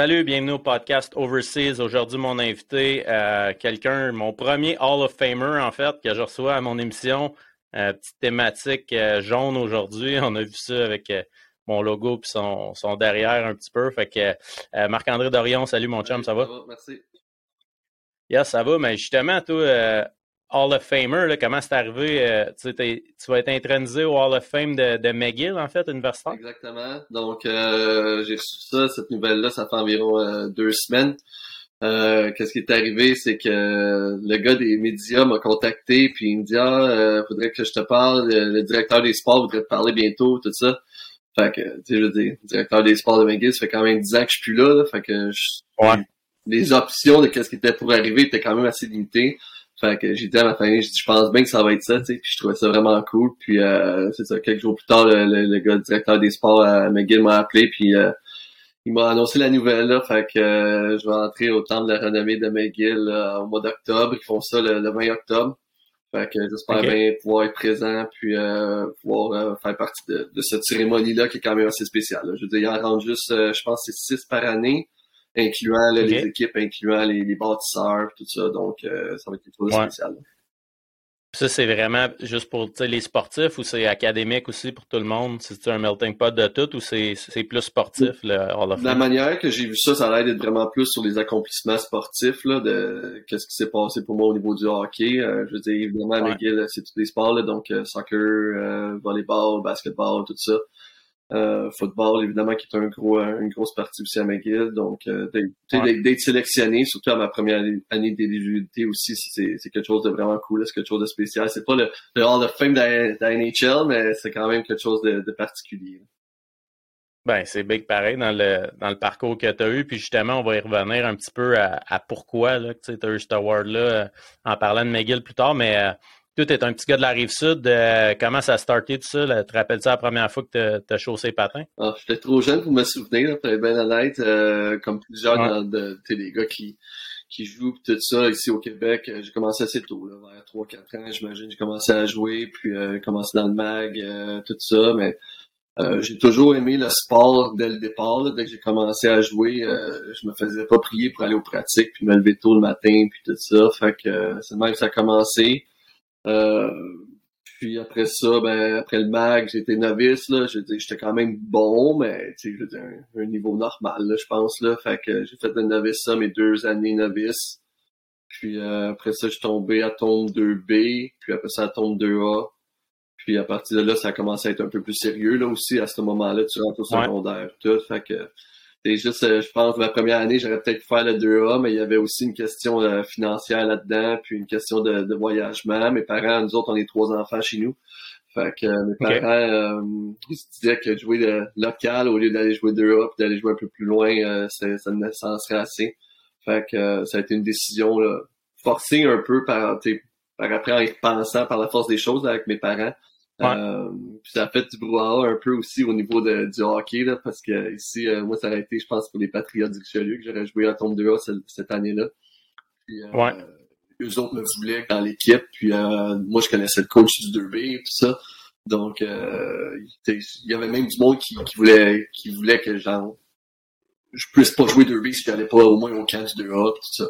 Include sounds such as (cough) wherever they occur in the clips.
Salut, bienvenue au podcast Overseas. Aujourd'hui, mon invité, euh, quelqu'un, mon premier Hall of Famer, en fait, que je reçois à mon émission. Euh, petite thématique euh, jaune aujourd'hui. (laughs) On a vu ça avec mon logo et son, son, derrière un petit peu. Fait que Marc-André Dorion, salut mon chum, ça va? Ça va, merci. Yes, ça va, mais justement, toi, Hall of Famer, là, comment c'est arrivé? Euh, tu, tu, vas être intronisé au Hall of Fame de, de McGill, en fait, universitaire? Exactement. Donc, euh, j'ai reçu ça, cette nouvelle-là, ça fait environ euh, deux semaines. Qu'est-ce qui est arrivé, c'est que le gars des médias m'a contacté, puis il me dit Ah, faudrait que je te parle, le, directeur des sports voudrait te parler bientôt, tout ça. Fait que, tu sais, je veux dire, directeur des sports de McGill, ça fait quand même dix ans que je suis plus là, là fait que ouais. les options de qu'est-ce qui était pour arriver étaient quand même assez limitées. Fait que j'ai dit à ma famille, je pense bien que ça va être ça, tu sais, puis je trouvais ça vraiment cool. Puis euh, c'est ça, quelques jours plus tard, le, le, gars directeur des sports à McGill m'a appelé, puis euh, il m'a annoncé la nouvelle là, fait que euh, je vais entrer au temple de la renommée de McGill au mois d'octobre. Ils font ça le, 20 octobre. Fait que j'espère bien pouvoir être présent puis pouvoir faire partie de, cette cérémonie-là qui est quand même assez spéciale. Je veux dire, il en rentre juste, je pense, c'est six par année incluant les équipes, incluant les, les, bâtisseurs, tout ça. Donc, euh, ça va être quelque chose de spécial. Ça, c'est vraiment juste pour les sportifs ou c'est académique aussi pour tout le monde? C'est un melting pot de tout ou c'est plus sportif, le La manière que j'ai vu ça, ça a l'air d'être vraiment plus sur les accomplissements sportifs, là, de qu'est-ce qui s'est passé pour moi au niveau du hockey. Euh, je veux dire, évidemment, McGill, c'est tous les sports, là, donc euh, soccer, volleyball, basketball, tout ça. Euh, football, évidemment, qui est un gros, une grosse partie aussi à McGill. Donc, euh, d'être sélectionné, surtout à ma première année d'éligibilité aussi, c'est quelque chose de vraiment cool, c'est quelque chose de spécial. C'est pas le, le Hall of Fame de la, NHL, mais c'est quand même quelque chose de, de particulier. Ben, c'est big pareil dans le, dans le parcours que tu as eu. Puis justement, on va y revenir un petit peu à, à pourquoi tu as eu cet award-là euh, en parlant de McGill plus tard. Mais euh, tu es un petit gars de la rive sud. Euh, comment ça a starté tout ça? Là? Tu te rappelles-tu la première fois que tu as chaussé patin? Ah, J'étais trop jeune pour me souvenir, pour être bien honnête. Euh, comme plusieurs de, des gars qui, qui jouent tout ça ici au Québec. Euh, j'ai commencé assez tôt, là, vers 3-4 ans, j'imagine. J'ai commencé à jouer, puis j'ai commencé dans le mag, tout ça, mais j'ai toujours aimé le sport dès le départ. Dès que j'ai commencé à jouer, je me faisais pas prier pour aller aux pratiques, puis me lever tôt le matin, puis tout ça. Fait que c'est même que ça a commencé. Euh, puis après ça, ben après le mag, j'étais novice là, j'étais quand même bon, mais tu sais, un, un, niveau normal là, je pense là. Fait que j'ai fait de novice ça mes deux années novice. Puis euh, après ça, je suis tombé à tombe 2B, puis après ça à tombe 2A. Puis à partir de là, ça a commencé à être un peu plus sérieux là aussi. À ce moment-là, tu rentres au secondaire, tout. Fait que c'est juste, euh, je pense, ma première année, j'aurais peut-être pu faire le 2A, mais il y avait aussi une question euh, financière là-dedans, puis une question de, de, voyagement. Mes parents, nous autres, on est trois enfants chez nous. Fait que euh, mes parents, ils se disaient que jouer le local au lieu d'aller jouer 2A puis d'aller jouer un peu plus loin, ça, ça serait assez. Fait que ça a été une décision là, forcée un peu par, par après en y repensant par la force des choses avec mes parents. Euh, puis ça a fait du brouhaha un peu aussi au niveau de, du hockey, là, parce que ici, euh, moi, ça aurait été, je pense, pour les Patriotes du Richelieu que j'aurais joué à tombe 2A cette, cette année-là. Puis, euh, ouais. Eux autres me voulaient dans l'équipe, puis euh, moi, je connaissais le coach du 2B et tout ça. Donc, euh, il y avait même du monde qui, qui voulait qui voulait que genre je puisse pas jouer 2B si j'allais pas au moins au camp du 2A tout ça.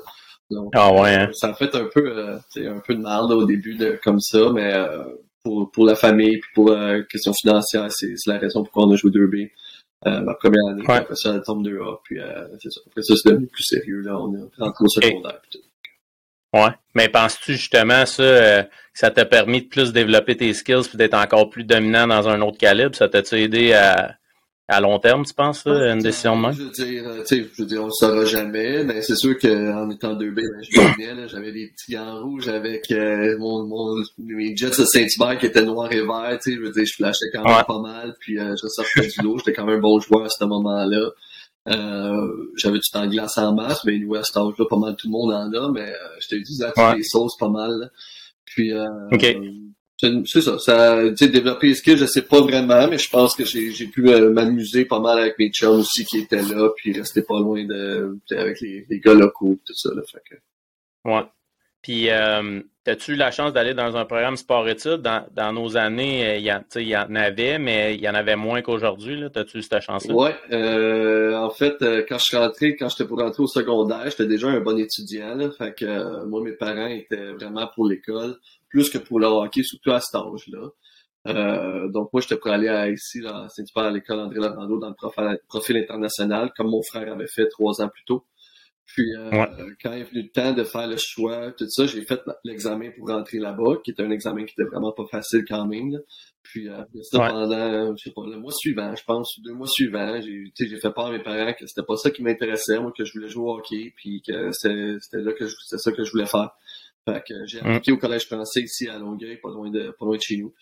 Donc, ah ouais, hein. ça a fait un peu, euh, un peu de mal au début de, comme ça, mais pour, pour la famille, puis pour la euh, question financière, c'est la raison pourquoi on a joué 2B. Euh, ma première année, ouais. après ça, elle tombe 2A, puis euh, c'est ça. Après ça, c'est devenu plus sérieux, là, on est rentré au secondaire, puis tout. Ouais. Mais penses-tu justement ça, euh, que ça t'a permis de plus développer tes skills puis d'être encore plus dominant dans un autre calibre? Ça t'a-tu aidé à, à long terme, tu penses, là, une décision de main? Je veux dire, euh, tu sais, je veux dire, on le saura jamais, mais c'est sûr qu'en étant 2B, ben, je j'avais des petits gants rouges avec euh, mon, mon, mes Jets de Saint-Hubert qui étaient noirs et verts, tu sais, je veux dire, je flashais quand même pas mal, puis euh, je ressortais du lot, j'étais quand même un bon joueur à ce moment-là. Euh, j'avais du temps de glace en masse, mais nous, à cet âge-là, pas mal tout le monde en a, mais euh, j'étais utilisé à toutes les sauces pas mal. Puis, euh, c'est ça, ça tu sais, développer les skills, je sais pas vraiment, mais je pense que j'ai pu euh, m'amuser pas mal avec mes chums aussi qui étaient là, puis rester pas loin de avec les, les gars locaux tout ça là, fait que. Ouais. Puis euh, As-tu eu la chance d'aller dans un programme sport-études? Dans, nos années, il y, en avait, mais il y en avait moins qu'aujourd'hui. As-tu eu cette chance-là? Oui. en fait, quand je suis rentré, quand j'étais pour rentrer au secondaire, j'étais déjà un bon étudiant. Là, fait que moi, mes parents étaient vraiment pour l'école, plus que pour le hockey, surtout à cet âge-là. Euh, donc moi, j'étais prêt à aller à, ici, à Saint-Hubert, à l'école André Laurando, dans le profil, international, comme mon frère avait fait trois ans plus tôt. Puis euh, quand il est venu le temps de faire le choix, tout ça, j'ai fait l'examen pour rentrer là-bas, qui était un examen qui était vraiment pas facile quand même. Puis euh, ça, pendant, je sais pas, le mois suivant, je pense, deux mois suivants, j'ai, j'ai fait part à mes parents que c'était pas ça qui m'intéressait, moi, que je voulais jouer au hockey, puis que c'était là que c'était ça que je voulais faire. Fait que j'ai appliqué au collège français ici à Longueuil, pas loin de pas loin de chez nous.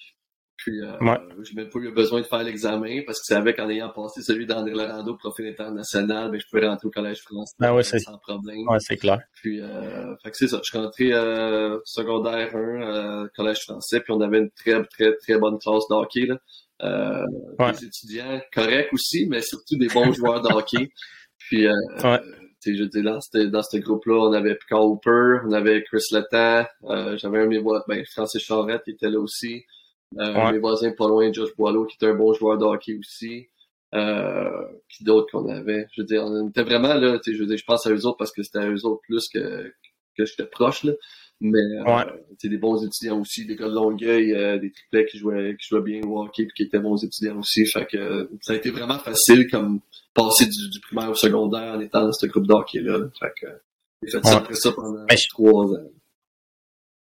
Puis, euh, j'ai même pas eu besoin de faire l'examen parce que je savais qu'en ayant passé celui d'André Lorando, profil international, ben, je pouvais rentrer au collège français ben sans problème. Ouais, c'est clair. Puis, euh, fait que c'est ça. Je suis rentré euh, secondaire 1, euh, collège français, puis on avait une très, très, très bonne classe de hockey, là. Euh, Des étudiants corrects aussi, mais surtout des bons (laughs) joueurs de hockey. Puis, euh, ouais. Je dis là, dans ce groupe-là, on avait Picard Hooper, on avait Chris Letang, euh, j'avais un de mes ben, Francis Charrette qui était là aussi. Euh, Mes voisins pas loin, Josh Boileau, qui était un bon joueur de hockey aussi. Euh, qui d'autres qu'on avait? Je veux dire, on était vraiment là, je veux dire, je pense à eux autres parce que c'était à eux autres plus que, que j'étais proche, là. Mais euh, des bons étudiants aussi, des gars de Longueuil, euh, des triplets qui jouaient, qui jouaient bien au hockey et qui étaient bons étudiants aussi. Fait que ça a été vraiment facile comme passer du, du primaire au secondaire en étant dans ce groupe de hockey-là. Fait que j'ai fait ça après ça pendant trois ans.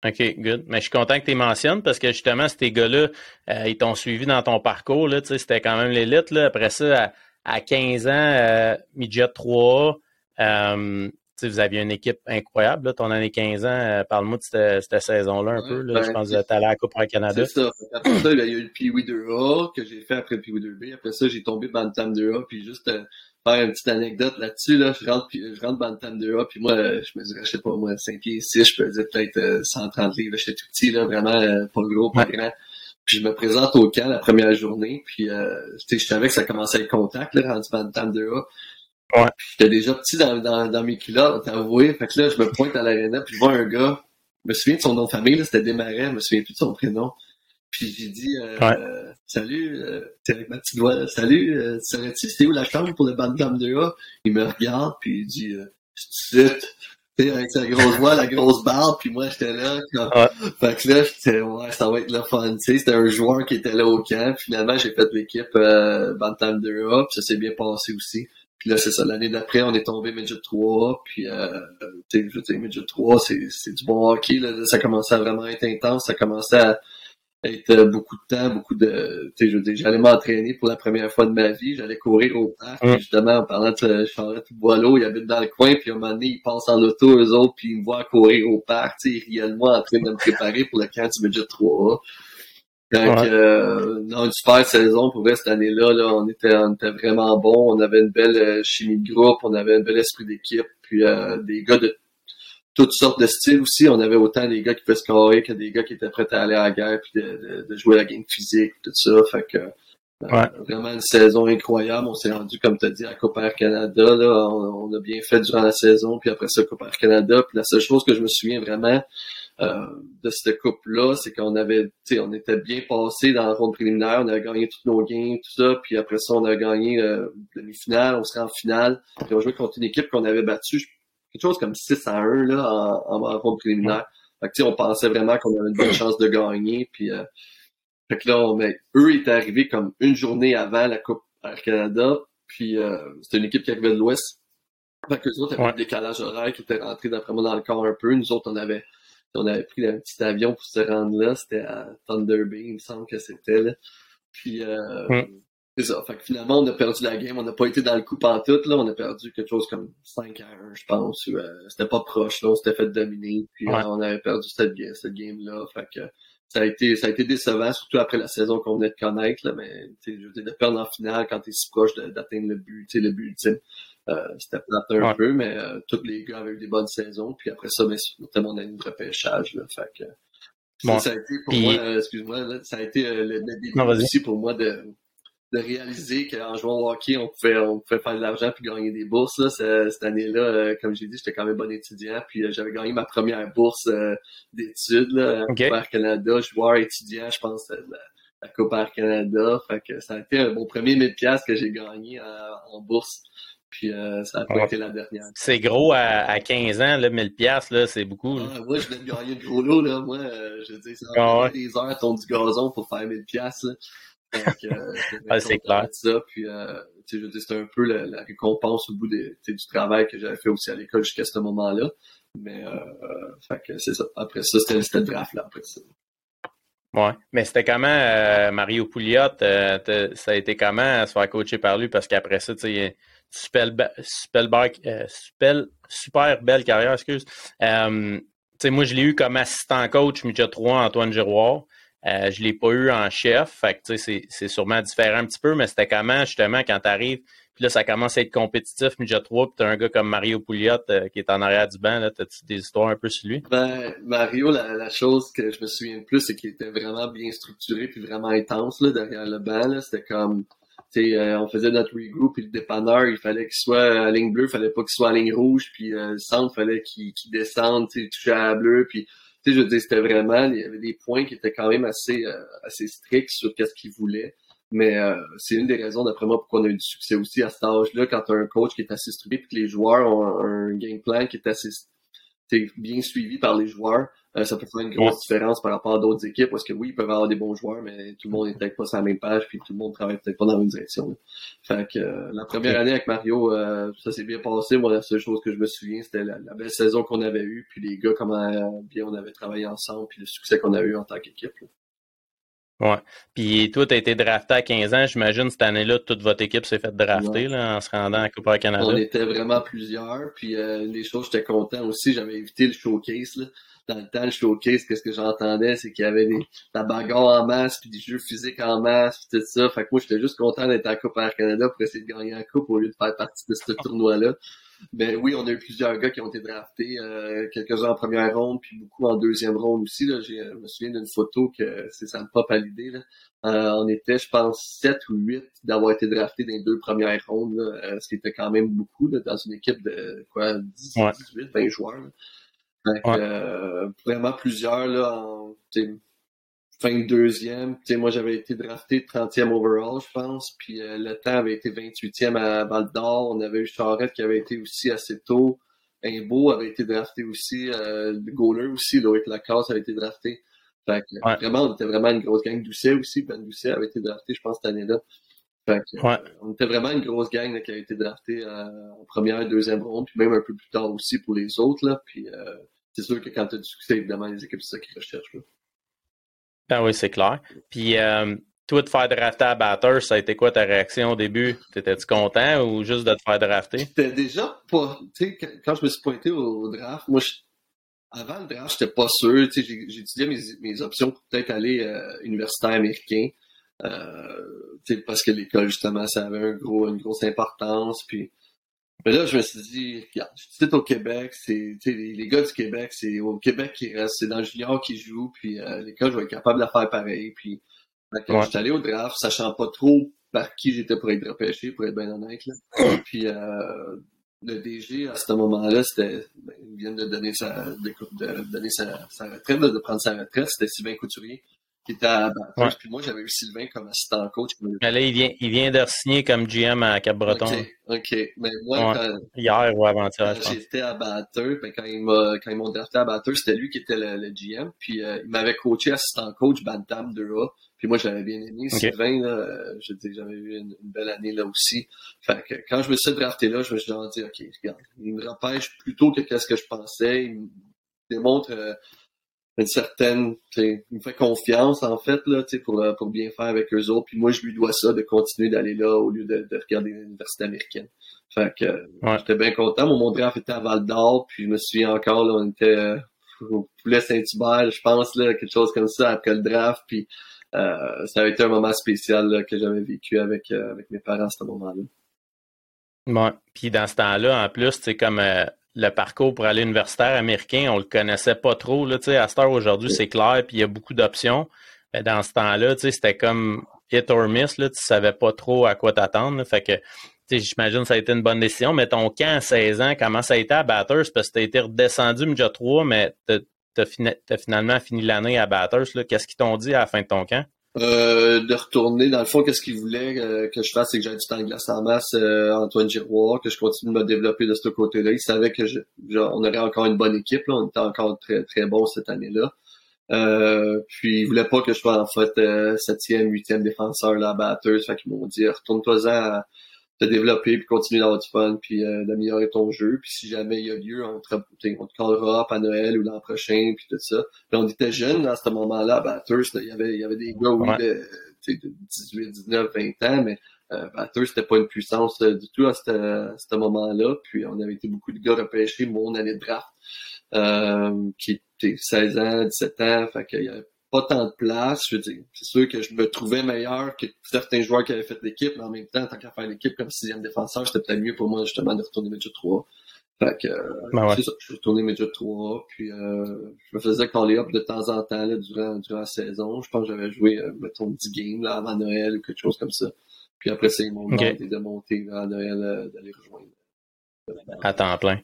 OK, good. Mais je suis content que tu mentionnes parce que justement, ces gars-là, euh, ils t'ont suivi dans ton parcours. Là, c'était quand même l'élite. Après ça, à, 15 ans, euh, midget 3, euh, vous aviez une équipe incroyable. Là, ton année 15 ans, euh, parle-moi de cette, saison-là un peu. Là, je ben, pense que tu allé à la Coupe au Canada. C'est ça. Après ça, il y a eu le Pee-Wee 2A que j'ai fait après le Pee-Wee 2B. Après ça, j'ai tombé Bantam 2A. Puis juste faire une petite anecdote là-dessus, là, je rentre, je rentre Bantam 2A, puis moi, je me dirais, je sais pas, moi, 5 pieds 6, je peux dire peut-être 130 euh, livres, j'étais tout petit, là, vraiment euh, pas gros, pas grand. Puis je me présente au camp la première journée, puis euh, je savais que ça commençait à être contact, là, rendu Bantam 2A. Ouais. J'étais déjà petit dans, dans, dans mes culottes, t'avouer. Fait que là, je me pointe à l'aréna, puis je vois un gars, je me souviens de son nom de famille, là, c'était Desmarais, je me souviens plus de son prénom. Puis j'ai dit euh, Salut, euh, avec ma petite voix, salut, euh, saurais-tu c'était où la chambre pour le Bantam 2A? Il me regarde puis il dit euh, sais, avec sa grosse voix, la grosse barbe, puis moi j'étais là. Fait que là, j'étais ouais, ça va être le fun. Tu sais, c'était un joueur qui était là au camp. Finalement, j'ai fait l'équipe euh, Bantam 2A, puis ça s'est bien passé aussi. Puis là, c'est ça, l'année d'après, on est tombé Midget 3, puis euh, tu sais, Midget 3, c'est du bon hockey, là, ça commençait à vraiment être intense, ça commençait à être euh, beaucoup de temps, beaucoup de, tu sais, je veux dire, j'allais m'entraîner pour la première fois de ma vie, j'allais courir au parc, justement, en parlant de Charlotte Boileau, il habite dans le coin, puis à un moment donné, ils passent en auto, eux autres, puis ils me voient courir au parc, tu sais, ils riaient de moi en train de me préparer pour le camp du budget 3 Donc, euh, non, une super saison, pour vrai, cette année-là, là, on était, on était vraiment bon, on avait une belle euh, chimie de groupe, on avait un bel esprit d'équipe, puis euh, des gars de toutes sortes de styles aussi. On avait autant des gars qui pouvaient scorer que des gars qui étaient prêts à aller à la guerre puis de, de, jouer la game physique, tout ça. Fait que euh, vraiment une saison incroyable. On s'est rendu, comme tu as dit, à Copa Canada. Là. On, a bien fait durant la saison, puis après ça, Copa Canada. Puis la seule chose que je me souviens vraiment euh, de cette coupe-là, c'est qu'on avait, tu sais, on était bien passé dans la ronde préliminaire, on avait gagné toutes nos games, tout ça, puis après ça, on a gagné euh, demi-finale, on serait en finale, puis on jouait contre une équipe qu'on avait battue, quelque chose comme 6 à 1 là, en, en ronde préliminaire. Fait que, on pensait vraiment qu'on avait une bonne chance de gagner. Puis, euh, fait que là, mais, eux étaient arrivés comme une journée avant la Coupe Air Canada. Puis euh, c'était une équipe qui arrivait de l'Ouest. Fait que les autres avaient un décalage horaire qui était rentré d'après moi dans le corps un peu. Nous autres, on avait on avait pris un petit avion pour se rendre là. C'était à Thunder Bay, il me semble que c'était là. Puis euh, c'est ça. Fait que finalement, on a perdu la game. On n'a pas été dans le coup en tout. Là. On a perdu quelque chose comme 5 à 1, je pense. Euh, c'était pas proche. Là. On s'était fait dominer. Puis euh, on avait perdu cette, cette game-là. Fait que ça a été ça a été décevant, surtout après la saison qu'on venait de connaître. Là, mais je veux dire, de perdre en finale quand tu es si proche d'atteindre le but, le but ultime. Euh, c'était plate un peu, mais euh, tous les gars avaient eu des bonnes saisons. Puis après ça, mais notamment on a eu de repêchage. Là, fait que, ça a été pour moi, excuse-moi, ça a été le, début aussi pour moi de de réaliser qu'en jouant au hockey, on pouvait, on pouvait faire de l'argent puis gagner des bourses. Là. Cette année-là, euh, comme j'ai dit, j'étais quand même bon étudiant. Puis euh, j'avais gagné ma première bourse euh, d'études là, okay. à Canada, joueur étudiant, je pense, la, la Coupe Air Canada. Fait que ça a été mon premier 1000 pièces que j'ai gagné en bourse. Puis ça a pas été la dernière. C'est gros à, à, 15 ans, là, 1000 pièces là, c'est beaucoup. Ah, moi, je venais de gagner le gros lot, là. Moi, je dis, ça ah, ouais. des heures à du gazon pour faire 1000 pièces donc, euh, (laughs) ah, c'est clair. Ça, puis, euh, je c'était un peu la, récompense au bout des, du travail que j'avais fait aussi à l'école jusqu'à ce moment-là. Mais, euh, fait que c'est ça. Après ça, c'était le draft, là, après ça. Ouais, mais c'était comment euh, Mario Pouliot, euh, ça a été comment se faire coacher par lui? Parce qu'après ça, tu sais, super, super belle carrière, excuse. Euh, moi, je l'ai eu comme assistant coach midget 3 Antoine Giroir. Euh, je ne l'ai pas eu en chef. Fait que, c'est sûrement différent un petit peu, mais c'était comment, justement, quand tu arrives, puis là, ça commence à être compétitif, midget 3, puis tu as un gars comme Mario Pouliot euh, qui est en arrière du banc. As-tu des histoires un peu sur lui? Ben, Mario, la, chose que je me souviens le plus, c'est qu'il était vraiment bien structuré puis vraiment intense là, derrière le banc. C'était comme, euh, on faisait notre regroup, puis le dépanneur, il fallait qu'il soit à ligne bleue, il fallait pas qu'il soit à ligne rouge, puis le centre, il fallait qu'il descende, tu toucher à la bleue, puis sais, je dire, c'était vraiment, il y avait des points qui étaient quand même assez, euh, assez stricts sur qu'est-ce qu'ils voulaient. Mais euh, c'est une des raisons, d'après moi, pourquoi on a eu du succès aussi à cet âge-là, quand tu as un coach qui est assez structuré et que les joueurs ont un, game plan qui est assez bien suivi par les joueurs. Euh, ça peut faire une grosse différence par rapport à d'autres équipes parce que oui, ils peuvent avoir des bons joueurs, mais tout le monde n'est peut-être pas sur la même page, puis tout le monde travaille peut-être pas dans la même direction. Fait que euh, la première année avec Mario, euh, ça s'est bien passé. Moi, la seule chose que je me souviens, c'était la, belle saison qu'on avait eue, puis les gars, comment bien on avait travaillé ensemble, puis le succès qu'on a eu en tant qu'équipe. Ouais. Puis toi, tu as été drafté à 15 ans. J'imagine cette année-là, toute votre équipe s'est fait drafter là, en se rendant à Coupe Canada. On était vraiment plusieurs. Puis euh, les choses, j'étais content aussi. J'avais évité le showcase. Là. Dans le temps, le showcase, qu'est-ce que j'entendais, c'est qu'il y avait des, la bagarre en masse, puis des jeux physiques en masse, puis tout ça. Fait que moi, j'étais juste content d'être à Coupe Air Canada pour essayer de gagner la Coupe au lieu de faire partie de ce tournoi-là. Ben oui, on a eu plusieurs gars qui ont été draftés, euh, quelques-uns en première ronde, puis beaucoup en deuxième ronde aussi. Là. Je me souviens d'une photo que c'est ça me pop à l'idée. Là. Euh, on était, je pense, sept ou huit d'avoir été draftés dans les deux premières rondes, là, euh, ce qui était quand même beaucoup là, dans une équipe de quoi 18, 20 joueurs. Euh, vraiment plusieurs là, en fin de deuxième. sais, moi, j'avais été drafté 30e overall, je pense. Puis euh, le temps avait été 28e à Val d'Or. On avait eu Charrette qui avait été aussi assez tôt. Imbo avait été drafté aussi. Euh, le goaler aussi, Loïc Lacasse avait été drafté. Fait que, vraiment, on était vraiment une grosse gang. Doucet aussi. Ben Doucet avait été drafté, je pense, cette année-là. Fait que, euh, on était vraiment une grosse gang qui a été draftée euh, en première et deuxième ronde, puis même un peu plus tard aussi pour les autres. Là. Puis c'est sûr que quand tu as du succès, évidemment, les équipes, c'est ça qu'ils recherchent. Là. Ah oui, c'est clair. Puis, euh, toi, de faire drafter à batteur, ça a été quoi ta réaction au début? T'étais-tu content ou juste de te faire drafter? J'étais déjà pas, tu sais, quand je me suis pointé au, draft, moi, avant le draft, j'étais pas sûr, j'étudiais mes, mes options pour peut-être aller euh, universitaire américain, euh, parce que l'école, justement, ça avait un gros, une grosse importance, puis mais là, je me suis dit, regarde, suis au Québec, c'est, les, les gars du Québec, c'est au Québec qui reste, c'est dans le junior qui joue, puis euh, l'école, je vais être capable de faire pareil. Puis, quand je suis allé au draft, sachant pas trop par qui j'étais pour être repêché, pour être bien honnête. Là. (coughs) puis, euh, le DG, à ce moment-là, c'était, ben, il vient de donner sa, de, de donner sa, sa retraite, de prendre sa retraite, c'était Sylvain Couturier qui était à Bathurst. Puis moi, j'avais eu Sylvain comme assistant coach. Mais là, il vient, il vient de signer comme GM à Cap-Breton. OK, OK. Mais moi, quand, Hier ou avant-hier, J'étais à Bathurst, ben, quand, il m'a, quand ils m'ont drafté à Bathurst, c'était lui qui était le, GM. Puis euh, il m'avait coaché assistant coach Bantam 2A. Puis moi, je l'avais bien aimé. Sylvain, là, euh, je dis j'avais eu une, belle année là aussi. Fait que quand je me suis drafté là, je me suis dit, OK, regarde, il me repêche plutôt que qu'est-ce que je pensais. Il me démontre... Euh, une certaine, il me fait confiance en fait là, pour euh, pour bien faire avec eux autres. Puis moi, je lui dois ça de continuer d'aller là au lieu de, de regarder l'université américaine. Fait que j'étais bien content. Mon, draft était à Val d'Or, puis je me souviens encore là, on était euh, au Poulet Saint-Hubert, je pense là, quelque chose comme ça après le draft. Puis euh, ça a été un moment spécial que j'avais vécu avec euh, avec mes parents à ce moment-là. Ouais. Puis dans ce temps-là, en plus, c'est comme le parcours pour aller universitaire américain, on le connaissait pas trop. Là, à cette heure aujourd'hui, c'est clair, puis il y a beaucoup d'options. Mais dans ce temps-là, c'était comme hit or miss, là, tu savais pas trop à quoi t'attendre. Fait que j'imagine que ça a été une bonne décision, mais ton camp à 16 ans, comment ça a été à Batters? Parce que tu été redescendu déjà 3, mais tu as, finalement fini l'année à Batters. Qu'est-ce qu'ils t'ont dit à la fin de ton camp? Euh, de retourner. Dans le fond, qu'est-ce qu'ils voulaient euh, que je fasse, c'est que j'aille du temps de glace en masse, euh, Antoine Giroir, que je continue de me développer de ce côté-là. Ils savaient que je, on aurait encore une bonne équipe, là. on était encore très très bon cette année-là. Euh, puis ils voulaient pas que je sois en fait septième, huitième défenseur à batteuse. Fait qu'ils m'ont dit retourne-toi-en te développer puis continuer d'avoir du fun puis d'améliorer ton jeu. Puis si jamais il y a lieu, on te, on te callera à Noël ou l'an prochain puis tout ça. Puis on était jeunes à ce moment-là, à Batters, il y avait il y avait des gars oui, de, de 18, 19, 20 ans, mais euh, Batters, c'était pas une puissance du tout à ce moment-là. Puis on avait été beaucoup de gars repêchés mon année de draft. Euh, qui était 16 ans, 17 ans, fait qu'il y avait pas tant de place. Je veux dire, c'est sûr que je me trouvais meilleur que certains joueurs qui avaient fait l'équipe, mais en même temps, tant qu'à faire l'équipe comme sixième défenseur, c'était peut-être mieux pour moi justement de retourner Major 3. Fait que ben c'est ça, je suis retourné Major 3, puis euh, je me faisais caller up de temps en temps là, durant, durant la saison. Je pense que j'avais joué, euh, mettons, 10 games là, avant Noël ou quelque chose comme ça. Puis après ça, ils m'ont demandé de monter là, à Noël, euh, d'aller rejoindre. À temps plein.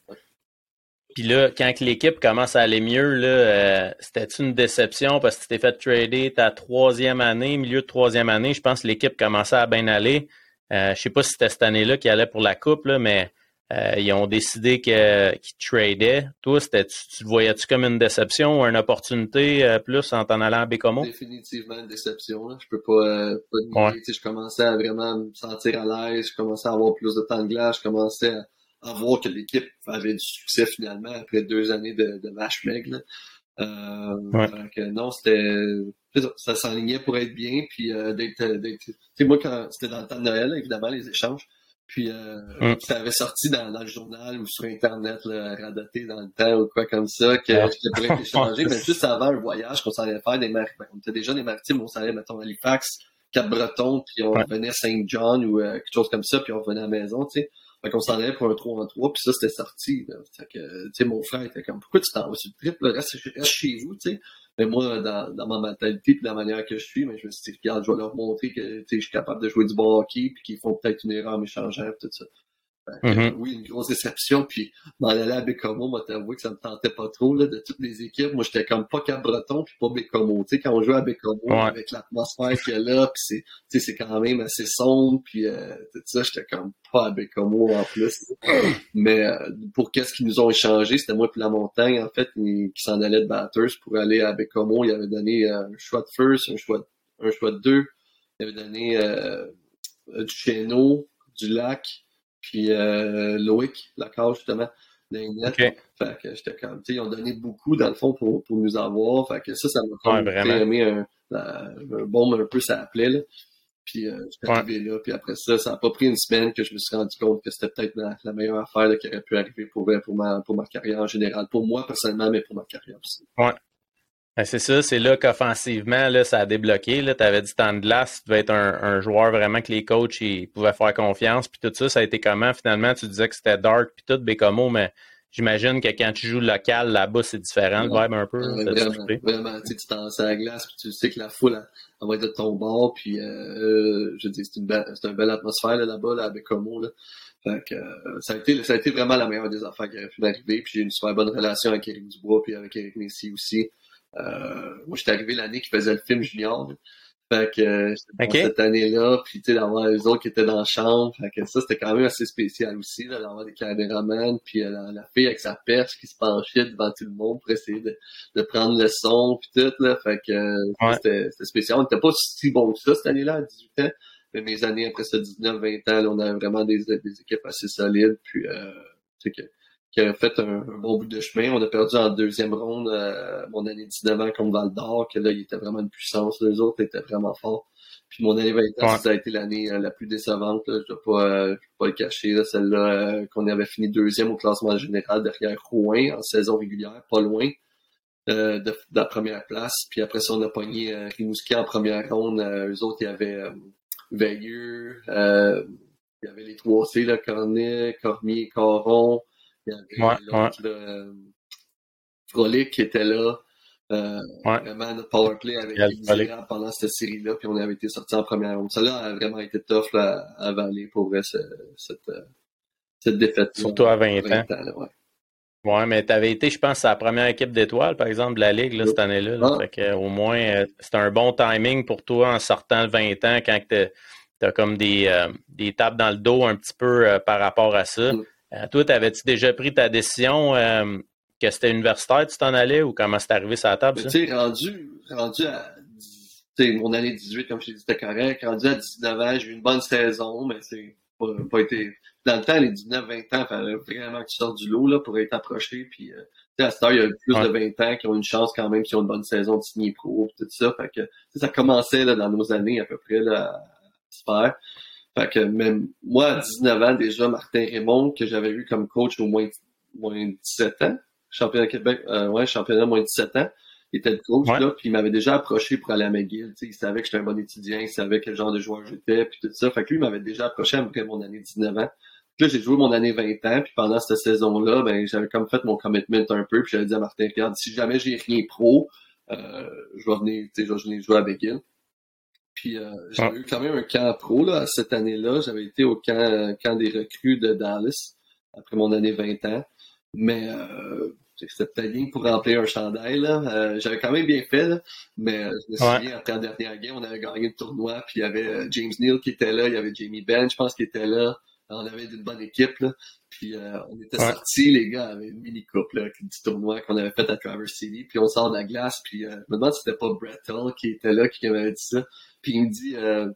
Puis là, quand l'équipe commence à aller mieux, là, euh, c'était une déception parce que tu t'es fait trader ta troisième année, milieu de troisième année? Je pense que l'équipe commençait à bien aller. Euh, je sais pas si c'était cette année-là qui allait pour la coupe, là, mais euh, ils ont décidé qu'ils tradaient. Toi, c'était, tu, voyais-tu comme une déception ou une opportunité euh, plus en t'en allant à Bécomo? Définitivement une déception. Là. Je peux pas, pas Je commençais à vraiment me sentir à l'aise. Je commençais à avoir plus de temps de glace. Je commençais à à voir que l'équipe avait du succès finalement après deux années de, de match maigre. Euh, donc, non, c'était ça s'enlignait pour être bien, puis euh, d'être, d'être moi quand c'était dans le temps de Noël, évidemment, les échanges. Puis euh, ça avait sorti dans, dans, le journal ou sur Internet, là, radoté dans le temps ou quoi comme ça, que je pourrais échanger. mais juste avant le voyage qu'on s'en allait faire des maritimes, on était déjà des maritimes, on s'en allait, mettons, Halifax, Cap-Breton, puis on venait à Saint-John ou euh, quelque chose comme ça, puis on revenait à la maison, tu sais. Fait qu'on s'en allait pour un 3 en 3, puis ça, c'était sorti. Fait que, tu sais, mon frère était comme, pourquoi tu t'en vas sur le trip, là? Reste, chez vous, tu sais. Mais moi, dans, dans ma mentalité puis la manière que je suis, mais je me suis dit, regarde, je vais leur montrer que, je suis capable de jouer du bon hockey, puis qu'ils font peut-être une erreur en m'échangeant, tout ça. Mm-hmm. Oui, une grosse déception. Puis m'en aller à Bécomo, moi t'avouer que ça me tentait pas trop là, de toutes les équipes. Moi, j'étais comme pas Cap-Breton puis pas Bécomo. Tu sais, quand on joue à Bécomo avec l'atmosphère qu'il y a là, puis c'est, c'est quand même assez sombre, puis euh, tout ça, j'étais comme pas à Bécomo en plus. Mais euh, pour qu'est-ce qu'ils nous ont échangé, c'était moi puis la montagne, en fait, qui s'en allait de Batters pour aller à Bécomo. Il avait donné euh, un choix de first, un choix de, un choix de deux. Il avait donné du Chéneau, du lac puis euh, Loïc Lacage, justement, okay. Fait que j'étais comme, tu sais, ils ont donné beaucoup, dans le fond, pour, pour nous avoir. Fait que ça, ça m'a ouais, aimé un, un, bon un peu, ça appelait, là. Puis euh, j'étais arrivé là, puis après ça, ça n'a pas pris une semaine que je me suis rendu compte que c'était peut-être la, meilleure affaire là, qui aurait pu arriver pour, pour, ma, pour ma carrière en général. Pour moi, personnellement, mais pour ma carrière aussi. Ouais. Ben, c'est ça, c'est là qu'offensivement, là, ça a débloqué. Tu avais du temps de glace, tu devais être un, joueur vraiment que les coachs ils pouvaient faire confiance. Puis tout ça, ça a été comment? Finalement? Tu disais que c'était dark puis tout, Bécomo, mais j'imagine que quand tu joues local là-bas, c'est différent, le vibe un peu. vraiment, vraiment. Tu t'en à la glace, puis tu sais que la foule, elle, va être de ton bord. Puis euh, je dis, c'est une, belle, c'est une belle atmosphère là-bas, là, à Bécomo. Là. Fait que, euh, ça, a été, ça a été vraiment la meilleure des affaires qui aurait pu m'arriver. Puis j'ai une super bonne relation avec Eric Dubois puis avec Eric Messi aussi. Euh, moi, j'étais arrivé l'année qu'il faisait le film Junior. Fait que euh, cette année-là, puis tu sais, d'avoir les autres qui étaient dans la chambre. Fait que ça, c'était quand même assez spécial aussi, d'avoir des caméramans, puis euh, la, fille avec sa perche qui se penchait devant tout le monde pour essayer de, de prendre le son, puis tout, là. Fait que c'était spécial. On n'était pas si bon que ça cette année-là, à 18 ans. Mais mes années après ça, 19-20 ans, là, on avait vraiment des, des équipes assez solides, puis euh, que qui a fait un, bon bout de chemin. On a perdu en deuxième ronde euh, mon année 19 ans contre Val d'Or, que là, il était vraiment une puissance. Les autres étaient vraiment forts. Puis mon année 20 ans, ça a été l'année euh, la plus décevante. Là. Je ne vais pas, euh, pas le cacher. Celle-là, qu'on avait fini deuxième au classement général derrière Rouen en saison régulière, pas loin de, la première place. Puis après ça, on a pogné Rimouski en première ronde. eux autres, il y avait Veilleux, il y avait les trois C, là, Cornet, Cormier, Coron. Il y avait l'autre, euh, Frolic qui était là. Euh, Vraiment, notre power play avait été misérable pendant cette série-là, puis on avait été sorti en première ronde. Ça là a vraiment été tough là, à avaler pour vrai, cette, euh, cette défaite. Surtout à 20, ans. ouais. Ouais, mais tu avais été, je pense, à la première équipe d'étoiles, par exemple, de la Ligue là, cette année-là. Ah. au moins, euh, c'était un bon timing pour toi en sortant 20 ans quand tu as comme des, euh, des tapes dans le dos un petit peu euh, par rapport à ça. Mm. Toi, t'avais-tu déjà pris ta décision que c'était universitaire, tu t'en allais ou comment c'est arrivé sur la table? Tu sais, rendu, rendu à mon année 18, comme je t'ai dit, c'était correct. Rendu à 19 ans, j'ai eu une bonne saison, mais c'est pas, pas été dans le temps, les 19-20 ans, il fallait vraiment que tu sortes du lot là, pour être approché. Puis, euh, à cette heure, il y a plus de 20 ans qui ont une chance quand même, qui ont une bonne saison de signer pro, tout ça. Fait que ça commençait là, dans nos années à peu près là, à se faire. Fait que même moi, à 19 ans, déjà, Martin Raymond, que j'avais eu comme coach au moins, moins 17 ans, championnat Québec, euh, ouais, championnat moins 17 ans, il était le coach, là, puis il m'avait déjà approché pour aller à McGill. Il savait que j'étais un bon étudiant, il savait quel genre de joueur j'étais, puis tout ça. Fait que lui, il m'avait déjà approché après mon année 19 ans. Puis là, j'ai joué mon année 20 ans, puis pendant cette saison-là, ben, j'avais comme fait mon commitment un peu, puis j'avais dit à Martin, regarde, si jamais j'ai rien pro, euh, je vais venir, tu sais, je vais venir jouer à McGill. Puis euh, j'avais eu quand même un camp pro là, cette année-là. J'avais été au camp, camp des recrues de Dallas après mon année 20 ans. Mais euh, c'était peut-être bien pour remplir un chandail. Là. Euh, j'avais quand même bien fait, là, mais euh, je me souviens, après la dernière game, on avait gagné le tournoi, puis il y avait euh, James Neal qui était là, il y avait Jamie Ben, je pense, qui était là. On avait une bonne équipe, là. Puis on était sortis, les gars avaient une mini-coupe là, du tournoi qu'on avait fait à Traverse City. Puis on sort de la glace, puis je me demande si c'était pas Brett Hull qui était là, qui m'avait dit ça. Puis il me dit,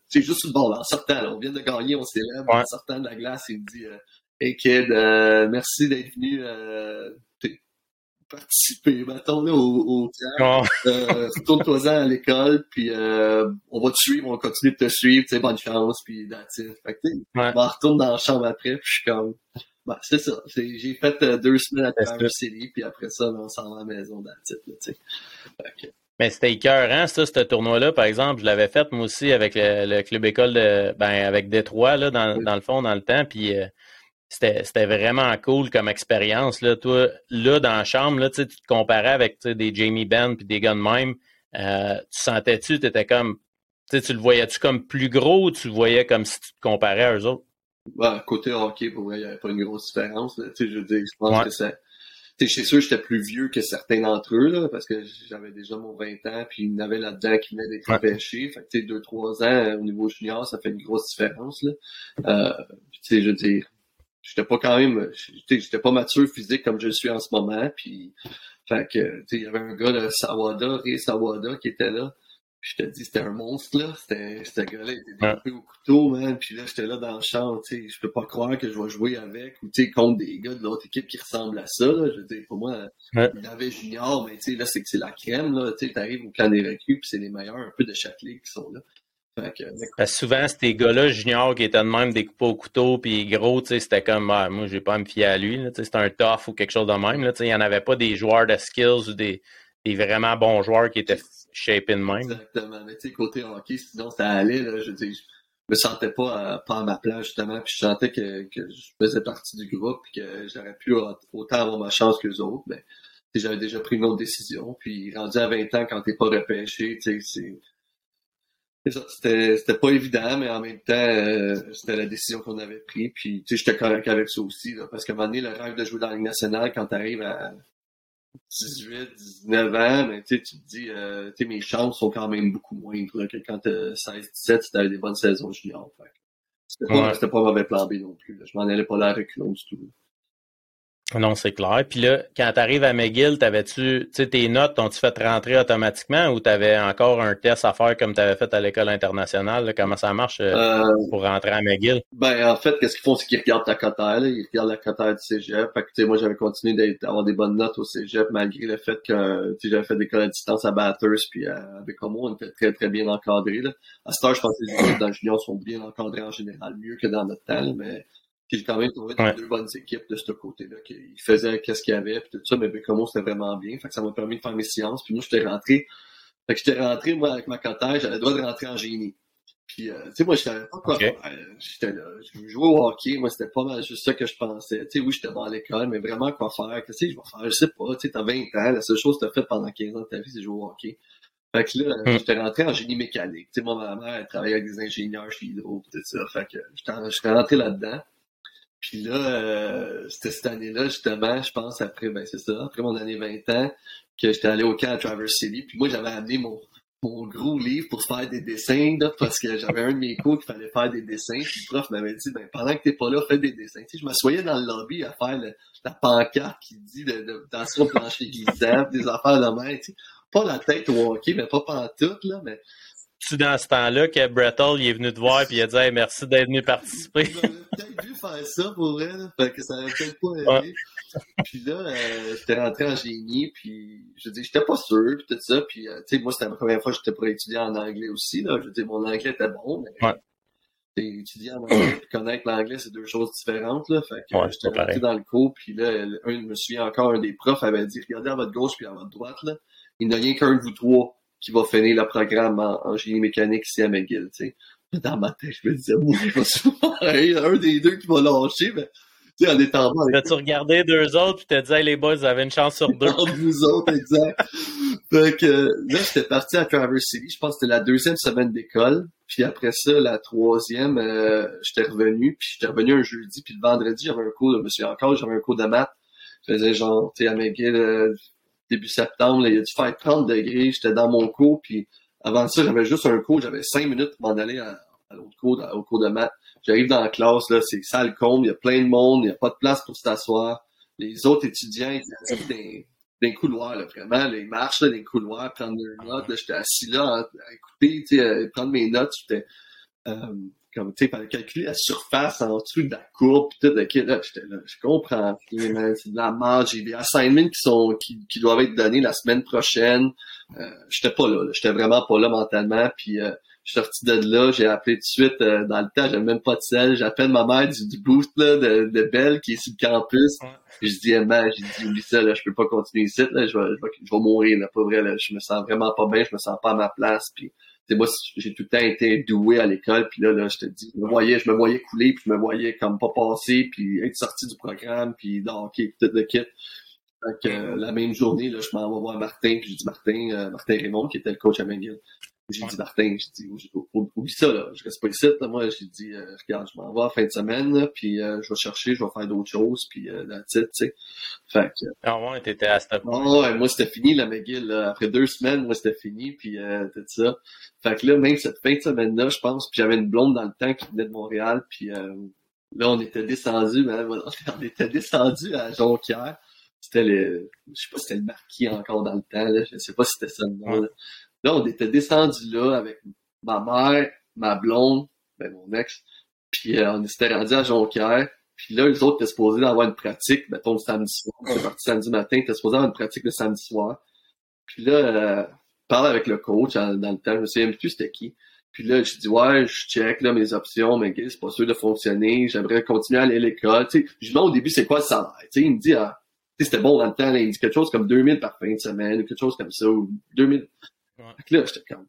c'est juste le bord, en sortant, là, on vient de gagner, on célèbre, en sortant de la glace, il me dit, Hey kid, merci d'être venu participer, mettons, là, au, au camp. Oh. euh, Retourne-toi-en à l'école, puis euh, on va te suivre, on va continuer de te suivre, tu sais, bonne chance, puis that's it. Fait que, ouais. je retourne dans la chambre après, puis je suis comme, bah, c'est ça. J'ai fait euh, deux semaines à Traverse City, puis après ça, on s'en va à la maison, that's it, tu sais. Mais c'était écœurant, ça, ce tournoi-là, par exemple. Je l'avais fait, moi aussi, avec le, le, club école de, ben, avec Détroit, là, dans, dans le fond, dans le temps, puis... Euh, c'était vraiment cool comme expérience. Là. Toi, là, dans la chambre, là, tu te comparais avec des Jamie Benn puis des gars de même. Euh, tu sentais-tu, tu étais comme. Tu le voyais-tu comme plus gros ou tu le voyais comme si tu te comparais à eux autres? Ouais, côté hockey, pour moi, il n'y avait pas une grosse différence. Là. Je veux dire, je pense que ça. Chez sûr, j'étais plus vieux que certains d'entre eux, là, parce que j'avais déjà mon 20 ans, puis il y en avait là-dedans qui venaient d'être repêchés. Fait que, tu sais, 2-3 ans au niveau junior, ça fait une grosse différence, là. Euh, tu sais, je veux dire, j'étais pas quand même, j'étais pas mature physique comme je suis en ce moment. Puis, fait que, il y avait un gars, là, Sawada, Ray Sawada, qui était là. Je te dis, c'était un monstre, là. C'était, ce gars-là, il était découpé au couteau, man. Puis là, j'étais là dans le champ, tu sais, je peux pas croire que je vais jouer avec ou, tu sais, contre des gars de l'autre équipe qui ressemblent à ça, là. Je veux dire, pour moi, il avait junior, mais tu sais, là, c'est que c'est la crème, là. Tu sais, t'arrives au camp des recrues, puis c'est les meilleurs un peu de chaque ligue qui sont là. Parce souvent, ces gars-là, juniors, qui étaient de même découpés au couteau, puis gros, c'était comme, ah, moi, je vais pas à me fier à lui. C'était un tough ou quelque chose de même. Là, il n'y en avait pas des joueurs de skills ou des, des vraiment bons joueurs qui étaient shapés de même. Exactement. Mais tu sais, côté hockey, sinon, ça allait. Là, je, je me sentais pas, pas à ma place, justement. Puis je sentais que, je faisais partie du groupe et que j'aurais pu autant avoir ma chance que les autres. Mais j'avais déjà pris une autre décision. Puis rendu à 20 ans, quand t'es pas repêché, tu sais, c'est c'était, pas évident, mais en même temps, euh, c'était la décision qu'on avait prise. Puis, tu sais, j'étais correct avec ça aussi, là, parce qu'à un moment donné, le rêve de jouer dans la Ligue nationale, quand t'arrives à 18, 19 ans, mais tu tu te dis, euh, tu sais, mes chances sont quand même beaucoup moindres que quand t'as 16, 17, si t'avais des bonnes saisons juniors. Fait. C'était pas, c'était pas mauvais plan B non plus. Je m'en allais pas là reculons du tout. Non, c'est clair. Puis là, quand tu arrives à McGill, t'avais-tu, tu sais, tes notes, t'ont-tu fait rentrer automatiquement ou tu avais encore un test à faire comme tu avais fait à l'école internationale? Comment ça marche euh, euh, pour rentrer à McGill? Ben, en fait, qu'est-ce qu'ils font, c'est qu'ils regardent ta cotère, Ils regardent la cotère du cégep. Fait que, tu sais, moi, j'avais continué d'avoir des bonnes notes au cégep malgré le fait que, tu sais, j'avais fait des écoles à distance à Bathurst puis à, avec moi, on était très, très bien encadrés, là. À ce temps, je pense que les équipes dans le junior sont bien encadrés en général, mieux que dans notre temps, mais j'ai quand même trouvé deux bonnes équipes de ce côté-là, qui faisaient qu'est-ce qu'il y avait, puis tout ça, mais comment c'était vraiment bien. Fait que ça m'a permis de faire mes sciences. Puis moi, j'étais rentré. Fait que j'étais rentré, moi, avec ma cotère, j'avais le droit de rentrer en génie. Puis, euh, tu sais, moi, je savais pas quoi faire. J'étais là, je jouais au hockey. Moi, c'était pas mal juste ça que je pensais. Tu sais, oui, j'étais dans l'école, mais vraiment quoi faire? Qu'est-ce que je vais faire? Je sais pas. Tu sais, t'as 20 ans. La seule chose que t'as fait pendant 15 ans de ta vie, c'est jouer au hockey. Fait que là, hmm. j'étais rentré en génie mécanique. Tu sais, moi, ma mère, elle travaillait avec des ingénieurs chez Hydro, tout ça. Fait que j'étais rentré là-dedans. Puis là, euh, c'était cette année-là, justement, je pense, après, ben c'est ça, après mon année 20 ans, que j'étais allé au camp à Traverse City. Puis moi, j'avais amené mon, mon gros livre pour faire des dessins, là, parce que j'avais un de mes cours qui fallait faire des dessins. Puis le prof m'avait dit, ben, pendant que t'es pas là, fais des dessins. Tu sais, je m'assoyais dans le lobby à faire la pancarte qui dit de, de, plancher glissant, des affaires de main, tu sais. Pas la tête au hockey, mais pas tout, là, mais tu dans ce temps-là que Brett Hall il est venu te voir et il a dit merci d'être venu participer. J'aurais peut-être dû faire ça pour vrai, fait que ça aurait peut-être pas aidé. Puis là, euh, j'étais rentré en génie, puis je dis j'étais pas sûr, puis tout ça, puis euh, tu sais, moi c'était la première fois que j'étais pour étudier en anglais aussi, là. Je dis mon anglais était bon, mais ouais. étudier en anglais et connaître l'anglais, c'est deux choses différentes, là. Fait que j'étais rentré dans le cours, puis là, un, je me souviens encore, un des profs avait dit regardez à votre gauche puis à votre droite, là, il n'y a rien qu'un de vous trois qui va finir le programme en, génie mécanique ici à McGill, tu sais. Dans ma tête, je me disais, moi, je vais souvent (laughs) un des deux qui va lâcher, mais tu sais, en étant bas. As-tu regardé deux autres puis t'as dit, hey, les boys, vous avez une chance sur deux. (laughs) Entre vous autres, exact. fait que, là, j'étais parti à Traverse City. Je pense que c'était la deuxième semaine d'école. Puis après ça, la troisième, euh, j'étais revenu. Puis j'étais revenu un jeudi. Puis le vendredi, j'avais un cours, me souviens encore, j'avais un cours de maths. Je faisais genre, tu sais, à McGill, euh, début septembre, là, il a dû faire 30 degrés, j'étais dans mon cours, puis avant ça, j'avais juste un cours, j'avais 5 minutes pour m'en aller à, l'autre cours, au cours de maths. J'arrive dans la classe, là, c'est salle comble, il y a plein de monde, il n'y a pas de place pour s'asseoir. Les autres étudiants, ils étaient dans, dans couloirs, là, vraiment, ils marchent là, dans les couloirs, prendre leurs notes, là, j'étais assis là à, écouter, tu sais, prendre mes notes, j'étais euh, comme tu sais, fallait calculer la surface en dessous de la courbe pis tout, ok, là, j'étais là, je comprends, c'est de la marge, j'ai des assignments qui sont, qui, qui doivent être donnés la semaine prochaine, euh, j'étais pas là, j'étais vraiment pas là mentalement, puis euh, je suis sorti de là, j'ai appelé tout de suite, euh, dans le temps, j'avais même pas de sel, j'appelle ma mère du, du boost, là, de, de Belle, qui est sur le campus, je dis, Emma, j'ai dit, oublie ça, là, je peux pas continuer ici, là, je vais, je vais, je vais mourir, là, pas vrai, là, je me sens vraiment pas bien, je me sens pas à ma place, puis moi, j'ai tout le temps été doué à l'école, puis là, là, je te dis, je me voyais, je me voyais couler, puis je me voyais comme pas passer, puis être sorti du programme, puis donc, puis tout le kit. Fait que, euh, la même journée, là, je m'en vais voir Martin, puis je dis Martin, euh, Martin Raymond, qui était le coach à McGill. J'ai dit Martin, j'ai dit, oublie ça, là, je reste pas ici, là. moi, j'ai dit, euh, regarde, je m'en vais à la fin de semaine, puis euh, je vais chercher, je vais faire d'autres choses, puis euh, la titre, tu sais. Fait que... Ah ouais, t'étais à cette point. ouais, moi, c'était fini, la McGill, là. Après deux semaines, moi, c'était fini, puis euh, tout ça. Fait que là, même cette fin de semaine-là, je pense, puis j'avais une blonde dans le temps qui venait de Montréal, puis euh, là, on était descendu, ben, (laughs) on était descendu à Jonquière. C'était le, je sais pas si c'était le marquis encore dans le temps, là. Je sais pas si c'était ça le nom, là. Là, on était descendu là avec ma mère, ma blonde, ben mon ex, puis euh, on s'était rendu à Jonquière. Puis là, les autres étaient supposés avoir une pratique, mettons, le samedi soir. C'est parti samedi matin, étaient supposés avoir une pratique le samedi soir. Puis là, euh, parle avec le coach dans, le temps, je me souviens plus c'était qui. Puis là, je dis ouais, je check mes options, mais c'est pas sûr de fonctionner. J'aimerais continuer à aller à l'école. Tu je dis au début c'est quoi le salaire? Il me dit ah, c'était bon dans le temps. Là, il dit quelque chose comme 2000 par fin de semaine, ou quelque chose comme ça, ou 2000. Ouais. là, j'étais comme,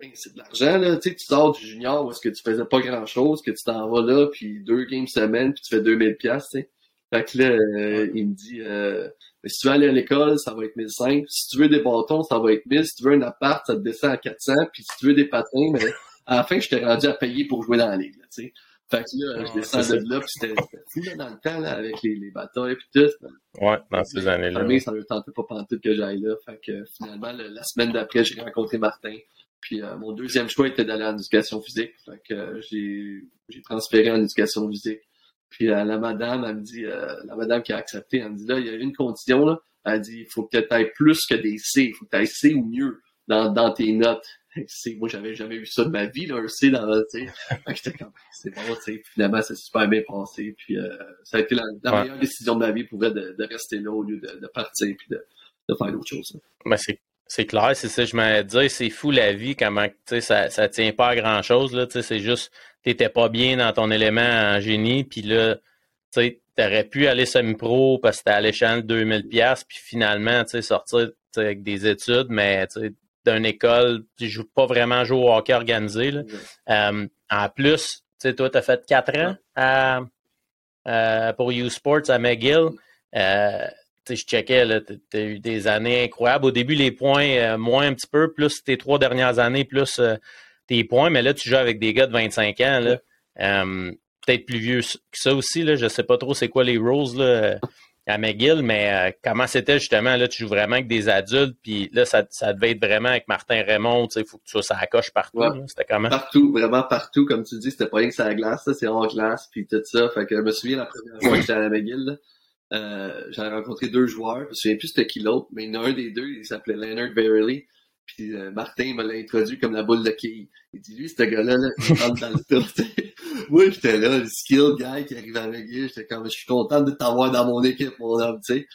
ben, c'est de l'argent, là. Tu sais, tu sors du junior où est-ce que tu faisais pas grand chose, que tu t'en vas là, puis deux games semaine, puis tu fais 2000 pièces tu sais. Fait que là, euh, il me dit, euh, ben, si tu veux aller à l'école, ça va être 1500. Si tu veux des bâtons, ça va être 1000. Si tu veux un appart, ça te descend à 400. Puis si tu veux des patins, mais à la fin, je t'ai rendu à payer pour jouer dans la ligue, tu sais. Fait que là, je descends de là, puis c'était fou, là, dans le temps, là, avec les, les batailles, puis tout. Ouais, dans ces années-là. Mais ça ne tentait pas pantoute que j'aille là. Fait que finalement, la semaine d'après, j'ai rencontré Martin. Puis euh, mon deuxième choix était d'aller en éducation physique. Fait que euh, j'ai, transféré en éducation physique. Puis euh, la madame, elle me dit, la madame qui a accepté, elle me dit là, il y a une condition, là. Elle dit, il faut que tu aies plus que des C. Il faut que tu aies C ou mieux dans, dans tes notes. (laughs) C, moi, j'avais jamais vu ça de ma vie, là, un C dans le, tu j'étais comme, c'est bon, tu sais. Finalement, ça s'est super bien passé. Puis, euh, ça a été la, meilleure décision de ma vie pour de, de rester là au lieu de, de partir puis de, de faire d'autres choses. Mais c'est, c'est clair, c'est ça, je me dire, c'est fou la vie, comment, ça, ça tient pas à grand chose, là, c'est juste, t'étais pas bien dans ton élément en génie, puis là, tu sais, t'aurais pu aller semi-pro parce que t'es à l'échelle de 2000 pièces puis finalement, tu sais, sortir avec des études, mais tu d'une école, tu joues pas vraiment jouer au hockey organisé. Là. Euh, en plus, tu sais, toi, tu as fait quatre ans à, euh, pour U Sports à McGill. Euh, je checkais, tu as eu des années incroyables. Au début, les points, moins un petit peu, plus tes trois dernières années, plus tes points, mais là, tu joues avec des gars de 25 ans. Là. Peut-être plus vieux que ça aussi. Là. Je sais pas trop c'est quoi les rules. Là à McGill, mais euh, comment c'était justement, là, tu joues vraiment avec des adultes, puis là, ça, ça devait être vraiment avec Martin Raymond, tu sais, il faut que tu sois ça coche partout, c'était comment? Partout, vraiment partout, comme tu dis, c'était pas rien que ça la glace, c'est hors glace, puis tout ça, fait que je me souviens la première fois que j'étais à McGill, euh, j'avais rencontré deux joueurs, je me souviens plus c'était qui l'autre, mais il y en a un des deux, il s'appelait Leonard Verily, puis euh, Martin me l'a introduit comme la boule de quille. Il dit, lui, ce gars-là, là, il rentre dans le (laughs) tour. Moi, j'étais là, le skill guy qui arrive à McGill. J'étais comme, je suis content de t'avoir dans mon équipe, mon homme, tu sais.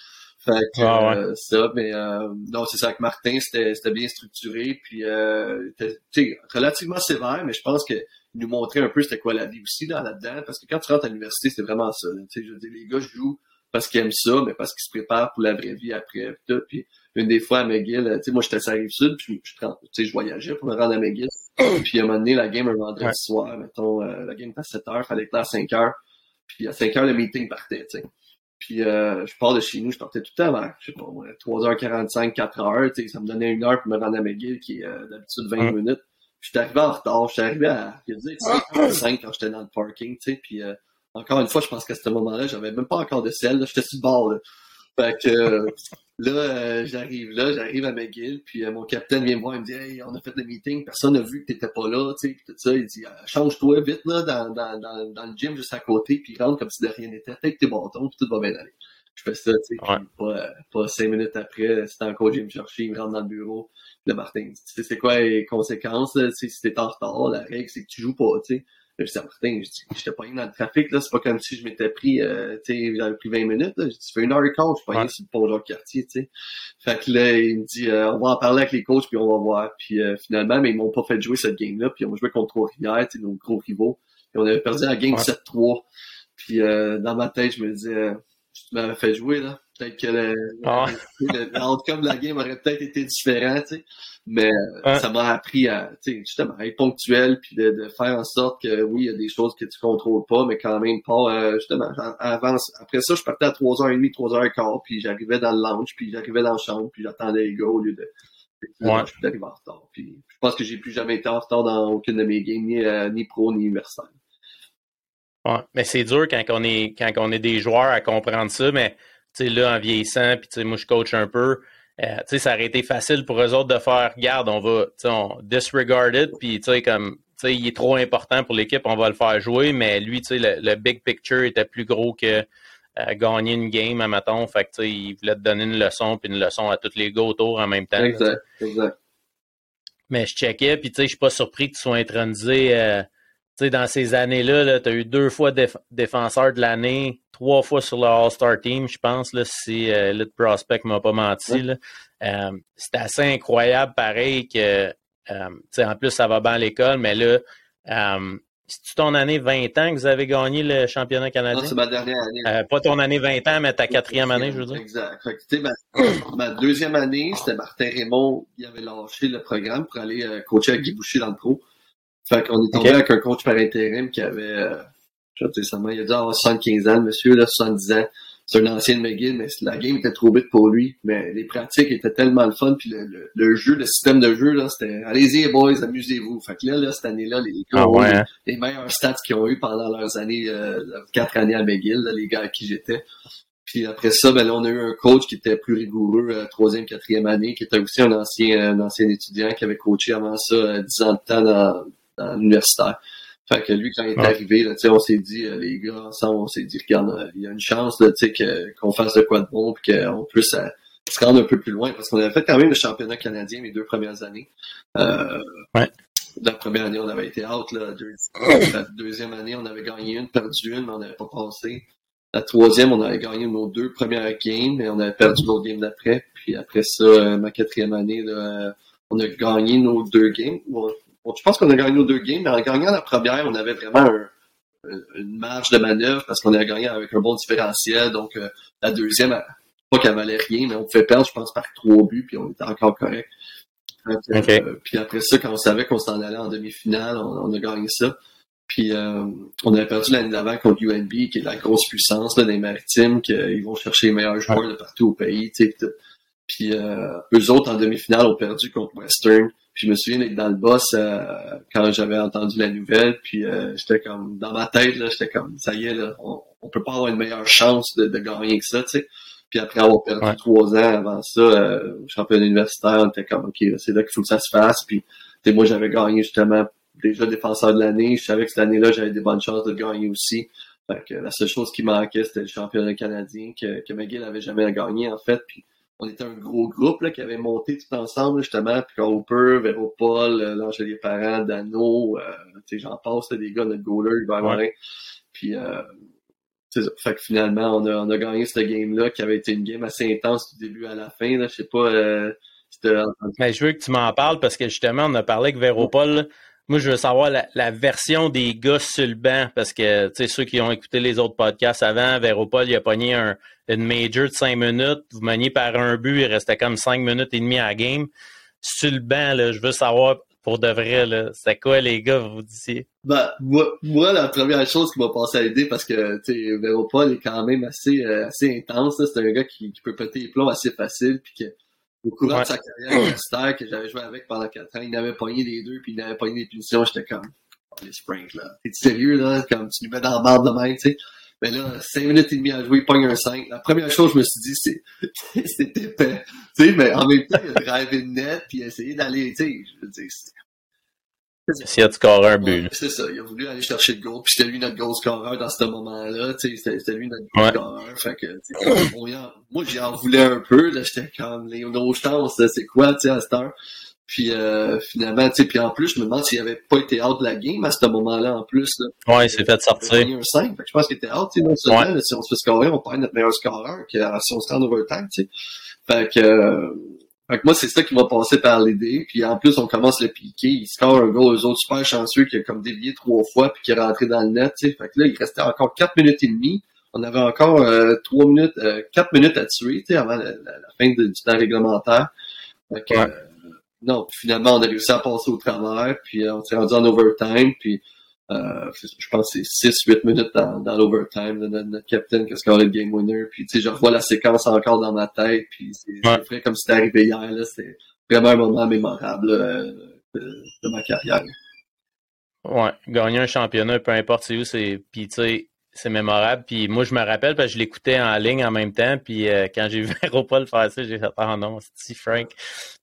Fait que, ah, euh, ça, mais euh, non, c'est ça, avec Martin, c'était, c'était bien structuré, puis euh, tu sais, relativement sévère, mais je pense que nous montrait un peu c'était quoi la vie aussi là, là-dedans, parce que quand tu rentres à l'université, c'est vraiment ça. Tu sais, je veux dire, les gars jouent parce qu'ils aiment ça, mais parce qu'ils se préparent pour la vraie vie après. Tout. Puis une des fois à McGill, tu sais, moi j'étais à Rive-Sud, puis je, je, je voyageais pour me rendre à McGill. (coughs) puis à un moment donné, la game un vendredi soir, mettons, euh, la game était à 7 heures, fallait être là à 5 heures. Puis à 5 heures, le meeting partait, tu sais. Puis euh, je pars de chez nous, je partais tout temps vers, je sais pas, 3h45, 4h, tu sais, ça me donnait une heure pour me rendre à McGill, qui est euh, d'habitude 20 minutes. Puis j'étais arrivé en retard, j'étais arrivé à, je dire, 5 quand j'étais dans le parking, tu sais, puis encore une fois, je pense qu'à ce moment-là, j'avais même pas encore de sel. J'étais sur le bord. Là. Fait que là, euh, j'arrive là, j'arrive à McGill, puis euh, mon capitaine vient me voir, il me dit Hey, on a fait le meeting, personne n'a vu que t'étais pas là, tu sais, tout ça. Il dit euh, Change-toi vite là dans, dans, dans, dans, le gym juste à côté, puis rentre comme si de rien n'était, avec tes bâtons, puis tout va bien aller. Je fais ça, tu sais, pas, pas cinq minutes après, c'était encore Jim chercher, il me rentre dans le bureau. Le Martin dit, tu sais, c'est quoi les conséquences, là, si t'es en retard, la règle, c'est que tu joues pas, tu sais. Je dis à Martin, je dis, j'étais pas dans le trafic, là, c'est pas comme si je m'étais pris, euh, tu sais, j'avais pris 20 minutes, là. Je dis, ça fait une heure et quart, je suis pas ouais. sur le pont de quartier, tu sais. Fait que là, il me dit, euh, on va en parler avec les coachs, puis on va voir. Puis euh, finalement, mais ils m'ont pas fait jouer cette game-là, puis on jouait contre Trois-Rivières, tu sais, nos gros rivaux. Et on avait perdu la game 7-3. Puis euh, dans ma tête, je me disais, tu m'avais fait jouer, là. Peut-être que le, ah. de la game aurait peut-être été différent, tu sais. Mais ça m'a appris à, tu sais, justement, être ponctuel puis de, de, faire en sorte que, oui, il y a des choses que tu contrôles pas, mais quand même pas, euh, justement, avance. Après ça, je partais à 3h30, 3h15, puis j'arrivais dans le lounge, puis j'arrivais dans la chambre, puis j'attendais les gars au lieu de... Ouais. Je suis arrivé en retard. Puis je pense que j'ai plus jamais été en retard dans aucune de mes games, ni, euh, ni pro, ni universitaire. Ouais, mais c'est dur quand on est quand on est des joueurs à comprendre ça, mais tu sais, là, en vieillissant, puis moi, je coach un peu, euh, tu sais, ça aurait été facile pour eux autres de faire, regarde, on va, on disregard it, puis tu sais, comme, tu sais, il est trop important pour l'équipe, on va le faire jouer, mais lui, tu sais, le, big picture était plus gros que euh, gagner une game, à maton, fait que, il voulait te donner une leçon, puis une leçon à tous les gars autour en même temps. Exact, exact. Mais je checkais, puis tu sais, je suis pas surpris que tu sois intronisé, euh, sais, dans ces années-là, -là, tu as eu deux fois défenseur de l'année, trois fois sur le All-Star Team, je pense, là, si euh, Elite Prospect m'a pas menti. Là. Euh, c'est assez incroyable, pareil, que euh, en plus, ça va bien à l'école, mais là, euh, c'est ton année 20 ans que vous avez gagné le championnat canadien? Non, c'est ma dernière année. Euh, pas ton année 20 ans, mais ta quatrième année, je veux dire. Exact. Fait que, ma, (coughs) ma deuxième année, c'était Martin Raymond qui avait lâché le programme pour aller coacher avec Guy Boucher dans le pro. Fait qu'on est tombé avec un coach par intérim qui avait, euh, je sais récemment, il a dû avoir 75 ans, le monsieur, là, 70 ans. C'est un ancien de McGill, mais la game était trop vite pour lui. Mais les pratiques étaient tellement le fun, puis le, le, jeu, le système de jeu, là, c'était allez-y boys, amusez-vous. Fait que là, là cette année-là, les gars ah hein? les, meilleurs stats qu'ils ont eu pendant leurs années, euh, quatre années à McGill, là, les gars à qui j'étais. Puis après ça, ben là, on a eu un coach qui était plus rigoureux, euh, troisième, quatrième année, qui était aussi un ancien, un ancien étudiant qui avait coaché avant ça euh, dix ans de temps dans, dans l'universitaire. Fait que lui, quand il est arrivé, là, on s'est dit, euh, les gars, ensemble, on s'est dit, regarde, euh, il y a une chance là, qu'on fasse de quoi de bon puis qu'on puisse euh, se rendre un peu plus loin. Parce qu'on avait fait quand même le championnat canadien les deux premières années. Euh, ouais. La première année, on avait été out. Là, deux, la deuxième année, on avait gagné une, perdu une, mais on n'avait pas passé. La troisième, on avait gagné nos deux premières games, et on avait perdu l'autre game d'après. Puis après ça, ma quatrième année, là, on a gagné nos deux games. Bon, je pense qu'on a gagné nos deux games, mais en gagnant la première, on avait vraiment une marge de manœuvre parce qu'on a gagné avec un bon différentiel. Donc, euh, la deuxième, pas qu'elle valait rien, mais on pouvait perdre, je pense, par trois buts, puis on était encore correct. puis après ça, quand on savait qu'on s'en allait en demi-finale, on, a gagné ça. Puis on avait perdu l'année d'avant contre UNB, qui est la grosse puissance là, des maritimes, qu'ils vont chercher les meilleurs joueurs de partout au pays. Puis eux autres, en demi-finale, ont perdu contre Western. Puis je me souviens d'être dans le boss euh, quand j'avais entendu la nouvelle, puis euh, j'étais comme dans ma tête là, j'étais comme ça y est là, on, on, peut pas avoir une meilleure chance de, de gagner que ça, tu sais. Puis après avoir perdu trois ans avant ça, euh, au championnat universitaire, on était comme ok, c'est là qu'il faut que ça se fasse. Puis moi j'avais gagné justement déjà défenseur de l'année. Je savais que cette année-là j'avais des bonnes chances de gagner aussi. Fait que la seule chose qui manquait c'était le championnat canadien que, que McGill avait jamais gagné en fait. Puis on était un gros groupe là, qui avait monté tout ensemble, justement, puis Hopper, Véropol, euh, l'Angelier Parent, Dano, euh, tu sais, j'en passe, des gars, notre goaler, Hubert ouais. Puis euh, ça. Fait que finalement, on a, on a gagné ce game-là, qui avait été une game assez intense du début à la fin. Là. Je sais pas euh, Mais je veux que tu m'en parles parce que justement, on a parlé avec Véropol. Moi, je veux savoir la, version des gars sur parce que, tu sais, ceux qui ont écouté les autres podcasts avant, Véropol, il a pogné un, une major de cinq minutes, vous maniez par un but, il restait comme cinq minutes et demie à la game. Sur le banc, là, je veux savoir pour de vrai, là, c'est quoi les gars, vous disiez? Ben, moi, la première chose qui m'a passé à l'idée, parce que, tu sais, Véropol est quand même assez, euh, assez intense, c'est un gars qui, qui peut péter les plombs assez facile, puis que au courant de sa carrière universitaire que j'avais joué avec pendant quatre ans, il n'avait pogné les deux, puis il n'avait pogné les punitions, j'étais comme, oh, les sprints, là. T'es sérieux, là? Comme tu lui mets dans la barre de main, tu sais. Mais là, cinq minutes et demie à jouer, il pogne un 5. La première chose, je me suis dit, c'est, (laughs) c'était épais. Tu sais, mais en même temps, il a drivé une net, puis essayer d'aller, tu sais, je veux dire, (laughs) s'il a de scorer un but. c'est ça, il a voulu aller chercher le goal, puis c'était lui notre goal scoreur dans ce moment-là, c'était lui notre goal scoreur, fait que, on (coughs) moi j'en voulais un peu, là, j'étais comme, les, nos chances, c'est quoi, tu sais, à cette heure? Puis euh, finalement, tu sais, puis en plus, je me demande s'il avait pas été out de la game à ce moment-là en plus. Là. Ouais, il s'est fait sortir. Il a un 5, je pense qu'il était out, tu sais, non seulement, si on se fait scorer, on perd notre meilleur scoreur, que si on se rend overtime, tu sais. Fait que, euh, fait que moi, c'est ça qui m'a passé par l'idée. Puis en plus, on commence le piquer. Il score un goal, eux autres super chanceux qui a comme dévié trois fois puis qui est rentré dans le net. Fait que là, il restait encore quatre minutes et demie. On avait encore euh, trois minutes, euh, quatre minutes à tuer avant la, fin du temps réglementaire. Fait que, euh, non, finalement, on a réussi à passer au travers. Puis on s'est rendu en overtime. Puis euh, je pense que c'est 6-8 minutes dans, dans l'overtime, notre, notre capitaine qui a scoré le game winner. Puis tu sais, je revois la séquence encore dans ma tête, puis c'est ouais. comme si c'était arrivé hier. Là, c'est vraiment un moment mémorable euh, de, ma carrière. Ouais, gagner un championnat, peu importe c'est où, c'est puis tu sais, c'est mémorable. Puis moi, je me rappelle parce que je l'écoutais en ligne en même temps. Puis euh, quand j'ai vu (laughs) Aeropol faire ça, j'ai fait ah non, c'est Frank?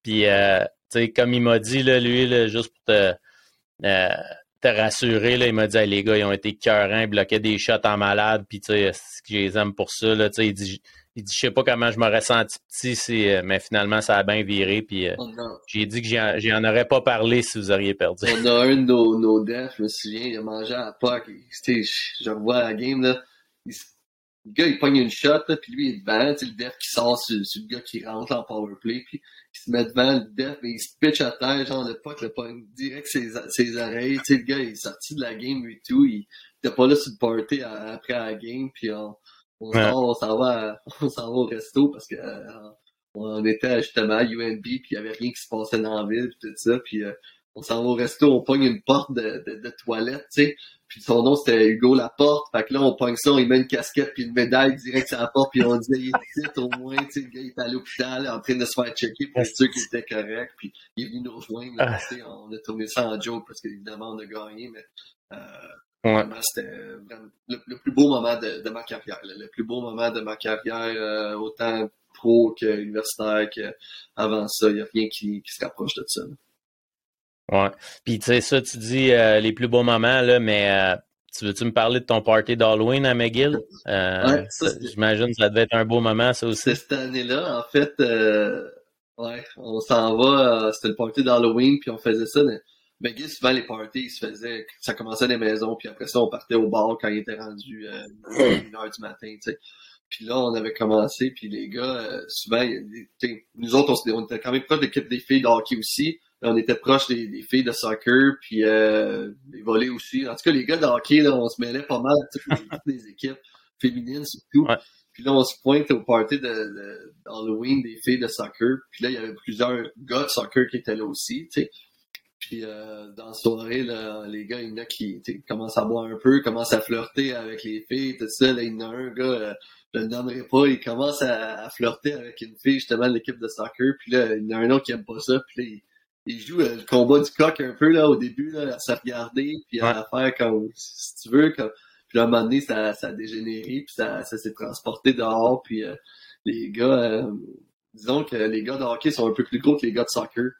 Puis euh, tu sais, comme il m'a dit là, lui, là, juste pour te te rassurer, là, il m'a dit les gars, ils ont été cœurants, ils bloquaient des shots en malade, puis tu sais, je les aime pour ça. Là, il dit il dit je sais pas comment je m'aurais senti petit, euh, mais finalement ça a bien viré. Puis euh, j'ai dit que j'en aurais pas parlé si vous auriez perdu. On a un de nos, nos je me souviens, il a mangé à la POC. Je revois la game là. Le gars il pogne une shot, là, puis lui il est devant, le def qui sort sur, le gars qui rentre en powerplay, puis il se met devant le def et il se pitch à terre, genre le puck le pogne direct ses, ses oreilles. Tu sais, le gars il est sorti de la game et tout, il était pas là sur le party après la game, puis on, on s'en va, (laughs) on s'en va au resto parce que euh, on était justement à UNB puis il y avait rien qui se passait dans la ville puis tout ça, puis euh, on s'en va au resto, on pogne une porte de, de, de toilette, tu sais. Puis son nom, c'était Hugo Laporte. Fait que là, on pogne ça, on met une casquette puis une médaille direct sur la porte, puis on dit il est ici au moins, tu sais, le gars il est à l'hôpital en train de se faire checker pour être sûr qu'il était correct. Puis il est venu nous rejoindre. Là, ah. on a tourné ça en joke parce qu'évidemment, on a gagné, mais euh, ouais. c'était le, le, plus beau moment de, de ma carrière. le plus beau moment de ma carrière, euh, autant pro que universitaire qu'avant ça. Il n'y a rien qui, qui se rapproche de ça. Là. Ouais. Puis tu sais, ça, tu dis euh, les plus beaux moments, là, mais euh, tu veux-tu me parler de ton party d'Halloween à McGill? Euh, ouais, J'imagine que ça devait être un beau moment, ça aussi. Cette année-là, en fait, euh, ouais, on s'en va, c'était le party d'Halloween, puis on faisait ça. Mais McGill, souvent, les parties, ils se faisaient, ça commençait des maisons, puis après ça, on partait au bar quand il était rendu euh, 1h du matin, tu sais. Puis là, on avait commencé, puis les gars, souvent, nous autres, on, on était quand même proches de l'équipe des filles de hockey aussi on était proche des, des, filles de soccer, puis euh, des volets aussi. En tout cas, les gars de hockey, là, on se mêlait pas mal à toutes les, équipes féminines surtout. Puis là, on se pointe au party de, d'Halloween des filles de soccer. Puis là, il y avait plusieurs gars de soccer qui étaient là aussi, tu sais. Puis euh, dans la soirée, là, les gars, il y en a qui commencent à boire un peu, commencent à flirter avec les filles, tout ça. Là, il y en a un gars, euh, je le nommerai pas, il commence à, flirter avec une fille justement de l'équipe de soccer. Puis là, il y en a un autre qui aime pas ça. Puis là, il, joue euh, le combat du coq un peu là au début, là, à se regarder, puis à faire comme si tu veux. Comme... Puis là, à un moment donné, ça, ça a dégénéré, puis ça, ça s'est transporté dehors. Puis les gars, disons que les gars de hockey sont un peu plus gros que les gars de soccer.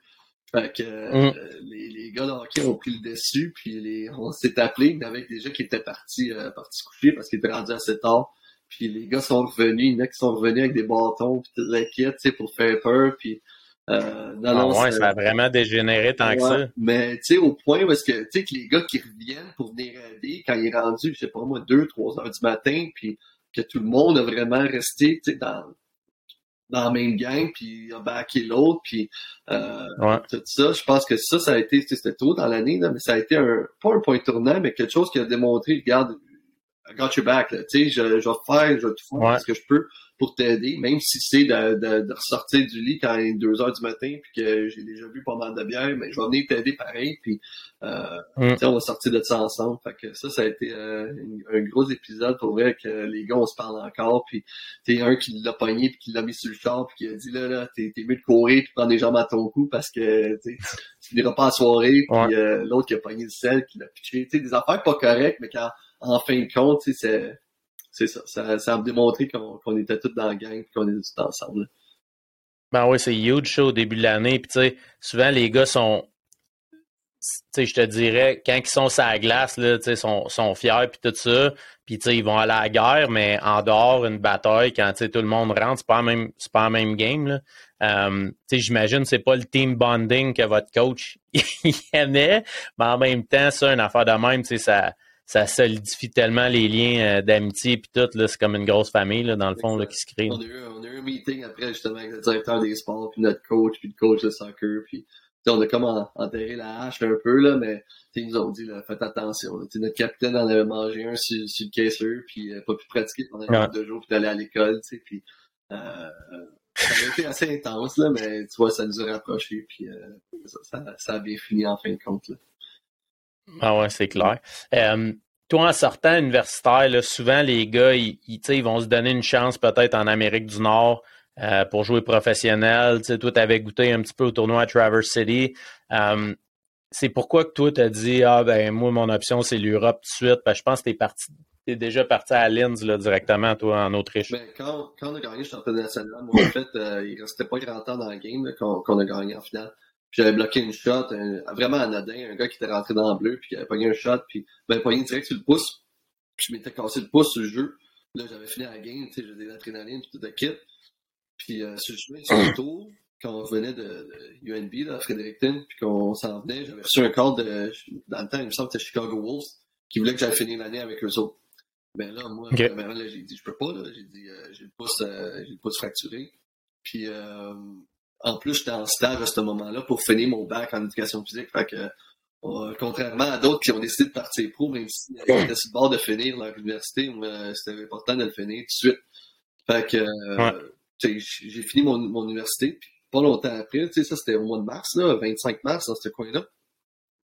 Fait que mm. euh, les, les, gars de hockey ont pris le dessus, puis les, on s'est appelé avec des gens qui étaient partis, euh, partis coucher parce qu'ils étaient rendus assez tard. Puis les gars sont revenus, il y en a qui sont revenus avec des bâtons, puis toute la tu sais, pour faire peur, puis... Euh, non, ah ouais, ça a vraiment dégénéré tant que ça. Mais tu sais, au point où est-ce que, tu sais, que les gars qui reviennent pour venir aider, quand il est rendu, je sais pas moi, deux, trois heures du matin, puis que tout le monde a vraiment resté, tu sais, dans, dans la même gang, puis a backé l'autre, puis euh, tout ça. Je pense que ça, ça a été, c'était tôt dans l'année, mais ça a été un, pas un point tournant, mais quelque chose qui a démontré, regarde, I got your back, tu sais, je, je vais faire, je vais tout faire ce que je peux pour t'aider, même si c'est de, de, de, ressortir du lit quand il est 2 heures du matin puis que j'ai déjà bu pas mal de bière, mais je vais venir t'aider pareil, puis euh, mm. on va sortir de ça ensemble. Fait que ça, ça a été euh, un gros épisode pour vrai que les gars, on se parle encore, puis t'es un qui l'a pogné puis qui l'a mis sur le char puis qui a dit là, là, t'es, mieux de courir puis prendre les jambes à ton cou parce que tu finiras pas à soirée, puis euh, l'autre qui a pogné le sel, qui l'a pitché. des affaires pas correctes, mais quand en fin de compte, c'est c'est ça. Ça, a démontré qu'on était tous dans la gang et qu'on est tous ensemble. Ben oui, c'est huge show au début de l'année. Puis tu sais, souvent les gars sont. Tu sais, je te dirais, quand ils sont sur la glace, là, tu sais, sont, sont fiers puis tout ça. Puis tu sais, ils vont aller à la guerre, mais en dehors, une bataille, quand tu sais, tout le monde rentre, c'est pas même c'est pas la même game. Là. Euh, tu sais, j'imagine c'est pas le team bonding que votre coach (laughs) aimait, mais en même temps, ça, une affaire de même, tu sais, ça ça solidifie tellement les liens euh, d'amitié puis tout là c'est comme une grosse famille là, dans le fond là, qui se crée. On a, eu, on a eu un meeting après justement avec le directeur des sports puis notre coach puis le coach de soccer puis on a comme enterré la hache un peu là mais ils nous ont dit là, faites attention là, notre capitaine en avait mangé un sur, sur le caisseur puis euh, pas pu pratiquer pendant ouais. deux jours puis d'aller à l'école tu sais puis euh, ça a été assez intense là mais tu vois ça nous a rapprochés puis euh, ça, ça, ça, a bien fini en fin de compte là. Ah ouais, c'est clair. Euh, toi, en sortant universitaire, souvent les gars, ils, vont se donner une chance peut-être en Amérique du Nord euh, pour jouer professionnel. toi, tu avais goûté un petit peu au tournoi à Traverse City. Euh, c'est pourquoi que toi, tu as dit Ah ben moi, mon option, c'est l'Europe tout de suite? Ben, je pense que tu es parti. T'es déjà parti à Linz directement, toi, en Autriche. Ben, quand, quand on a gagné le championnat national, moi, en fait, il restait pas grand temps dans la game qu'on a gagné en finale j'avais bloqué une shot, vraiment anodin, un gars qui était rentré dans le bleu, puis qui avait pogné un shot, puis ben pogné direct sur le pouce. Puis je m'étais cassé le pouce sur le jeu. Là, j'avais fini la game, tu sais, j'avais de l'adrénaline, puis tout le kit. Puis euh, sur le chemin, sur le tour, quand on venait de, de UNB, là, Fredericton, puis qu'on s'en venait, j'avais reçu un call de, dans le temps, il me semble que c'était Chicago Wolves, qui voulait que j'aille finir l'année avec eux autres. Ben là, moi, okay. ben, là, j'ai dit, je peux pas, là. J'ai dit, euh, j'ai le pouce, euh, j'ai le pouce fracturé. Puis, euh, en plus, j'étais en stage à ce moment-là pour finir mon bac en éducation physique. Fait que, euh, contrairement à d'autres qui ont décidé de partir pro, même si étaient sur le bord de finir leur université, c'était important de le finir tout de suite. Fait que, euh, j'ai fini mon, mon université, puis pas longtemps après, ça c'était au mois de mars, là, 25 mars, dans ce coin-là.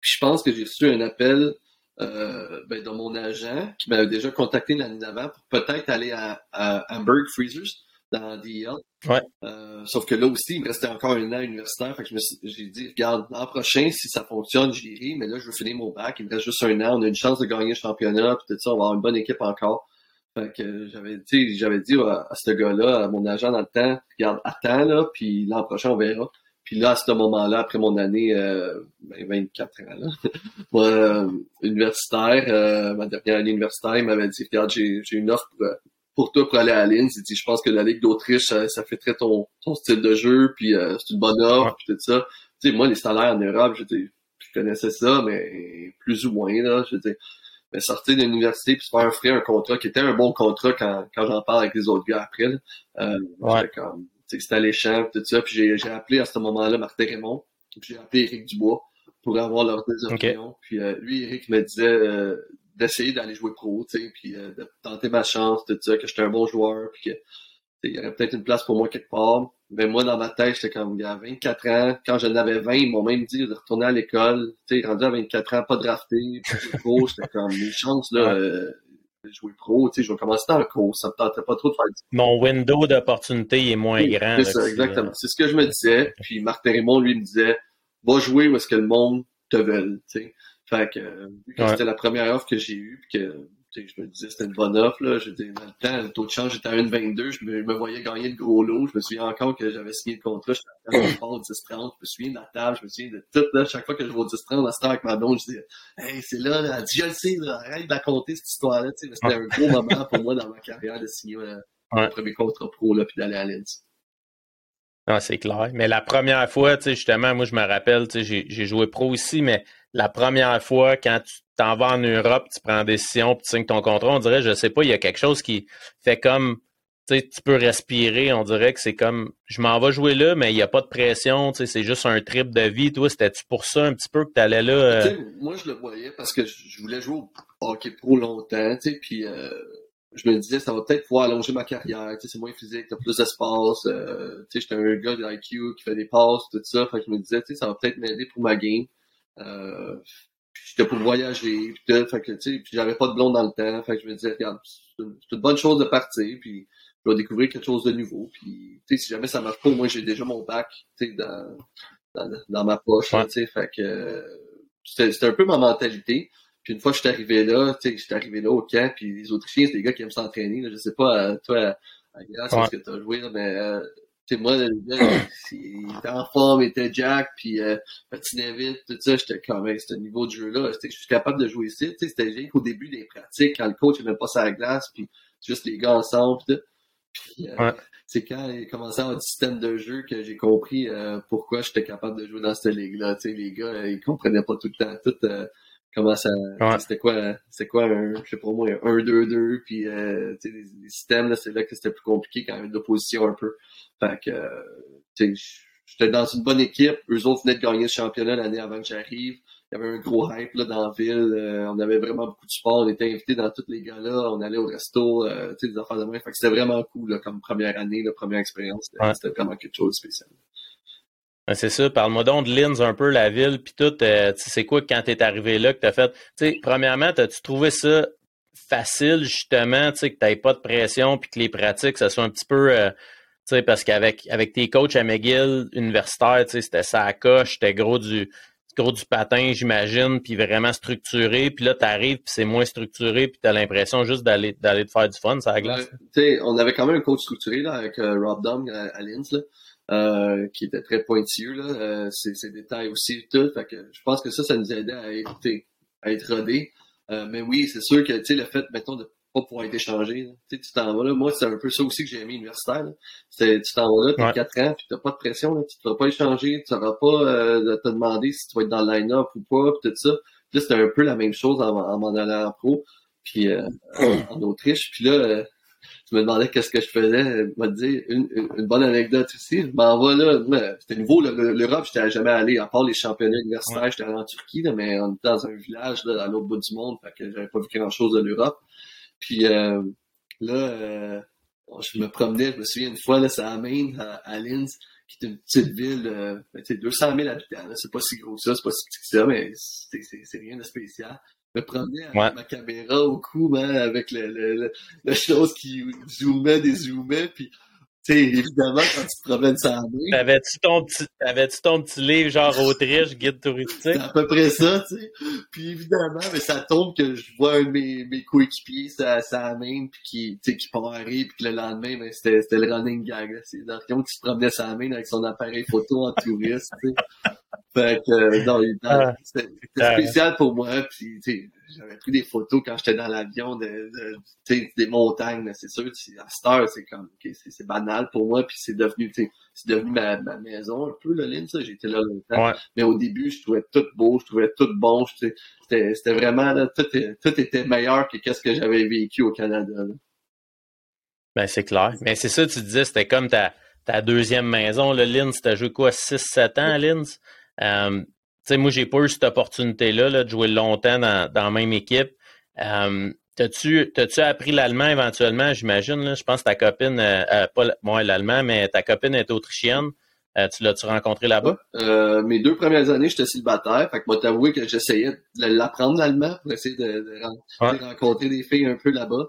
Puis je pense que j'ai reçu un appel euh, ben, de mon agent qui m'avait déjà contacté l'année d'avant pour peut-être aller à, à Hamburg Freezers dans DL. Ouais. Euh, sauf que là aussi, il me restait encore un an universitaire. Fait que j'ai dit, regarde, l'an prochain, si ça fonctionne, j'irai. Mais là, je veux finir mon bac. Il me reste juste un an. On a une chance de gagner le championnat. Puis tout ça, on va avoir une bonne équipe encore. Fait que j'avais dit, j'avais dit à, ce gars-là, à mon agent dans le temps, regarde, attends là, puis l'an prochain, on verra. Puis là, à ce moment-là, après mon année euh, 24 ben, ans, là, (laughs) moi, euh, universitaire, euh, ma dernière année universitaire, il m'avait dit, regarde, j'ai une offre pour, pour toi pour aller à Linz. Il dit, je pense que la Ligue d'Autriche, ça, ça, fait très ton, ton style de jeu, puis euh, c'est une bonne offre, puis tout ça. Tu sais, moi, les salaires en Europe, je, je connaissais ça, mais plus ou moins, là, je dis, mais sortir de l'université puis se faire offrir un contrat qui était un bon contrat quand, quand j'en parle avec les autres gars après, là, euh, ouais. c'était alléchant, tout ça. Puis j'ai appelé à ce moment-là Martin Raymond, puis j'ai appelé Éric Dubois pour avoir leurs deux opinions. Puis euh, lui, Eric me disait, euh, d'essayer d'aller jouer pro, tu sais, puis euh, de tenter ma chance, de dire que j'étais un bon joueur, puis que il y aurait peut-être une place pour moi quelque part. Mais moi, dans ma tête, j'étais comme, il y a 24 ans. Quand j'en avais 20, ils m'ont même dit de retourner à l'école. Tu sais, rendu à 24 ans, pas drafté, pas pro. (laughs) J'étais comme, une chance, là, euh, de jouer pro. Tu sais, je vais commencer dans le cours. Ça me tentait pas trop de faire Mon window d'opportunité est moins grand. C'est ça, exactement. C'est ce que je me disais. Puis Marc Raymond, lui, me disait, va jouer où est-ce que le monde te veut, tu sais. Fait que, vu que c'était la première offre que j'ai eue, puis que je me disais c'était une bonne offre. Là. Je dans le temps, le taux de change était à 1,22. Je me, me voyais gagner de gros lot. Je me souviens encore que j'avais signé le contrat. J'étais à 10 30 Je me souviens de la table. Je me souviens de tout. Là. Chaque fois que je vais au 10 30 à avec ma blonde, je dis Hey, c'est là, là. Elle dit, je le sais, là. arrête de la compter cette histoire-là. C'était un gros moment pour moi dans ma carrière de signer euh, mon premier contrat pro là, puis d'aller à Lens. Ah, c'est clair. Mais la première fois, tu sais, justement, moi, je me rappelle, tu sais, j'ai joué pro ici, mais la première fois, quand tu t'en vas en Europe, tu prends des décision, puis tu signes ton contrat, on dirait, je sais pas, il y a quelque chose qui fait comme, tu sais, tu peux respirer, on dirait que c'est comme, je m'en vais jouer là, mais il n'y a pas de pression, tu sais, c'est juste un trip de vie. Toi, c'était-tu pour ça un petit peu que tu allais là? Euh? Moi, je le voyais parce que je voulais jouer au hockey pro longtemps, tu sais, puis... Euh, je me disais, ça va peut-être pouvoir allonger ma carrière. Tu sais, c'est moins physique, t'as plus d'espace. Euh, tu sais, j'étais un gars de IQ qui fait des passes, tout ça. Fait que je me disais, tu sais, ça va peut-être m'aider pour ma game. Euh, j'étais pour voyager, puis tout. Fait que, tu sais, puis j'avais pas de blonde dans le temps. Fait que je me disais, regarde, c'est une, bonne chose de partir, puis je vais découvrir quelque chose de nouveau. Puis, tu sais, si jamais ça marche pas, moi, j'ai déjà mon bac, tu sais, dans, dans, dans, ma poche, tu sais. Fait que, c'était un peu ma mentalité. Puis une fois que je suis arrivé là, tu sais, j'étais arrivé là au camp, puis les Autrichiens, c'est des gars qui aiment s'entraîner. Je sais pas, euh, toi, à Grasse, ouais. ce que tu as joué, là, mais euh, tu sais, moi, le gars, (coughs) il était en forme, il était Jack, puis euh, patinait vite, tout ça, j'étais quand même, ce niveau de jeu-là, je suis capable de jouer ici. Tu sais, c'était juste au début des pratiques, quand le coach n'aimait pas sa glace, puis juste les gars ensemble, puis, puis euh, c'est quand il commençait à avoir un système de jeu que j'ai compris euh, pourquoi j'étais capable de jouer dans cette ligue-là. Tu sais, les gars, ils comprenaient pas tout le temps tout comment ça c'était quoi c'était quoi un je sais pas moi un 2 2 puis euh, tu sais les, systèmes là c'est là que c'était plus compliqué quand de l'opposition un peu. Fait que tu sais j'étais dans une bonne équipe. Eux autres venaient de gagner le championnat l'année avant que j'arrive. Il y avait un gros hype là dans la ville. Euh, on avait vraiment beaucoup de support. On était invités dans tous les gars-là. On allait au resto euh, tu sais des affaires de main fait que c'était vraiment cool là, comme première année la première expérience. C'était vraiment quelque chose de spécial c'est ça, parle-moi donc de Linz un peu, la ville, puis tout. Euh, c'est quoi quand t'es arrivé là que t'as fait? Premièrement, as-tu trouvé ça facile, justement, que t'avais pas de pression, puis que les pratiques, ça soit un petit peu. Euh, parce qu'avec avec tes coachs à McGill, universitaire, c'était ça à coche, c'était gros du gros du patin, j'imagine, puis vraiment structuré. Puis là, t'arrives, puis c'est moins structuré, puis t'as l'impression juste d'aller d'aller te faire du fun, ça la glace. tu sais, on avait quand même un coach structuré là, avec euh, Rob Dom à Linz. Là. Euh, qui était très pointilleux, là, euh, ces, détails aussi, tout. Fait que je pense que ça, ça nous aidait à être, à être rodés. Euh, mais oui, c'est sûr que, tu sais, le fait, mettons, de pas pouvoir être échangé, tu tu t'en vas là. Moi, c'est un peu ça aussi que j'ai aimé universitaire, C'est, tu t'en vas là, t'as quatre 4 ans, puis t'as pas de pression, là. Tu te feras pas échanger, tu n'auras pas de te demander si tu vas être dans le line-up ou pas, puis tout ça. Puis là, c'était un peu la même chose en, m'en allant en pro, puis en Autriche. Puis là, je me demandais qu'est-ce que je faisais. Me dire une, une, bonne anecdote aussi. Je m'en vais là. C'était nouveau, l'Europe, j'étais jamais allé, à part les championnats universitaires, j'étais allé en Turquie, là, mais on était dans un village là, à l'autre bout du monde, fait que j'avais pas vu grand-chose de l'Europe. Puis euh, là, euh, je me promenais, je me souviens une fois, là, ça amène à, à Linz, qui est une petite ville, euh, 200 000 habitants. C'est pas si gros que ça, c'est pas si petit que ça, mais c'est rien de spécial me promenais avec ma caméra au cou, avec le, le, le, chose qui zoomait, dézoomait, puis sais, évidemment, quand tu te promènes ça main. T'avais-tu ton petit, t'avais-tu ton petit livre genre Autriche, guide touristique? C'est à peu près ça, tu sais. Puis évidemment, mais ça tombe que je vois un de mes, mes coéquipiers, ça, ça main, puis qui, tu sais, qui part rire, puis que le lendemain, ben, c'était, c'était le running gag, là. C'est Dorion qui se promenait sa main avec son appareil photo en touriste, tu sais. Fait que, euh, non, ah. c'était spécial pour moi, puis, tu sais, j'avais pris des photos quand j'étais dans l'avion de, de des montagnes, c'est sûr, à cette heure, c'est comme, c'est banal pour moi, puis c'est devenu, c'est devenu ma, ma, maison un peu, le ça, j'étais là longtemps. Mais au début, je trouvais tout beau, je trouvais tout bon, c'était vraiment, là, tout, tout était meilleur que qu'est-ce que j'avais vécu au Canada, Ben, c'est clair. Mais c'est ça, tu disais, c'était comme ta, ta deuxième maison, le Linz, t'as joué quoi, 6-7 ans à Linz? Euh, sais, moi, j'ai pas eu cette opportunité-là de jouer longtemps dans, dans la même équipe. Euh, T'as-tu appris l'allemand éventuellement, j'imagine? Je pense que ta copine, euh, euh, pas moi l'allemand, mais ta copine est autrichienne. Euh, tu l'as-tu rencontré là-bas? Mes deux premières années, j'étais célibataire. Fait que moi, t'avouer que j'essayais de l'apprendre l'allemand pour essayer de, de, rencontrer des filles un peu là-bas.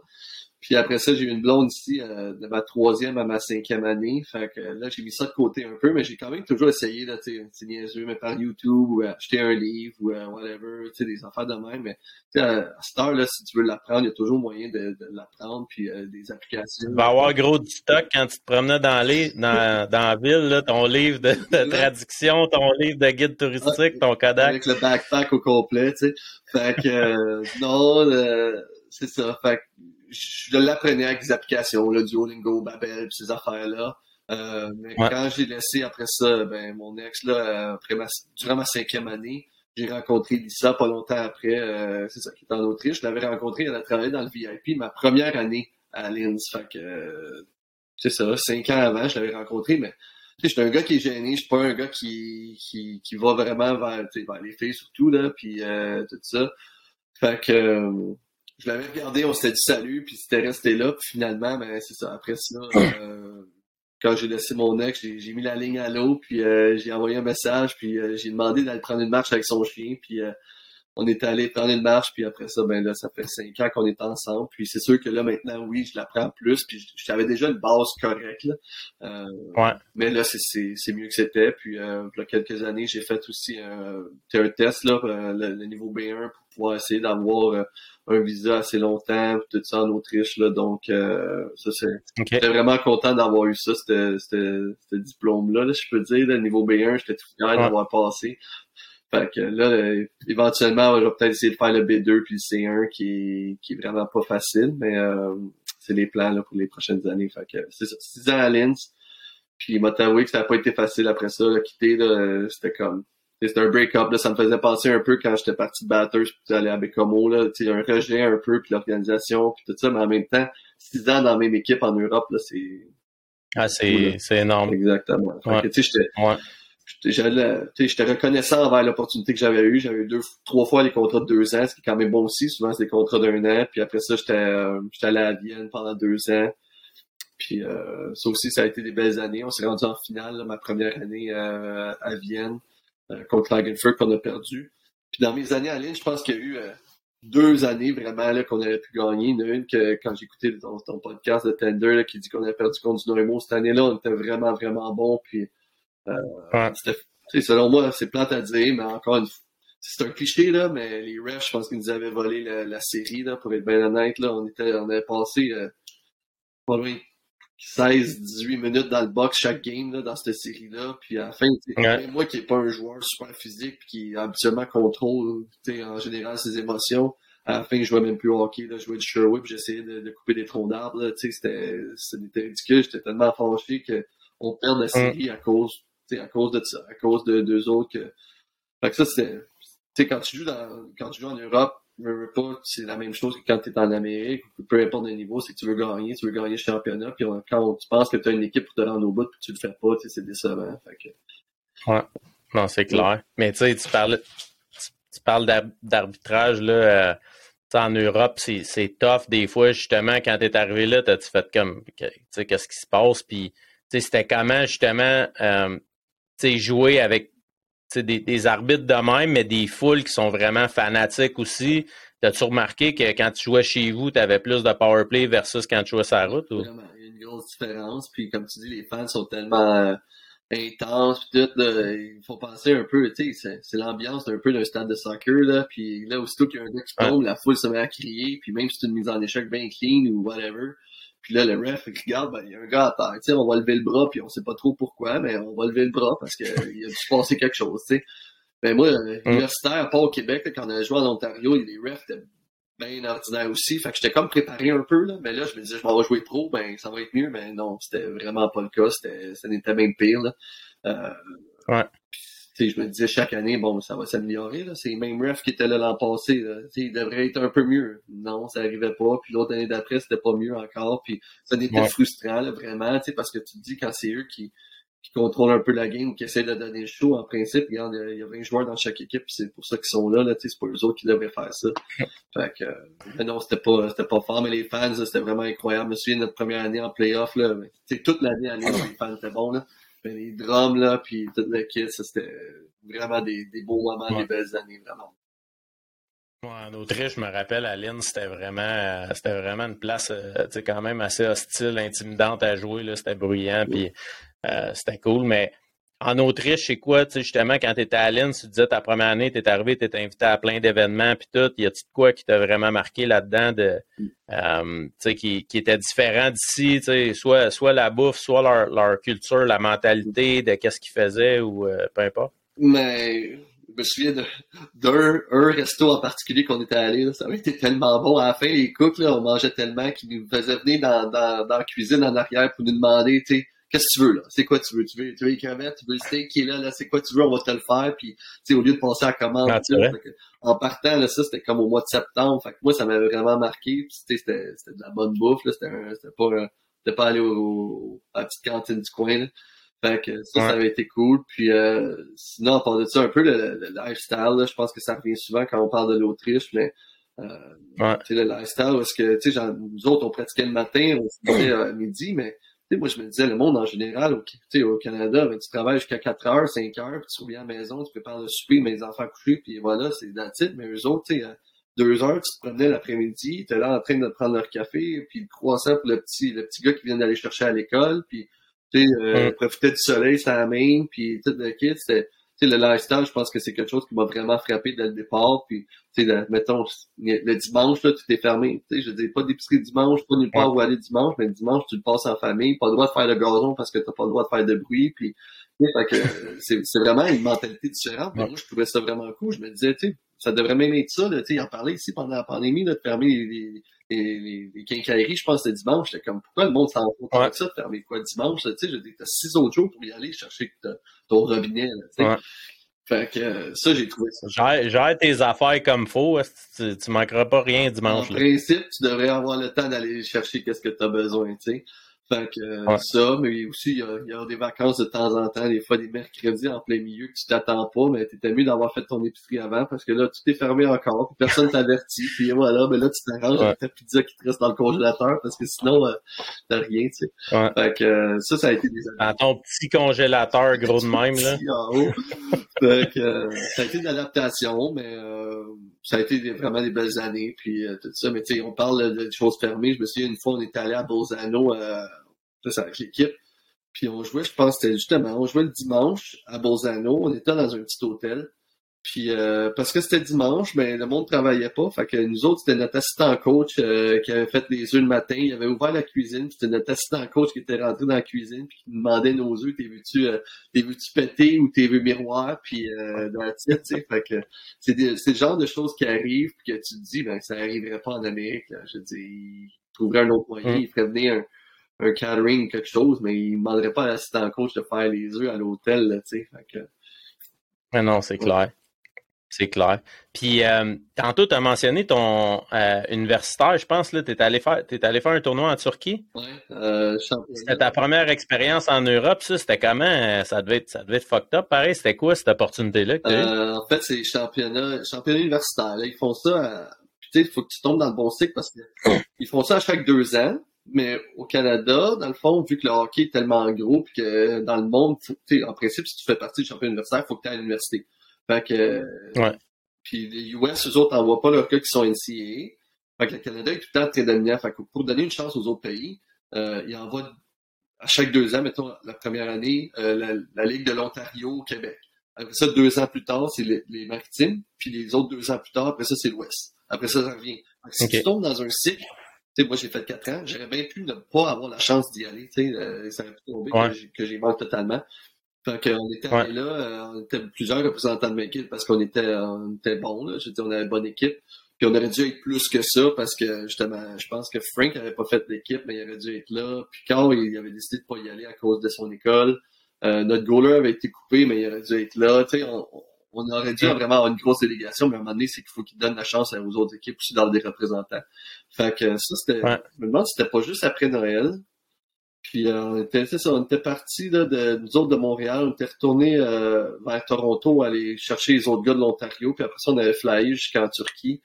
Puis après ça, j'ai eu une blonde ici euh, de ma troisième à ma cinquième année. Fait que là, j'ai mis ça de côté un peu, mais j'ai quand même toujours essayé, là, tu sais, niaiseux, mais par YouTube ou acheter un livre ou whatever, tu sais, des affaires de même. Mais à cette heure, là, si tu veux l'apprendre, il y a toujours moyen de, de l'apprendre, puis euh, des applications. Tu vas avoir gros du stock quand tu te promenais dans, les, dans, dans la ville, là, ton livre de, de traduction, ton livre de guide touristique, ton Kodak. Avec le backpack au complet, tu sais. Fait que, euh, non, c'est ça. Fait que, je l'apprenais avec des applications, là, Duolingo, Babel, ces affaires-là. Euh, mais quand j'ai laissé après ça, ben mon ex là, après ma, durant ma cinquième année, j'ai rencontré Lisa pas longtemps après, euh, c'est ça, qui est en Autriche. Je l'avais rencontrée, elle a travaillé dans le VIP ma première année à Linz. Fait que euh, c'est ça, cinq ans avant, je l'avais rencontré, mais je suis un gars qui est gêné, je suis pas un gars qui, qui, qui va vraiment vers, vers les filles surtout, là, puis euh, tout ça. Fait que je l'avais regardé, on s'était dit salut, puis c'était resté là, puis finalement, ben c'est ça. Après ça, (clears throat) euh, quand j'ai laissé mon ex, j'ai mis la ligne à l'eau, puis euh, j'ai envoyé un message, puis euh, j'ai demandé d'aller prendre une marche avec son chien, puis on est allé prendre une marche, puis après ça, ben là, ça fait cinq ans qu'on est ensemble. Puis c'est sûr que là, maintenant, oui, je la prends plus, puis j'avais déjà une base correcte. Là. ouais. Mais là, c'est mieux que c'était. Puis il y a quelques années, j'ai fait aussi un test, là, le, niveau B1 pour pouvoir essayer d'avoir un visa assez longtemps, tout ça en Autriche. Là, donc, euh, ça, c'est. J'étais vraiment content d'avoir eu ça, ce diplôme-là, là, je peux dire. Niveau B1, j'étais tout fier d'avoir passé. Fait que là, éventuellement, je vais peut-être essayer de faire le B2 puis le C1 qui est, qui est vraiment pas facile, mais euh, c'est les plans là, pour les prochaines années. Fait que c'est ça. Six ans à Linz. Puis il m'a avoué que ça n'a pas été facile après ça. Là, quitter, c'était comme c'était un break-up. Ça me faisait penser un peu quand j'étais parti de Batters puis aller à Bécomo. Là, un rejet un peu, puis l'organisation, puis tout ça, mais en même temps, six ans dans la même équipe en Europe, là, c'est. Ah, c'est, c'est énorme. Exactement. j'étais, ouais. j'étais reconnaissant envers l'opportunité que j'avais eue. J'avais eu deux, trois fois les contrats de deux ans, ce qui est quand même bon aussi. Souvent, c'est des contrats d'un an. Puis après ça, j'étais, euh, j'étais allé à Vienne pendant deux ans. Puis euh, ça aussi, ça a été des belles années. On s'est rendu en finale ma première année euh, à Vienne. Euh, contre Klagenfurt qu'on a perdu. Puis dans mes années à Lille, je pense qu'il y a eu euh, deux années vraiment là, qu'on aurait pu gagner. Il y en a une que quand j'ai écouté ton, podcast de Tender là, qui dit qu'on a perdu contre du Neumo cette année-là, on était vraiment, vraiment bon. Puis euh, selon moi, c'est plate à dire, mais encore une fois, c'est un cliché, là, mais les refs, je pense qu'ils nous avaient volé la, série, là, pour être bien honnête. Là, on était, on avait passé euh, pas loin 16-18 minutes dans le box chaque game là, dans cette série-là. Puis à la fin, moi qui n'ai pas un joueur super physique qui habituellement contrôle en général ses émotions, à la fin je jouais même plus au hockey, là, je jouais du Sherwood, j'essayais de, de, couper des troncs d'arbres. C'était ridicule, j'étais tellement fâché qu'on perd la série à cause à cause de ça, à cause de deux autres. Que... Fait que ça, c'était. Quand tu joues dans quand tu joues en Europe, c'est la même chose que quand tu es en Amérique, peu importe le niveau, c'est que tu veux gagner, tu veux gagner le championnat, puis quand tu penses que tu as une équipe pour te rendre au bout, puis tu le fais pas, c'est décevant. Fait. Ouais, non, c'est clair. Mais tu sais, tu parles, tu, parles d'arbitrage, là, euh, en Europe, c'est tough des fois, justement, quand tu es arrivé là, tu fait comme, tu sais, qu'est-ce qui se passe, puis c'était comment, justement, euh, jouer avec des, des, arbitres de même, mais des foules qui sont vraiment fanatiques aussi. T'as-tu remarqué que quand tu jouais chez vous, tu avais plus de power play versus quand tu jouais sur la route? Ou? Vraiment, il y a une grosse différence. Puis comme tu dis, les fans sont tellement euh, intenses. Puis tout, il faut penser un peu, tu sais, c'est l'ambiance un peu d'un stade de soccer. Là, puis là, aussitôt qu'il y a un gars qui tombe, la foule se met à crier. Puis même si c'est une mise en échec bien clean ou whatever, puis là, le ref, il regarde, ben, il y a un gars à terre. Tu sais, on va lever le bras, puis on sait pas trop pourquoi, mais on va lever le bras parce qu'il a dû se passer quelque chose, tu sais. Ben moi, mm. universitaire, pas au Québec, quand on a joué en Ontario, les refs étaient bien ordinaires aussi. Fait que j'étais comme préparé un peu, là. Mais là, je me disais, je m'en vais jouer pro, ben ça va être mieux. Mais non, c'était vraiment pas le cas. C'était, ça n'était même pire, là. Euh, ouais je me disais chaque année, bon, ça va s'améliorer. C'est les mêmes refs qui étaient là l'an passé. Là. Il devrait être un peu mieux. Non, ça arrivait pas. Puis l'autre année d'après, c'était pas mieux encore. Puis ça était frustrant, là, vraiment, parce que tu te dis quand c'est eux qui, qui contrôlent un peu la game, qui essaient de donner le show en principe. Regarde, il y a 20 joueurs dans chaque équipe, c'est pour ça qu'ils sont là, là c'est pas eux autres qui devraient faire ça. (laughs) Fait que euh, non, c'était pas c'était pas fort, mais les fans, c'était vraiment incroyable. Je me souviens de notre première année en playoff, là, toute l'année, année, les fans étaient bons, là. Les drums, là, puis toute le kit, c'était vraiment des, des beaux moments, des belles années, vraiment. en Autriche, je me rappelle, à Lynn, c'était vraiment, c'était vraiment une place, euh, quand même assez hostile, intimidante à jouer. Là, c'était bruyant, puis euh, c'était cool, mais en Autriche, c'est quoi, tu sais, justement, quand tu étais à Lynn, tu disais ta première année, tu es arrivé, tu étais invité à plein d'événements, puis tout, y de quoi qui t'a vraiment marqué là-dedans, de, euh, tu sais, qui, qui était différent d'ici, tu sais, soit, soit la bouffe, soit leur, leur culture, la mentalité de qu'est-ce qu'ils faisaient, ou euh, peu importe? Mais je me souviens d'un un resto en particulier qu'on était allé, ça avait été tellement bon. À la fin, les cooks, là, on mangeait tellement qu'ils nous faisaient venir dans, dans, dans la cuisine en arrière pour nous demander, tu sais, qu'est-ce que tu veux là? C'est quoi tu veux? Tu veux, tu veux les crevettes, tu veux le steak qui est là, là, c'est quoi tu veux, on va te le faire. Puis, tu sais, au lieu de penser à la commande, ah, en partant, là, ça, c'était comme au mois de septembre. Fait que moi, ça m'avait vraiment marqué. C'était, c'était de la bonne bouffe, là. C'était, c'était pas, c'était pas aller au, à la petite cantine du coin, là. Fait que ça, ça avait été cool. Puis euh, sinon, on parle de ça, un peu le, lifestyle, là, je pense que ça revient souvent quand on parle de l'Autriche, mais euh, ouais. le lifestyle, parce que tu sais, nous autres, on pratiquait le matin, on se disait à midi, mais moi, je me disais, le monde en général, au, au Canada, ben, tu travailles jusqu'à 4 heures, 5 heures, puis tu reviens à la maison, tu prépares le souper, mes enfants couchés, puis voilà, c'est titre. Mais eux autres, tu sais, deux heures, tu te promenais l'après-midi, tu là en train de prendre leur café, puis le croissant pour le petit, le petit gars qui vient d'aller chercher à l'école, puis tu sais, euh, profiter du soleil sur la main, puis tout le kit, c'était le lifestyle, je pense que c'est quelque chose qui m'a vraiment frappé dès le départ. Puis, tu sais, mettons, le dimanche, là, tout est fermé. Tu sais, je dis pas d'épicerie dimanche, pas nulle part où aller dimanche, mais le dimanche, tu le passes en famille, pas le droit de faire le gazon parce que t'as pas le droit de faire de bruit. Puis, (laughs) c'est vraiment une mentalité différente. Mais moi, je trouvais ça vraiment cool. Je me disais, tu sais, ça devrait même être ça. Là, tu sais, en parler ici pendant la pandémie, là, de fermer les, les, les, quincailleries, je pense, le dimanche. J'étais comme, pourquoi le monde s'en fout ouais. ça, de fermer quoi dimanche? Tu sais, t'as six autres jours pour y aller chercher ton robinet. Là, tu sais. Fait que ça, j'ai trouvé ça. Gère, tes affaires comme faut. Tu, tu manqueras pas rien dimanche. En principe, tu devrais avoir le temps d'aller chercher qu'est-ce que tu as besoin, tu sais. Fait que euh, ça, mais aussi, il y, a, il y, a, des vacances de temps en temps, des fois des mercredis en plein milieu que tu t'attends pas, mais t'étais mieux d'avoir fait ton épicerie avant parce que là, tout est fermé encore, puis personne (laughs) t'avertit, puis voilà, mais là, tu t'arranges avec ta pizza qui te reste dans le congélateur parce que sinon, euh, t'as rien, tu sais. Ouais. Fait que euh, ça, ça a été des À ton petit congélateur gros de même, là. (laughs) en haut. Fait que ça a été une adaptation, mais ça a été vraiment des belles années, puis tout ça. Mais tu sais, on parle de, choses fermées. Je me souviens, une fois, on est allé à Bolzano, c'est avec l'équipe. Puis on jouait, je pense, c'était justement, on jouait le dimanche à Bolzano. On était dans un petit hôtel. Puis euh, parce que c'était dimanche, mais le monde travaillait pas. Fait que nous autres, c'était notre assistant coach euh, qui avait fait les œufs le matin. Il avait ouvert la cuisine. C'était notre assistant coach qui était rentré dans la cuisine puis qui nous demandait nos œufs. T'es vu-tu euh, t'es vu-tu péter ou t'es vu miroir? Puis dans la tu sais. Fait que c'est, c'est le genre de choses qui arrivent puis que tu te dis, ben ça arriverait pas en Amérique. Je veux dire, il trouverait un autre moyen. Mm. Il ferait venir un un catering quelque chose, mais il ne demanderait pas à l'assistant coach de faire les œufs à l'hôtel, tu sais. Fait que... Mais non, c'est clair. C'est clair. Puis, euh, tantôt, tu as mentionné ton euh, universitaire, je pense, tu es, allé faire, allé faire un tournoi en Turquie. Oui, euh, C'était ta première expérience en Europe, ça, c'était comment? Ça devait, être, ça devait être fucked up, pareil. C'était quoi cette opportunité-là euh, En fait, c'est championnat, championnat universitaire. Là. Ils font ça, tu sais, il faut que tu tombes dans le bon cycle parce qu'ils (coughs) font ça à chaque deux ans. Mais au Canada, dans le fond, vu que le hockey est tellement gros, puis que dans le monde, en principe, si tu fais partie du championnat universitaire, il faut que tu ailles à l'université. Fait que. Ouais. Puis les US, eux autres, n'envoient pas leurs gars qui sont NCAA. Fait que le Canada est tout le temps très dominant. Fait que pour donner une chance aux autres pays, euh, ils envoient à chaque deux ans, mettons la première année, euh, la, Ligue de l'Ontario au Québec. Après ça, deux ans plus tard, c'est les, Maritimes. Puis les autres deux ans plus tard, après ça, c'est l'Ouest. Après ça, ça revient. si tu tombes dans un cycle sais, moi, j'ai fait quatre ans. J'aurais bien pu ne pas avoir la chance d'y aller. Tu sais, euh, ça aurait pu tomber que j'ai manqué totalement. Fait qu'on était là, euh, on était plusieurs représentants de l'équipe parce qu'on était, on était bons, là. Je veux dire, on avait une bonne équipe. Puis on aurait dû être plus que ça parce que justement, je pense que Frank n'avait pas fait l'équipe, mais il aurait dû être là. Puis quand il avait décidé de pas y aller à cause de son école, euh, notre goaler avait été coupé, mais il aurait dû être là. Tu sais, on, on aurait dû vraiment avoir une grosse délégation, mais à un moment donné, c'est qu'il faut qu'ils donnent la chance aux autres équipes aussi d'avoir des représentants. Fait que ça, c'était. Je me demande si c'était pas juste après Noël. Puis euh, on était, ça, on était partis là, de nous autres de Montréal, on était retournés euh, vers Toronto aller chercher les autres gars de l'Ontario, puis après ça on avait flyé jusqu'en Turquie.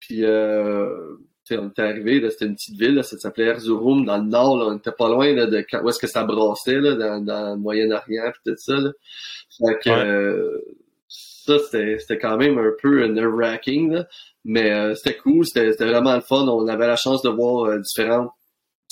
Puis euh, on était arrivé, c'était une petite ville, là, ça s'appelait Erzurum, dans le nord, là, on était pas loin là, de où est-ce que ça brassait, là, dans, dans le Moyen-Orient, puis tout ça. Là. Fait que euh, ça, c'était, quand même un peu nerve-wracking, mais euh, c'était cool, c'était, c'était vraiment le fun. On avait la chance de voir euh, différentes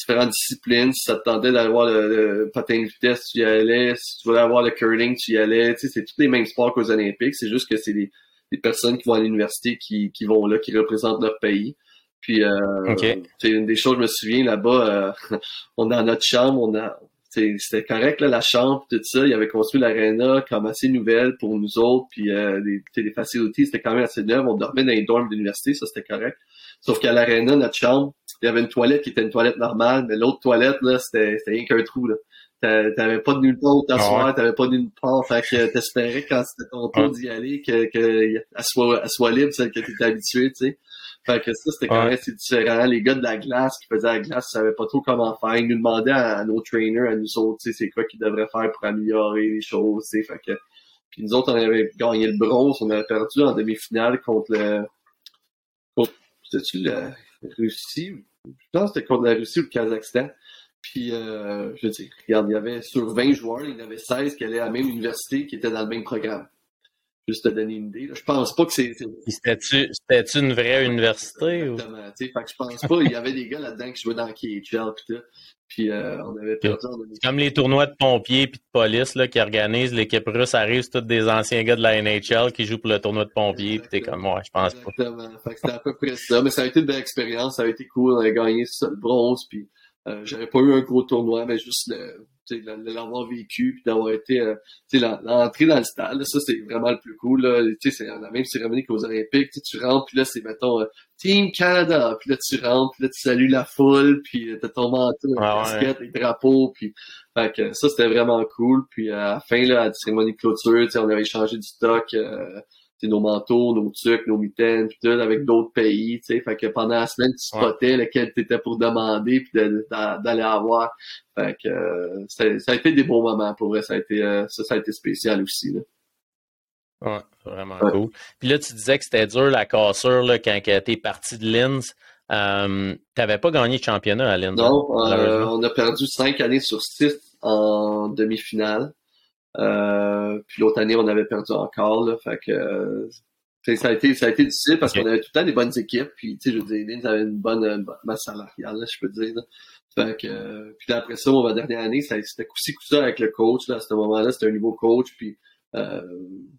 différentes disciplines. Si ça te tentait d'aller voir le, patin de vitesse, tu y allais. Si tu voulais avoir le curling, tu y allais. Tu sais, c'est tous les mêmes sports qu'aux Olympiques. C'est juste que c'est des, des personnes qui vont à l'université qui, qui vont là, qui représentent leur pays. Puis, euh, c'est une des choses, je me souviens, là-bas, euh, (laughs) on est dans notre chambre, on a, c'était correct, là, la chambre, tout ça. Il avait construit l'aréna comme assez nouvelle pour nous autres, puis euh, les, les facilities, c'était quand même assez neuf. On dormait dans les dorms de l'université, ça, c'était correct. Sauf qu'à l'aréna, notre chambre, il y avait une toilette qui était une toilette normale, mais l'autre toilette, là, c'était, c'était rien qu'un trou, là. T'avais pas de nulle part t'asseoir, ah t'avais pas de nulle part, fait que t'espérais quand c'était ton tour d'y aller que, que soit, soit libre, celle que t'étais habitué, tu sais. Fait que ça, c'était quand même assez différent. Les gars de la glace qui faisaient la glace savaient pas trop comment faire. Ils nous demandaient à, nos trainers, à nous autres, c'est quoi qu'ils devraient faire pour améliorer les choses, Fait que, puis nous autres, on avait gagné le bronze, on avait perdu en demi-finale contre le, contre, c'était-tu la Russie? Je pense que c'était contre la Russie ou le Kazakhstan. Puis, euh, je veux dire, regarde, il y avait sur 20 joueurs, il y en avait 16 qui allaient à la même université, qui étaient dans le même programme. Juste te donner une idée. Là. Je pense pas que c'est. C'était-tu une vraie université? Exactement. Ou... Fait que je pense pas. Il y avait des gars là-dedans qui jouaient dans KHL pis tout. Puis euh, on avait perdu C'est comme les tournois de pompiers puis de police là, qui organisent. L'équipe russe arrive, c'est tous des anciens gars de la NHL qui jouent pour le tournoi de pompiers. Puis t'es comme, ouais, je pense pas. Exactement. Fait que c'était à peu près ça. Mais ça a été une belle expérience. Ça a été cool. On a gagné le bronze. Puis euh, j'avais pas eu un gros tournoi, mais juste le, de l'avoir vécu puis d'avoir été euh, l'entrée dans le stade ça c'est vraiment le plus cool là. C'est la même cérémonie qu'aux Olympiques tu rentres puis là c'est mettons euh, Team Canada puis là tu rentres puis là tu salues la foule puis euh, t'as ton manteau ah, basket les drapeaux puis fait que ça c'était vraiment cool puis à la fin là à la cérémonie de clôture on avait échangé du stock nos manteaux, nos trucs, nos mitaines, puis tout, avec d'autres pays, tu sais. Fait que pendant la semaine, tu spottais lequel t'étais pour demander, puis d'aller avoir. Fait que euh, ça, a été des bons moments, pour vrai. Ça a été, euh, ça, ça a été spécial aussi, là. Ouais, vraiment cool. Puis là, tu disais que c'était dur la cassure là, quand tu es parti de Linz. Euh, T'avais pas gagné de championnat à Linz? Non, euh, on a perdu cinq années sur six en demi-finale. Euh, puis l'autre année, on avait perdu encore. Là, fait que ça a été ça a été difficile parce qu'on avait tout le temps des bonnes équipes. Puis tu sais, je veux dire, Lynn avait une bonne, masse salariale, là, je peux dire. Fait que puis après ça, ma dernière année, ça c'était coup-ci coup ça avec le coach. Là, à ce moment-là, c'était un nouveau coach. Puis euh,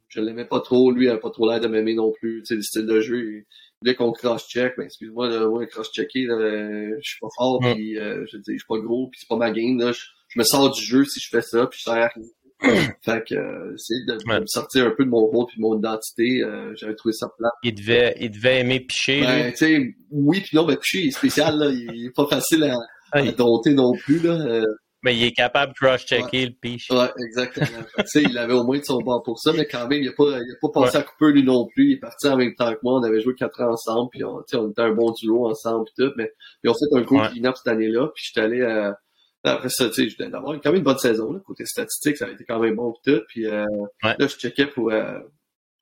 je l'aimais pas trop, lui, il avait pas trop l'air de m'aimer non plus. Tu sais, le style de jeu. Voulait qu'on cross-check. Ben, excuse-moi, là, moi, cross-checker, je suis pas fort, puis euh, je dis, je suis pas gros, puis c'est pas ma game. Là, je, me sors du jeu si je fais ça, puis je sers (coughs) fait que euh, c'est de, me sortir un peu de mon rôle puis de mon identité. Euh, J'avais trouvé ça plat. Il devait, il devait aimer picher. Ben, oui puis non, mais picher il est spécial là, il est pas facile à, ah, dompter non plus là. Euh. mais il est capable de cross-checker le piche. Ouais, exactement. tu sais, il avait au moins de son bord pour ça, mais quand même, il a pas, il a pas passé à couper lui non plus. Il est parti en même temps que moi. On avait joué quatre ans ensemble, puis on, on était un bon duo ensemble puis tout. Mais ils ont fait un gros clean-up cette année-là, puis j'étais allé à après ça, tu sais, je d'avoir quand même une bonne saison, là, côté statistique, ça a été quand même bon tout. Puis euh, là, je checkais pour, euh,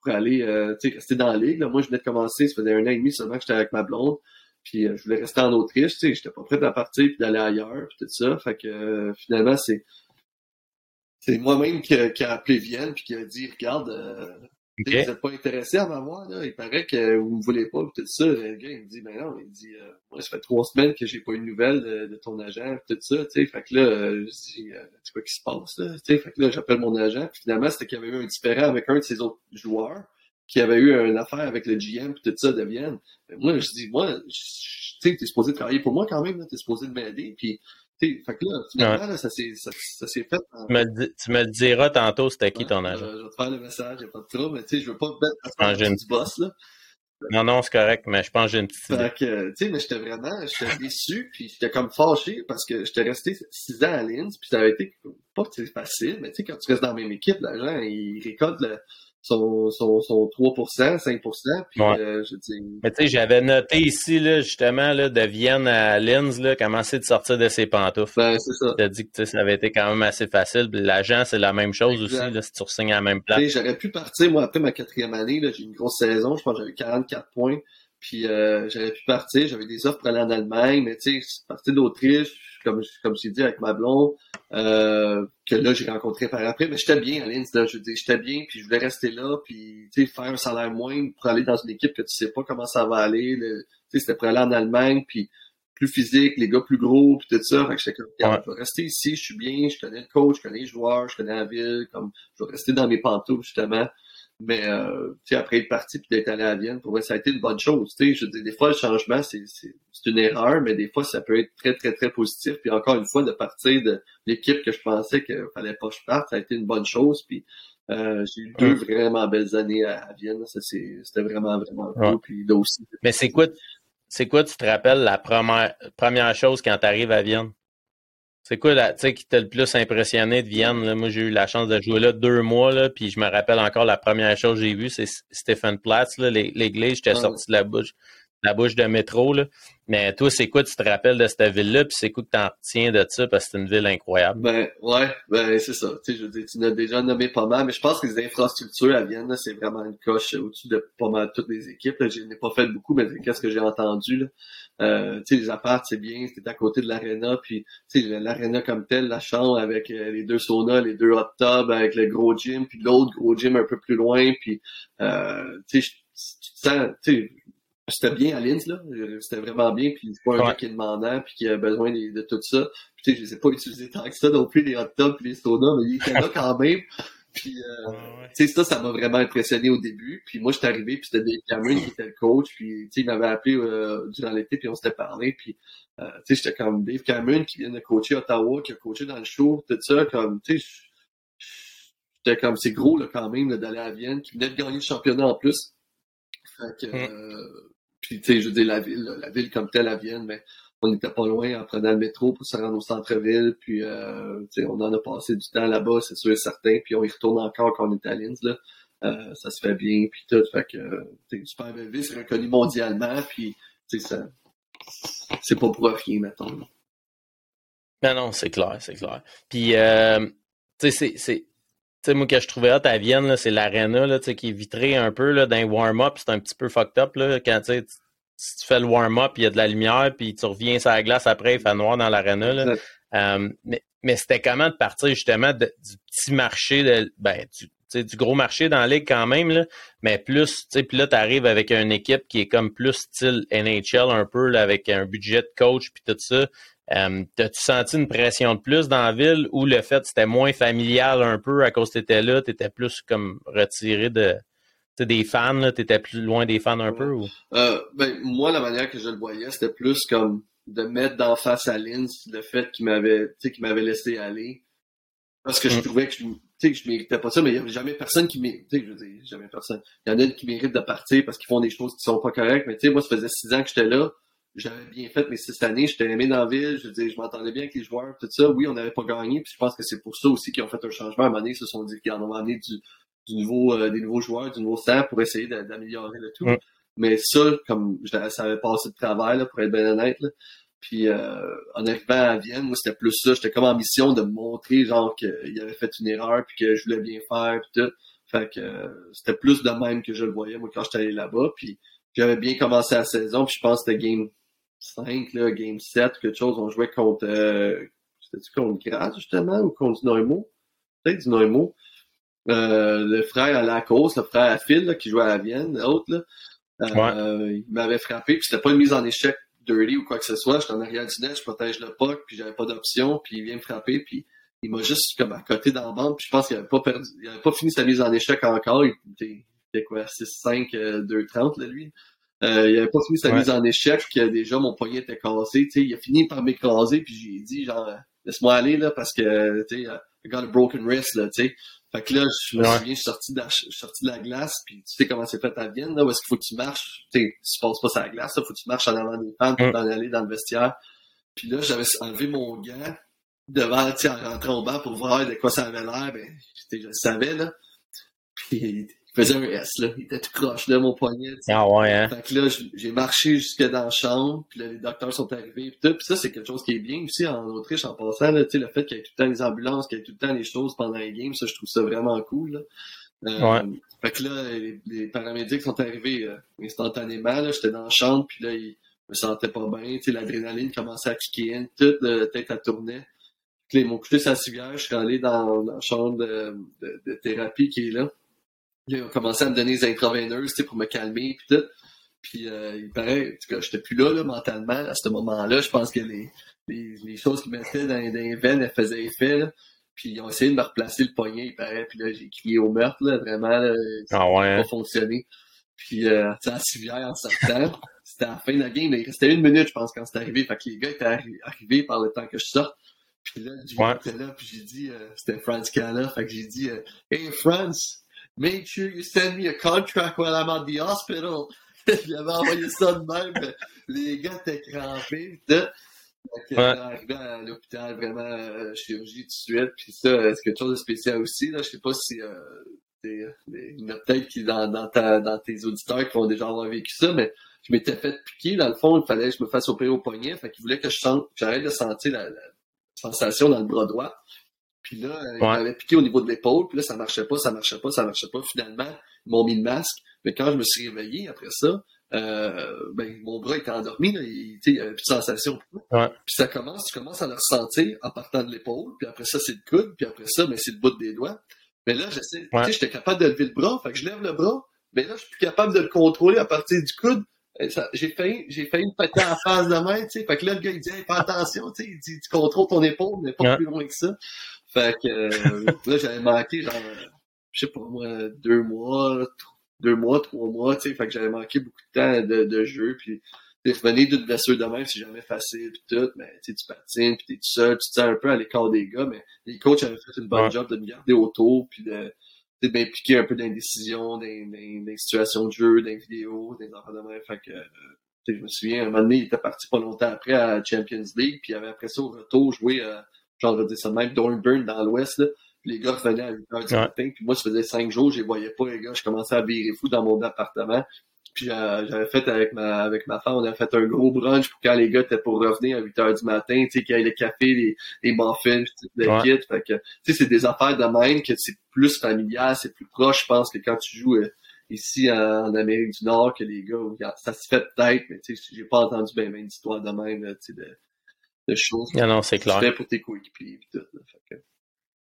pour aller euh, tu sais, rester dans la ligue. Là. Moi, je venais de commencer, ça faisait un an et demi seulement que j'étais avec ma blonde. Puis je voulais rester en Autriche, tu sais, j'étais pas prêt à partir puis d'aller ailleurs, puis tout ça. Fait que finalement, c'est c'est moi-même qui, qui, a appelé Vienne puis qui a dit regarde vous n'êtes pas intéressé à m'avoir, là. Il paraît que vous me voulez pas, tout ça. Le gars, il me dit, ben non, il dit, euh, moi, ça fait trois semaines que j'ai pas eu de nouvelles de, ton agent, tout ça, tu sais. Fait que là, euh, je dis, euh, c'est quoi qui se passe, là? Tu sais, fait que là, j'appelle mon agent. Puis finalement, c'était qu'il y avait eu un différent avec un de ses autres joueurs, qui avait eu une affaire avec le GM, puis tout ça de Vienne. Ben, moi, je dis, moi, tu sais, t'es supposé travailler pour moi quand même, là. T'es supposé de m'aider. Puis fait que là, finalement, là, ça s'est ça, fait. Tu, me le, tu, me le, diras tantôt, c'était qui ton agent. je vais te faire le message, il n'y a pas de trouble, mais tu sais, je veux pas te mettre à du boss, là. Non, non, c'est correct, mais je pense que j'ai une petite idée. Fait que, tu sais, mais j'étais vraiment, j'étais déçu, puis j'étais comme fâché parce que j'étais resté six ans à Linz, puis ça avait été pas que c'est facile, mais tu sais, quand tu restes dans la même équipe, l'agent, il récolte le, son, son, son 3%, 5%. Puis, euh, je dis... Mais tu sais, j'avais noté ici, là, justement, là, de Vienne à Linz, là, commencer de sortir de ses pantoufles. Ben, c'est ça. Tu as dit que ça avait été quand même assez facile. L'agent, c'est la même chose aussi, là, si tu signes à la même place. J'aurais pu partir, moi, après ma quatrième année, là, j'ai une grosse saison, je pense que j'avais 44 points. Puis euh, j'aurais pu partir, j'avais des offres pour aller en Allemagne, mais tu sais, partir d'Autriche, comme comme j'ai dit avec ma blonde, euh, que là j'ai rencontré par après, mais j'étais bien à Linz, là, je veux dire, j'étais bien, puis je voulais rester là, puis tu sais, faire un salaire moindre pour aller dans une équipe que tu sais pas comment ça va aller, tu sais, c'était pour aller en Allemagne, puis plus physique, les gars plus gros, puis tout ça, fait que j'étais comme, je vais rester ici, je suis bien, je connais le coach, je connais les joueurs, je connais la ville, comme, je vais rester dans mes pantoufles, justement, mais euh, après être parti puis d'être allé à Vienne, pour moi, ça a été une bonne chose. sais Je dis, des fois, le changement, c'est une erreur, mais des fois, ça peut être très, très, très positif. Puis encore une fois, de partir de l'équipe que je pensais qu'il fallait pas que je parte, ça a été une bonne chose. Puis euh, j'ai eu deux vraiment belles années à, Vienne. C'était vraiment, vraiment cool. Puis aussi. Mais c'est quoi, c'est quoi, tu te rappelles, la première, première chose quand tu arrives à Vienne? C'est quoi tu sais, qui t'a le plus impressionné de Vienne? Là? Moi, j'ai eu la chance de jouer là deux mois, là, puis je me rappelle encore la première chose que j'ai vue, c'est Stephen Platz, l'église, j'étais ah sorti de la bouche la bouche de métro. Là. Mais toi, c'est quoi, tu te rappelles de cette ville-là, puis c'est quoi que t'en retiens de ça, parce que c'est une ville incroyable? Ben, ouais, ben, c'est ça. Tu sais, je veux dire, tu n'as déjà nommé pas mal, mais je pense que les infrastructures à Vienne, c'est vraiment une coche au-dessus de pas mal toutes les équipes. Je n'ai pas fait beaucoup, mais qu'est-ce que j'ai entendu, là? Euh, tu sais, les apparts, c'est bien, c'était à côté de l'aréna, puis tu sais, l'aréna comme telle, la chambre avec euh, les deux saunas, les deux hot tubs, avec le gros gym, puis l'autre gros gym un peu plus loin, puis euh, tu sais, tu te sens, tu sais, c'était bien à Linz, là. C'était vraiment bien, puis c'est pas un gars qui est demandant, puis qui a besoin de, tout ça. Puis tu sais, je les ai pas utilisés tant que ça non plus, les hot tubs puis les saunas, mais il était là (laughs) quand même. Puis, euh, tu sais, ça, ça m'a vraiment impressionné au début. Puis moi, j'étais arrivé, puis c'était Dave Cameron qui était le coach. Puis, tu sais, il m'avait appelé euh, durant l'été, puis on s'était parlé. Puis, euh, tu sais, j'étais comme Dave Cameron qui vient de coacher Ottawa, qui a coaché dans le show, tout ça. Comme, tu sais, j'étais comme, c'est gros, là, quand même, d'aller à Vienne, qui venait de gagner le championnat en plus. Fait que, mm. Puis, tu sais, je veux dire, la ville, la ville comme telle à Vienne, mais on n'était pas loin en prenant le métro pour se rendre au centre-ville. Puis, euh, tu sais, on en a passé du temps là-bas, c'est sûr et certain. Puis, on y retourne encore quand on est à Linz, là. Euh, ça se fait bien, puis tout. Fait que, tu super belle ville, c'est reconnu mondialement. Puis, tu sais, ça, c'est pas pour rien, mettons. Non, non, c'est clair, c'est clair. Puis, euh, tu sais, c'est sais, moi, que je trouvais hot à Vienne, c'est l'arena, là, qui est vitré un peu, là, d'un warm-up. C'est un petit peu fucked up, là, quand, tu si tu fais le warm-up, il y a de la lumière, puis tu reviens sur la glace après, il fait noir dans l'arena, là. Euh, mais, mais c'était comment de partir, justement, du petit marché, de, ben, du, du gros marché dans la ligue quand même, là, mais plus, tu sais, puis là, tu arrives avec une équipe qui est comme plus style NHL un peu, là, avec un budget de coach, puis tout ça. Euh, T'as-tu senti une pression de plus dans la ville ou le fait que c'était moins familial un peu à cause que t'étais là, t'étais plus comme retiré de des fans, t'étais plus loin des fans un peu ou? Euh, ben, moi, la manière que je le voyais, c'était plus comme de mettre d'en face à Linz le fait qu'il m'avait m'avait laissé aller. Parce que je mm. trouvais que je, que je méritais pas ça, mais il n'y avait jamais personne qui mérite. Je veux dire, jamais personne. Il y en a qui méritent de partir parce qu'ils font des choses qui sont pas correctes, mais tu sais, moi, ça faisait six ans que j'étais là j'avais bien fait mes six années, j'étais aimé dans la ville, je veux je m'entendais bien avec les joueurs, tout ça. Oui, on n'avait pas gagné, puis je pense que c'est pour ça aussi qu'ils ont fait un changement. À un moment donné, ils se sont dit qu'ils en ont amené du, du nouveau, euh, des nouveaux joueurs, du nouveau staff pour essayer d'améliorer le tout. Mais ça, comme ça avait passé de travail, là, pour être bien honnête, là. Puis euh, en arrivant à Vienne, moi c'était plus ça, j'étais comme en mission de montrer genre qu'il avait fait une erreur puis que je voulais bien faire puis tout. Fait que euh, c'était plus de même que je le voyais moi quand j'étais allé là-bas. Puis j'avais bien commencé la saison, puis je pense que c'était game 5, là, Game 7, quelque chose, on jouait contre, euh, c'était-tu contre Graz, justement, ou contre Dynamo? Peut-être Dynamo. Euh, le frère à la cause, le frère à Phil, qui jouait à Vienne, l'autre, là, euh, il m'avait frappé, puis c'était pas une mise en échec dirty ou quoi que ce soit. J'étais en arrière du net, je protège le puck, puis j'avais pas d'option, puis il vient me frapper, puis il m'a juste comme à côté dans la bande, puis je pense qu'il avait pas perdu, il avait pas fini sa mise en échec encore, il était, il était quoi, 6-5, 2-30, là, lui. Euh, il avait pas fini sa mise en échec, que déjà mon poignet était cassé. sais il a fini par m'écraser, puis j'ai dit genre laisse-moi aller là parce que tu sais, I got a broken wrist là, tu sais. Fait que là, je me souviens, je suis sorti de la, sorti de la glace, puis tu sais comment c'est fait à Vienne, là, où est-ce qu'il faut que tu marches, tu sais, tu passes pas sur la glace, il faut que tu marches en avant des fans pour t'en aller dans le vestiaire. Puis là, j'avais enlevé mon gant devant, tu sais, en rentrant au banc pour voir de quoi ça avait l'air, ben, je le savais, là. Puis faisait un S, là. Il était tout croche, là, mon poignet. Ah ouais, hein? Fait que là, j'ai marché jusque dans la chambre, puis là, les docteurs sont arrivés, puis tout. Puis ça, c'est quelque chose qui est bien aussi en Autriche, en passant, là, tu sais, le fait qu'il y ait tout le temps les ambulances, qu'il y ait tout le temps les choses pendant les games, ça, je trouve ça vraiment cool, là. Euh, Ouais. Fait que là, les, les paramédics sont arrivés euh, instantanément, là. J'étais dans la chambre, puis là, ils me sentaient pas bien, tu sais, l'adrénaline commençait à kicker in, toute la tête à tourner. Puis là, ils m'ont la civière, je suis allé dans, dans la chambre de, de, de thérapie qui est là. Ils ont commencé à me donner des intraveineuses, pour me calmer, puis tout. Puis euh, il paraît, en tout cas, j'étais plus là, là, mentalement, à ce moment-là. Je pense que les, les, les choses qu'ils mettaient dans, dans les veines, elles faisaient effet, là. Puis ils ont essayé de me replacer le poignet, il paraît. Puis là, j'ai crié au meurtre, là, vraiment, là, ça Ah ouais, n'a hein? pas fonctionné. Puis, euh, à Civière, en sortant, (laughs) c'était à la fin de la game, mais il restait une minute, je pense, quand c'est arrivé. Fait que les gars étaient arri- arrivés par le temps que je sorte. Puis là, je Ouais. était là, puis j'ai dit, euh, c'était Franz Cala, fait que j'ai dit, euh, Hey, Franz, make sure you send me a contract while I'm at the hospital. (laughs) il avait envoyé ça de même. Les gars étaient crampés, tout. Ouais. arrivé à l'hôpital, vraiment, euh, chirurgie tout de suite. Puis ça, euh, c'est quelque chose de spécial aussi. Là. Je sais pas si euh, il y en a peut-être qui dans, dans, ta, dans tes auditeurs qui vont déjà avoir vécu ça, mais je m'étais fait piquer. Dans le fond, il fallait que je me fasse opérer au poignet. Fait qu'il voulait que je sente, j'arrête de sentir la, la sensation dans le bras droit. Puis là, euh, il m'avait piqué au niveau de l'épaule. Puis là, ça marchait pas, ça marchait pas, ça marchait pas. Finalement, ils m'ont mis le masque. Mais quand je me suis réveillé après ça, euh, ben, mon bras était endormi, là, il, il avait plus de sensation. Ouais. Puis ça commence, tu commences à le ressentir en partant de l'épaule, puis après ça, c'est le coude, puis après ça, ben, c'est le bout des doigts. Mais là, j'essaie, Ouais. tu sais, j'étais capable de lever le bras, fait que je lève le bras, mais là, je suis plus capable de le contrôler à partir du coude. Ça- J'ai failli, j'ai failli me péter en face de main, tu sais. Fait que là, le gars, il dit, hey, fais attention, tu sais. Il dit, tu contrôles ton épaule, mais pas Ouais. plus loin que ça. Fait que, euh, là, j'avais manqué, genre, euh, je sais pas, moi, deux mois, deux mois, trois mois, tu sais. Fait que j'avais manqué beaucoup de temps de, de jeu, puis t'es revenu d'une blessure de même, c'est jamais facile, puis tout, mais tu patines, puis t'es tout seul, tu te sens un peu à l'écart des gars, mais les coachs avaient fait une bonne Ouais. job de me garder autour, puis de, de m'impliquer un peu dans les décisions, dans, dans, dans les situations de jeu, dans les vidéos, dans les enfants de même, fait que, je me souviens, un moment donné, il était parti pas longtemps après à Champions League, puis il avait après ça au retour joué, euh, genre, je vais dire ça même, Dornburn dans l'Ouest, les gars revenaient à 8 heures du Ouais. matin, puis moi, ça faisait 5 jours, je les voyais pas, les gars, je commençais à virer fou dans mon appartement. Puis euh, j'avais fait avec ma avec ma femme, on avait fait un gros brunch pour quand les gars étaient pour revenir à 8 heures du matin, tu sais, qu'il y ait le café, les, les muffins, tout le Ouais. kit. Fait que, tu sais, c'est des affaires de même que c'est plus familial, c'est plus proche, je pense, que quand tu joues euh, ici en, en Amérique du Nord, que les gars, regarde, ça se fait peut-être, mais tu sais, j'ai pas entendu ben, ben d'histoires de même, là, tu sais, de, de choses Non, non, c'est que tu clair. fais pour tes coéquipiers tout. Là, fait que,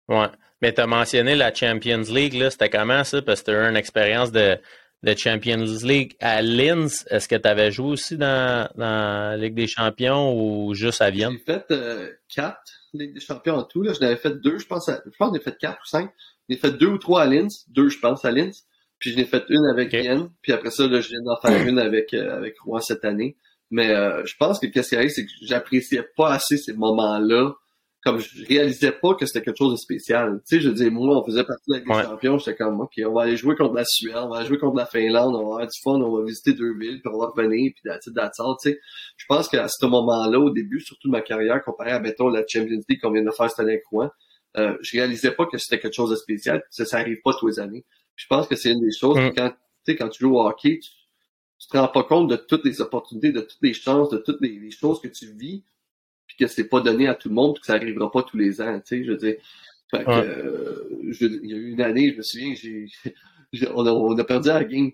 Ouais. Mais tu as mentionné la Champions League, là. C'était comment ça? Parce que tu as eu une expérience de, de Champions League à Linz. Est-ce que tu avais joué aussi dans, dans la Ligue des Champions ou juste à Vienne? J'ai fait euh, quatre Ligue des champions en tout. Là. J'en avais fait deux, je pense. À, je pense que j'en ai fait quatre ou cinq. J'en ai fait deux ou trois à Linz. Deux, je pense, à Linz. Puis j'en ai fait une avec Ok. Vienne. Puis après ça, là, je viens d'en faire une avec, euh, avec Rouen cette année. Mais euh, je pense que qu'est-ce qui arrive, c'est que j'appréciais pas assez ces moments-là. Comme je réalisais pas que c'était quelque chose de spécial. Tu sais, je dire, moi, on faisait partie de la Ouais. champions. J'étais comme, OK, on va aller jouer contre la Suède, on va aller jouer contre la Finlande, on va avoir du fun, on va visiter deux villes, puis on va revenir, puis that's all, tu sais je pense qu'à ce moment-là, au début, surtout de ma carrière, comparé à, mettons, la Champions League qu'on vient de faire cette année Rouen, euh, je réalisais pas que c'était quelque chose de spécial, ça, ça arrive pas tous les années. Puis je pense que c'est une des choses, Mm. quand, tu sais, quand tu joues au hockey, tu, tu te rends pas compte de toutes les opportunités, de toutes les chances, de toutes les, les choses que tu vis, puis que c'est pas donné à tout le monde, puis que ça arrivera pas tous les ans, tu sais, je veux dire. Fait que, Ouais. euh, je- il y a eu une année, je me souviens, j'ai, (laughs) j'ai- on, a, on a perdu à la game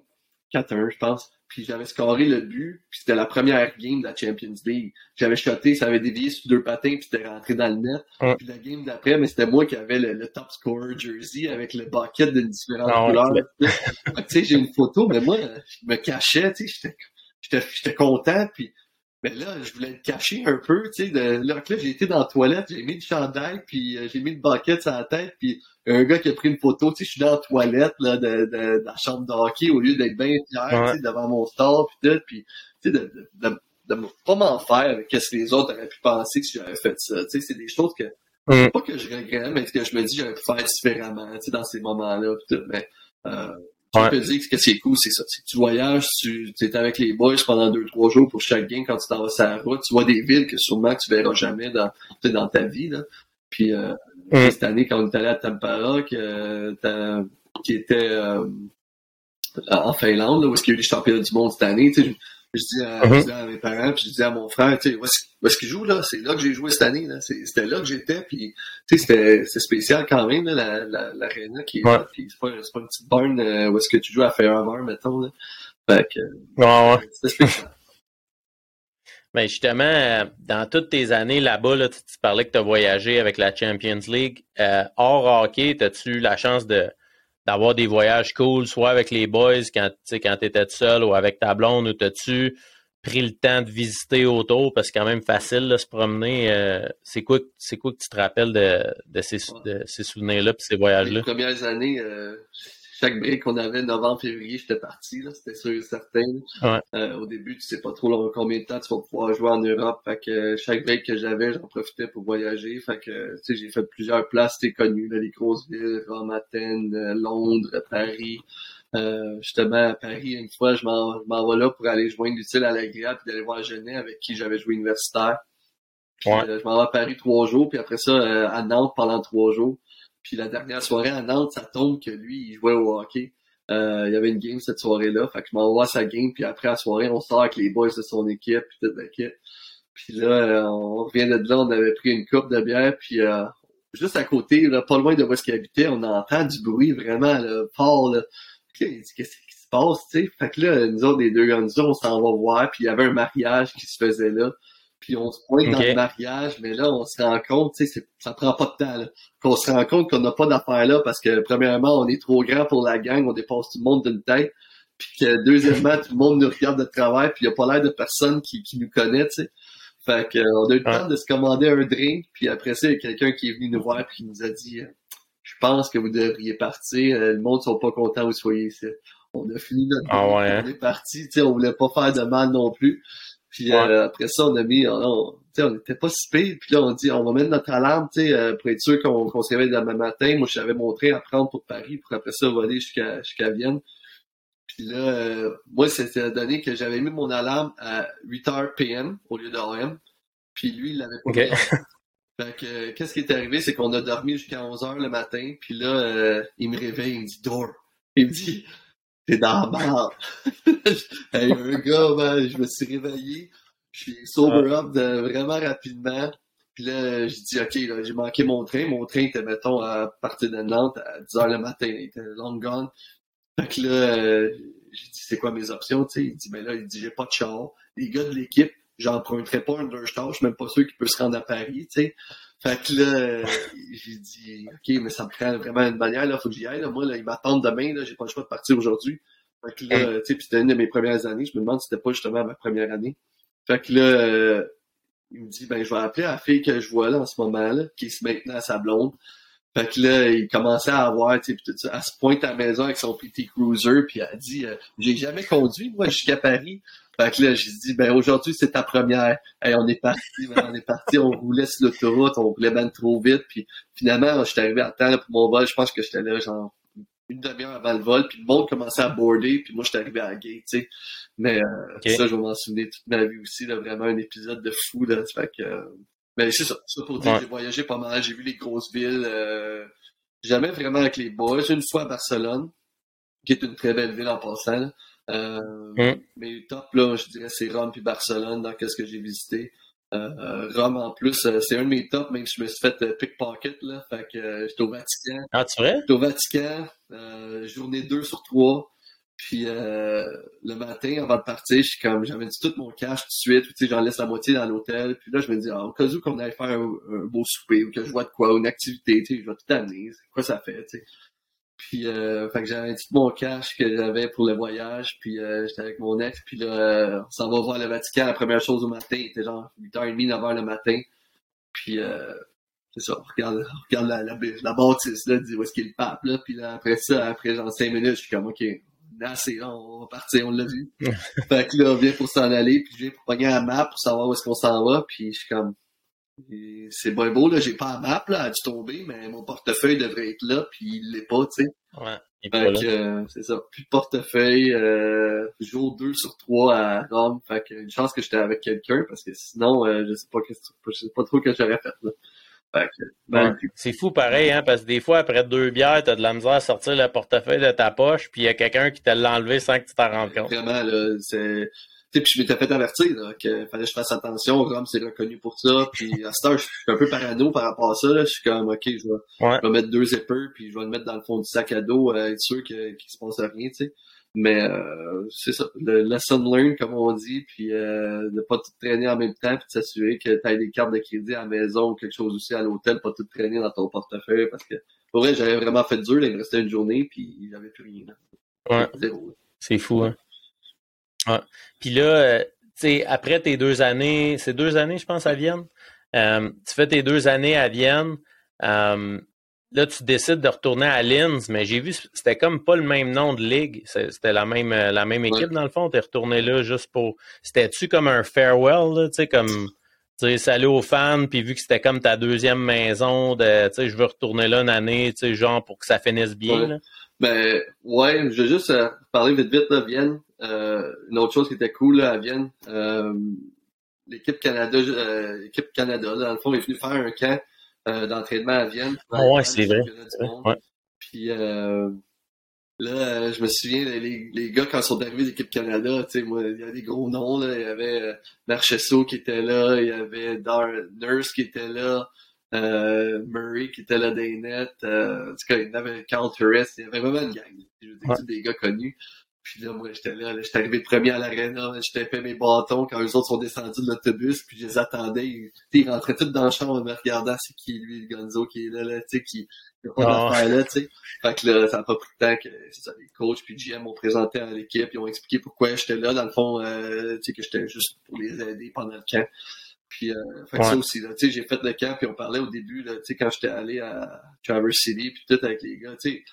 4-1, je pense. Puis j'avais scoré le but, puis c'était la première game de la Champions League. J'avais shoté, ça avait dévié sur deux patins, puis c'était rentré dans le net. Ouais. Puis la game d'après, mais c'était moi qui avais le, le top scorer jersey avec le bucket de différentes Ah couleurs. (laughs) Tu sais, j'ai une photo, mais moi, je me cachais, tu sais, j'étais content, puis mais là, je voulais être caché un peu, tu sais. De... Là, que là, j'ai été dans la toilette, j'ai mis le chandail, puis euh, j'ai mis le bucket sur la tête, puis un gars qui a pris une photo, tu sais, je suis dans la toilette là, de, de, de la chambre de hockey au lieu d'être bien fier, Ouais. tu sais, devant mon star, puis tout, puis tu sais, de, de, de, de me- pas m'en faire avec ce que les autres auraient pu penser si j'avais fait ça. Tu sais, c'est des choses que, Mm. pas que je regrette, mais que je me dis j'aurais pu faire différemment, tu sais, dans ces moments-là, puis tout, mais... Euh, je Ouais. peux dire que ce que c'est cool, c'est ça. Tu voyages, tu es avec les boys pendant deux, trois jours pour chaque game quand tu t'en vas sur la route. Tu vois des villes que sûrement tu verras jamais dans, dans ta vie. Là. Puis euh, Mm. cette année, quand on est allé à Tampara, que, euh, t'as- qui était euh, en Finlande, là, où est-ce qu'il y a eu les championnats du monde cette année. Tu sais, je, dis à, Mhm. je dis à mes parents, puis je dis à mon frère, tu sais, où est-ce qu'il joue là? C'est là que j'ai joué cette année. là. C'était là que j'étais, puis tu sais, c'était c'est spécial quand même, là, la, la, l'aréna qui est Ouais. là, puis c'est pas, c'est pas une petite barn euh, où est-ce que tu joues à Fairhaven, mettons. Là. Fait que Ouais, ouais. (laughs) c'était spécial. (laughs) Ben justement, euh, dans toutes tes années là-bas, là, tu, tu parlais que tu as voyagé avec la Champions League. Euh, hors hockey, as-tu eu la chance de d'avoir des voyages cool, soit avec les boys quand tu quand étais seul ou avec ta blonde, ou t'as-tu pris le temps de visiter autour parce que c'est quand même facile de se promener. euh, c'est quoi c'est quoi que tu te rappelles de, de ces, de ces souvenirs-là et ces Les voyages-là? premières années, euh, chaque break qu'on avait, novembre, février, j'étais parti, c'était sûr et certain. Ouais. Euh, au début, tu sais pas trop là, combien de temps tu vas pouvoir jouer en Europe. Fait que euh, chaque break que j'avais, j'en profitais pour voyager. Fait que sais, j'ai fait plusieurs places, t'es connu, là, les grosses villes, Rome, Athènes, euh, Londres, Paris. Euh, justement, à Paris, une fois, je m'en vais là pour aller joindre l'utile à l'agréable puis d'aller voir Genet avec qui j'avais joué universitaire. Puis, Ouais. euh, je m'en vais à Paris trois jours, puis après ça, euh, à Nantes pendant trois jours. Puis la dernière soirée à Nantes, ça tombe que lui, il jouait au hockey. Euh, il y avait une game cette soirée-là. Fait que je m'envoie à sa game, puis après la soirée, on sort avec les boys de son équipe, puis. Puis là, euh, on revient de là, on avait pris une coupe de bière, puis euh, juste à côté, là, pas loin de où est-ce qu'il habitait, on entend du bruit vraiment là, fort. Là. Là, il dit qu'est-ce qui se passe, tu sais? Fait que là, nous autres, les deux gars, nous autres, on s'en va voir, puis il y avait un mariage qui se faisait là. Puis on se pointe dans le mariage, mais là, on se rend compte, tu sais, ça prend pas de temps, là. Qu'on se rend compte qu'on n'a pas d'affaires là parce que, premièrement, on est trop grand pour la gang, on dépasse tout le monde d'une tête. Puis que, deuxièmement, tout le monde nous regarde de travers, puis il n'y a pas l'air de personne qui, qui nous connaît, tu sais. Fait que, euh, on a eu le temps de se commander un drink, puis après ça, il y a quelqu'un qui est venu nous voir, puis qui nous a dit, euh, je pense que vous devriez partir, euh, le monde ne sont pas contents que vous soyez ici. On a fini notre Ah drink, ouais, hein? on est parti, tu sais, on voulait pas faire de mal non plus. Puis Ouais. euh, après ça, on a mis, on, on, tu sais, on était pas si pire. Puis là, on dit, on va mettre notre alarme, tu sais, euh, pour être sûr qu'on se réveille demain matin. Moi, j'avais mon train à prendre pour Paris, pour après ça voler jusqu'à jusqu'à Vienne. Puis là, euh, moi, c'était donné que j'avais mis mon alarme à 8h PM au lieu de AM. Puis lui, il l'avait pas Ok. mis. Fait que, euh, qu'est-ce qui est arrivé, c'est qu'on a dormi jusqu'à 11h le matin. Puis là, euh, il me réveille, il me dit, dors. Il me dit, t'es dans la merde. (laughs) hey, un gars, man, je me suis réveillé. Je suis sober up de, vraiment rapidement. Puis là, j'ai dit, OK, là, j'ai manqué mon train. Mon train était, mettons, à partir de Nantes à 10h le matin. Il était long gone. Fait que là, euh, j'ai dit, c'est quoi mes options, tu sais? Il dit, mais là, il dit, j'ai pas de char. Les gars de l'équipe, j'emprunterai pas un de leurs chars. Je suis même pas sûr qu'il peut se rendre à Paris, tu sais. Fait que là, euh, j'ai dit, OK, mais ça me prend vraiment une manière, là, faut que j'y aille, là. Moi, là, ils m'attendent demain, là, j'ai pas le choix de partir aujourd'hui. Fait que là, tu sais, puis c'était une de mes premières années. Je me demande si c'était pas justement ma première année. Fait que là, euh, il me dit, ben, je vais appeler la fille que je vois là en ce moment-là, qui est maintenant à sa blonde. Fait que là, il commençait à avoir, tu sais, tout ça. Elle se pointe à la maison avec son petit cruiser, puis elle dit, euh, j'ai jamais conduit, moi, jusqu'à Paris. Fait que là, j'ai dit, ben, aujourd'hui, c'est ta première. Hey, on est parti, ben, on est parti, on roulait sur l'autoroute, on roulait ben trop vite, puis finalement, je suis arrivé à temps pour mon vol. Je pense que j'étais là, genre, une demi-heure avant le vol, puis le monde commençait à border, puis moi, j'étais arrivé à la gate, tu sais. Mais euh, ça, je vais m'en souvenir toute ma vie aussi, là, vraiment un épisode de fou, là. Fait que, euh, mais c'est ça, ça pour dire, Ouais. j'ai voyagé pas mal, j'ai vu les grosses villes, euh, jamais vraiment avec les boys, une fois à Barcelone, qui est une très belle ville en passant, là. Euh, Mm. Mais top, là, je dirais, c'est Rome puis Barcelone dans qu'est-ce que j'ai visité. Euh, Rome, en plus, euh, c'est un de mes tops, même si je me suis fait euh, pickpocket, là. Fait que euh, j'étais au Vatican. Ah, tu vrai? J'étais au Vatican, euh, journée 2 sur 3. Puis euh, le matin, avant de partir, je suis comme j'avais dit tout mon cash tout de suite, tu sais, j'en laisse la moitié dans l'hôtel. Puis là, je me dis, ah, au cas où qu'on aille faire un, un beau souper ou que je vois de quoi, une activité, tu sais, je vais tout amener, quoi ça fait, tu sais. Puis euh, fait que j'avais tout mon cash que j'avais pour le voyage, puis euh, j'étais avec mon ex, puis là, euh, on s'en va voir le Vatican, la première chose au matin, il était genre 8h30, 9h le matin. Puis euh, c'est ça, on regarde, on regarde la, la, la bâtisse, là, dit où est-ce qu'il est le pape, là, puis là, après ça, après genre 5 minutes, je suis comme, ok, on est assez, là, on va partir, on l'a vu. (laughs) fait que là, on vient pour s'en aller, puis je viens pour pogner la map pour savoir où est-ce qu'on s'en va, puis je suis comme, c'est bien beau, là, j'ai pas la map, là, a dû tomber, mais mon portefeuille devrait être là, puis il l'est pas, tu sais. Ouais. Fait que, euh, c'est ça. Plus de portefeuille, euh, jour 2 sur 3 à Rome. Fait que, une chance que j'étais avec quelqu'un, parce que sinon, euh, je sais pas que- je sais pas trop que j'aurais fait, là. Ben, c'est fou pareil, hein, parce que des fois, après deux bières, t'as de la misère à sortir le portefeuille de ta poche, puis il y a quelqu'un qui t'a l'enlevé sans que tu t'en rendes compte. Vraiment, là, c'est... puis je m'étais fait avertir qu'il fallait que je fasse attention. Rome, c'est reconnu pour ça. Puis à ce temps, je suis un peu parano par rapport à ça. Là. Je suis comme, OK, je vais, je vais mettre deux zippers, puis je vais le mettre dans le fond du sac à dos, euh, être sûr qu'il ne se passe rien, tu sais. Mais euh, c'est ça, le lesson learned, comme on dit, puis euh, de pas tout traîner en même temps, puis de s'assurer que tu as des cartes de crédit à la maison ou quelque chose aussi à l'hôtel, pas tout traîner dans ton portefeuille, parce que pour vrai, j'avais vraiment fait dur, il me restait une journée, puis il n'y avait plus rien. Ouais. C'est fou, hein. Ouais. Puis là, euh, tu après tes deux années, c'est deux années, je pense, à Vienne. Euh, tu fais tes deux années à Vienne. Euh, là, tu décides de retourner à Linz, mais j'ai vu, c'était comme pas le même nom de ligue. C'était la même, la même équipe, dans le fond. Tu es retourné là juste pour. C'était-tu comme un farewell, tu sais, comme. Salut aux fans, puis vu que c'était comme ta deuxième maison, de, je veux retourner là une année, tu sais, genre pour que ça finisse bien. Là. Ben, ouais, je vais juste euh, parler vite vite, là, Vienne. Euh, une autre chose qui était cool, là, à Vienne, l'équipe Canada, l'équipe Canada, là, dans le fond, est venue faire un camp euh, d'entraînement à Vienne. Ouais, c'est vrai. Puis euh, là, euh, je me souviens, les, les gars, quand ils sont arrivés d'équipe Canada, moi, il y avait des gros noms, là. Il y avait Marchesso qui était là, il y avait Dar Nurse qui était là, Murray qui était là des nets, en tout cas, il y avait Carl Torres, il y avait vraiment une gang. Je veux dire, des gars connus. Puis là, moi, j'étais là, j'étais arrivé premier à l'aréna, j'étais fait mes bâtons quand les autres sont descendus de l'autobus, puis je les attendais. Ils, ils rentraient tous dans le champ en me regardant c'est qui lui, le Gonzo qui est là, là, tu sais, qui n'a pas ah. d'affaire là, tu sais. Fait que là, ça n'a pas pris de temps que ça, les coachs puis GM m'ont présenté à l'équipe, ils ont expliqué pourquoi j'étais là, dans le fond, euh, tu sais, que j'étais juste pour les aider pendant le camp. Puis euh, fait que ça aussi, là, tu sais, j'ai fait le camp, puis on parlait au début, là, tu sais, quand j'étais allé à Traverse City, puis tout avec les gars, tu sais,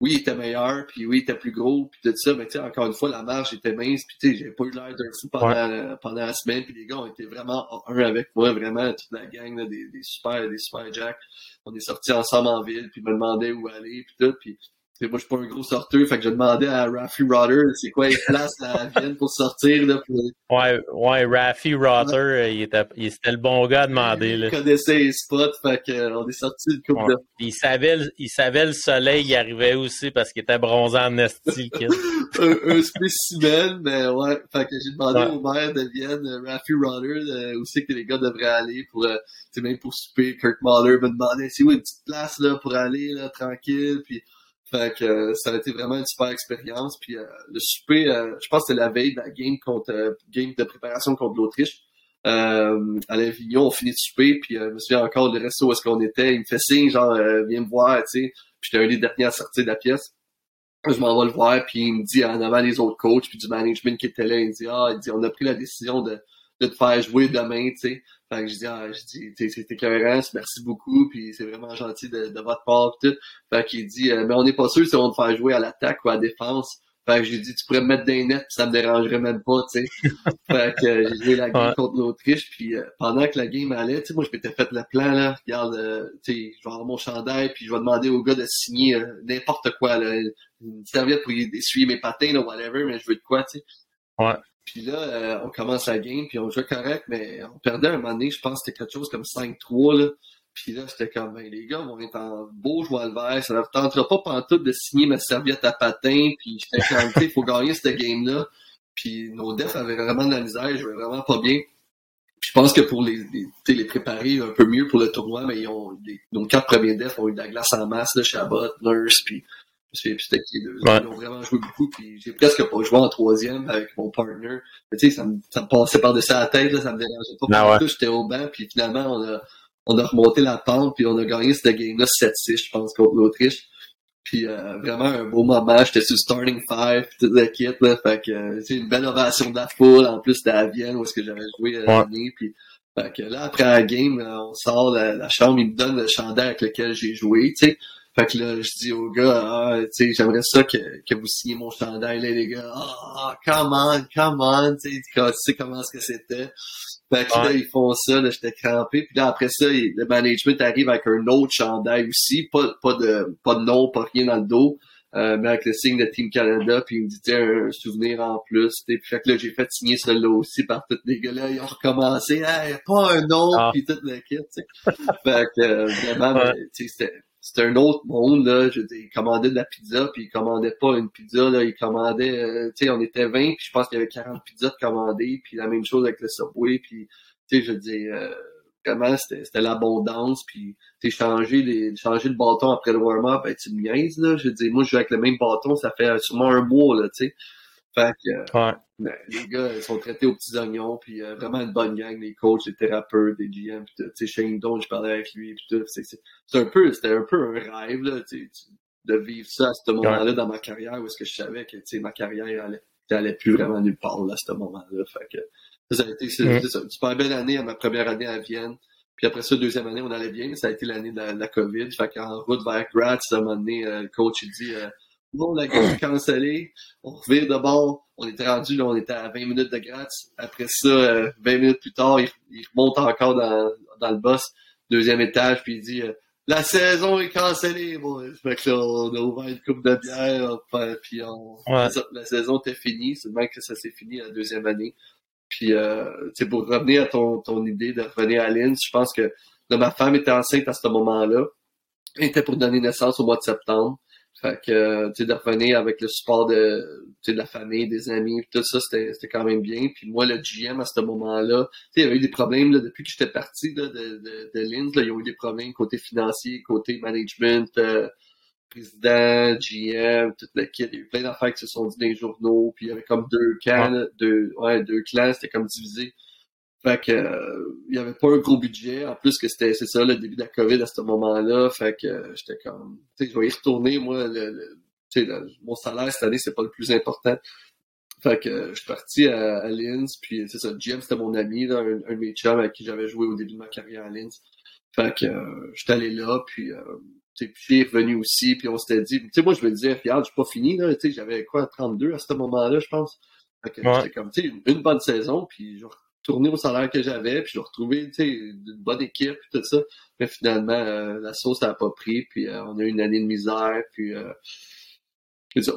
oui, il était meilleur, puis oui, il était plus gros, puis tout ça, mais tu sais, encore une fois, la marge était mince, puis tu sais, j'ai pas eu l'air d'un fou pendant, pendant la semaine, puis les gars ont été vraiment un avec moi, vraiment, toute la gang, là, des, des super, des super jacks. On est sortis ensemble en ville, puis ils me demandaient où aller, puis tout, puis moi, je suis pas un gros sorteur, fait que je demandais à Raffy Rotter, c'est quoi les places à Vienne pour sortir, là, pour... Ouais, ouais, Raffy Rotter, il était, il était le bon gars à demander, là. Il connaissait les spots, fait qu'on est sorti le couple de... Il savait, il savait le soleil, il arrivait aussi parce qu'il était bronzé en esti, (laughs) un, un spécimen, mais ouais, fait que j'ai demandé au maire de Vienne, Raffy Rotter, où c'est que les gars devraient aller pour, euh, tu sais, même pour souper, Kurt Mahler me demandait, c'est où une petite place, là, pour aller, là, tranquille, puis fait que euh, ça a été vraiment une super expérience. Puis euh, le souper, euh, je pense que c'était la veille de la game contre game de préparation contre l'Autriche. Euh, à l'Avignon, on finit de souper, puis je me souviens encore du resto où est-ce qu'on était. Il me fait signe, genre, viens me voir, tu sais. Puis j'étais un des derniers à sortir de la pièce. Je m'en vais le voir, puis il me dit en avant les autres coachs, puis du management qui était là, il me dit, ah, il dit, on a pris la décision de, de te faire jouer demain, tu sais. Fait que je dis, ah, je dis, c'est écœurant, merci beaucoup, puis c'est vraiment gentil de, de votre part, pis tout. Fait qu'il dit, euh, mais on n'est pas sûr si on va te faire jouer à l'attaque ou à la défense. Fait que j'ai dit, tu pourrais me mettre des nets, pis ça me dérangerait même pas, tu sais. (laughs) fait que euh, j'ai joué la game contre l'Autriche, puis euh, pendant que la game allait, tu sais, moi, je m'étais fait le plan, là. Regarde, tu sais, je vais avoir mon chandail, puis je vais demander au gars de signer n'importe quoi, là. Une serviette pour essuyer mes patins, là, whatever, mais je veux de quoi, tu sais. Ouais. Puis là, euh, on commence la game, puis on jouait correct, mais on perdait un moment donné, je pense que c'était quelque chose comme 5-3, là. Puis là, c'était comme, ben, les gars vont être en beau joie le vert, ça leur tentera pas pantoute de signer ma serviette à patin, puis j'étais comme, il faut gagner cette game-là. Puis nos defs avaient vraiment de la misère, je jouais vraiment pas bien. Puis je pense que pour les, les, les préparer un peu mieux pour le tournoi, mais ils ont, nos quatre premiers defs ont eu de la glace en masse, là, Chabot, Nurse, je plus deux. Ils ont vraiment joué beaucoup, puis j'ai presque pas joué en troisième avec mon partner. Mais tu sais, ça me, ça me passait par-dessus la tête, là, ça me dérangeait pas. Ah ouais. J'étais au banc, puis finalement, on a, on a remonté la pente, puis on a gagné cette game-là 7-6, je pense, contre l'Autriche. Puis euh, vraiment un beau moment, j'étais sur starting five, toute la kit, là, fait que c'est une belle ovation de la foule, en plus c'était à Vienne où est-ce que j'avais joué euh, l'année, puis fait que là, après la game, on sort de la, chambre, il me donne le chandail avec lequel j'ai joué, tu sais. Fait que là, je dis aux gars, ah, tu sais, j'aimerais ça que, que vous signiez mon chandail, là, les gars. Ah, come on, come on, tu sais, comment est-ce que c'était. Fait que là, ils font ça, là, j'étais crampé. Puis là, après ça, le management arrive avec un autre chandail aussi, pas, pas de, pas de nom, pas rien dans le dos. euh, mais avec le signe de Team Canada, puis il me dit, un, souvenir en plus. Puis fait que là, j'ai fait signer cela aussi par tous les gars là. Ils ont recommencé, hey, pas un nom, ah. puis toute l'équipe. fait que euh, vraiment, ben, c'était c'était un autre monde là. Je dis il commandait de la pizza puis il commandait pas une pizza là. Il commandait euh, tu sais on était 20 puis je pense qu'il y avait 40 pizzas de commandées puis la même chose avec le Subway puis tu sais je dis euh, vraiment c'était l'abondance puis tu changer les changer le bâton après le warm-up ben tu me niaises là. Je dis moi je joue avec le même bâton ça fait sûrement un mois là tu sais fait que ouais. ben, les gars ils sont traités aux petits oignons puis euh, vraiment une bonne gang les coachs les thérapeutes les GM puis tu sais Shane Don je parlais avec lui puis tout c'est un peu c'était un peu un rêve là tu de vivre ça à ce moment-là dans ma carrière où est-ce que je savais que tu sais ma carrière allait, allait plus vraiment nulle part là, à ce moment-là fait que ça, a été mm. une super belle année à ma première année à Vienne. Puis après ça, deuxième année, on allait bien. Ça a été l'année de la, COVID. Fait qu'en route vers Graz, à un moment donné, euh, le coach, il dit, euh, la game est (coughs) cancellée. On revient de bord. On était rendu, là, on était à 20 minutes de Graz. Après ça, 20 euh, minutes plus tard, il, remonte encore dans, dans le boss, deuxième étage, puis il dit, euh, la saison est cancellée, bon. Fait que là, on a ouvert une coupe de bière, puis on, la, saison était finie. C'est même que ça s'est fini la deuxième année. Puis, euh, pour revenir à ton, ton idée de revenir à Linz, je pense que ma femme était enceinte à ce moment-là. Elle était pour donner naissance au mois de septembre. Fait que, tu sais, de revenir avec le support de, de la famille, des amis, tout ça, c'était quand même bien. Puis moi, le GM, à ce moment-là, tu sais, il y avait eu des problèmes, là, depuis que j'étais parti, là, de, de, de Linz, là, il y a eu des problèmes côté financier, côté management, euh, président, GM, toute la kit. Il y a eu plein d'affaires qui se sont dit dans les journaux. Puis il y avait comme deux camps, deux, ouais, deux clans, c'était comme divisé. Fait que euh, il y avait pas un gros budget. En plus que c'était c'est ça le début de la COVID à ce moment-là. Fait que euh, j'étais comme tu sais, je vais y retourner, moi, le, sais, mon salaire cette année, c'est pas le plus important. Fait que euh, je suis parti à, à Linz, puis c'est ça, GM c'était mon ami, là, un, un, de mes chums avec qui j'avais joué au début de ma carrière à Linz. Fait que euh, j'étais allé là, puis puis est revenu aussi, puis on s'était dit, tu sais, moi, je me disais, regarde, je suis pas fini, là, tu sais, j'avais quoi, 32 à ce moment-là, je pense. Fait que comme, tu sais, une, bonne saison, puis je retourné au salaire que j'avais, puis je retrouvé, tu sais, une bonne équipe, puis tout ça. Mais finalement, euh, la sauce n'a pas pris, puis euh, on a eu une année de misère, puis euh,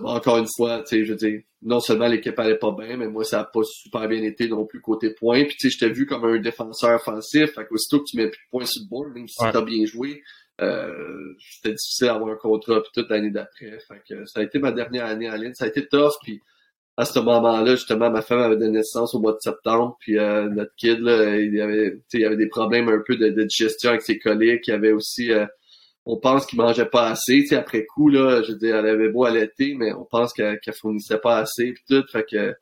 encore une fois, tu sais, je veux dire, non seulement l'équipe allait pas bien, mais moi, ça n'a pas super bien été non plus côté points. Puis, tu sais, j'étais vu comme un défenseur offensif. Fait qu'aussitôt que tu mets plus de points sur le board, même si tu as bien joué, euh, c'était difficile d'avoir un contrat puis toute l'année d'après. Fait que ça a été ma dernière année en ligne. Ça a été tough. Puis à ce moment-là, justement, ma femme avait donné naissance au mois de septembre. Puis euh, notre kid, là, il avait, il avait des problèmes un peu de, digestion avec ses coliques. Il y avait aussi euh, on pense qu'il mangeait pas assez. Tu après coup, là, je veux dire, elle avait beau allaiter, mais on pense qu'elle fournissait pas assez puis tout. Fait que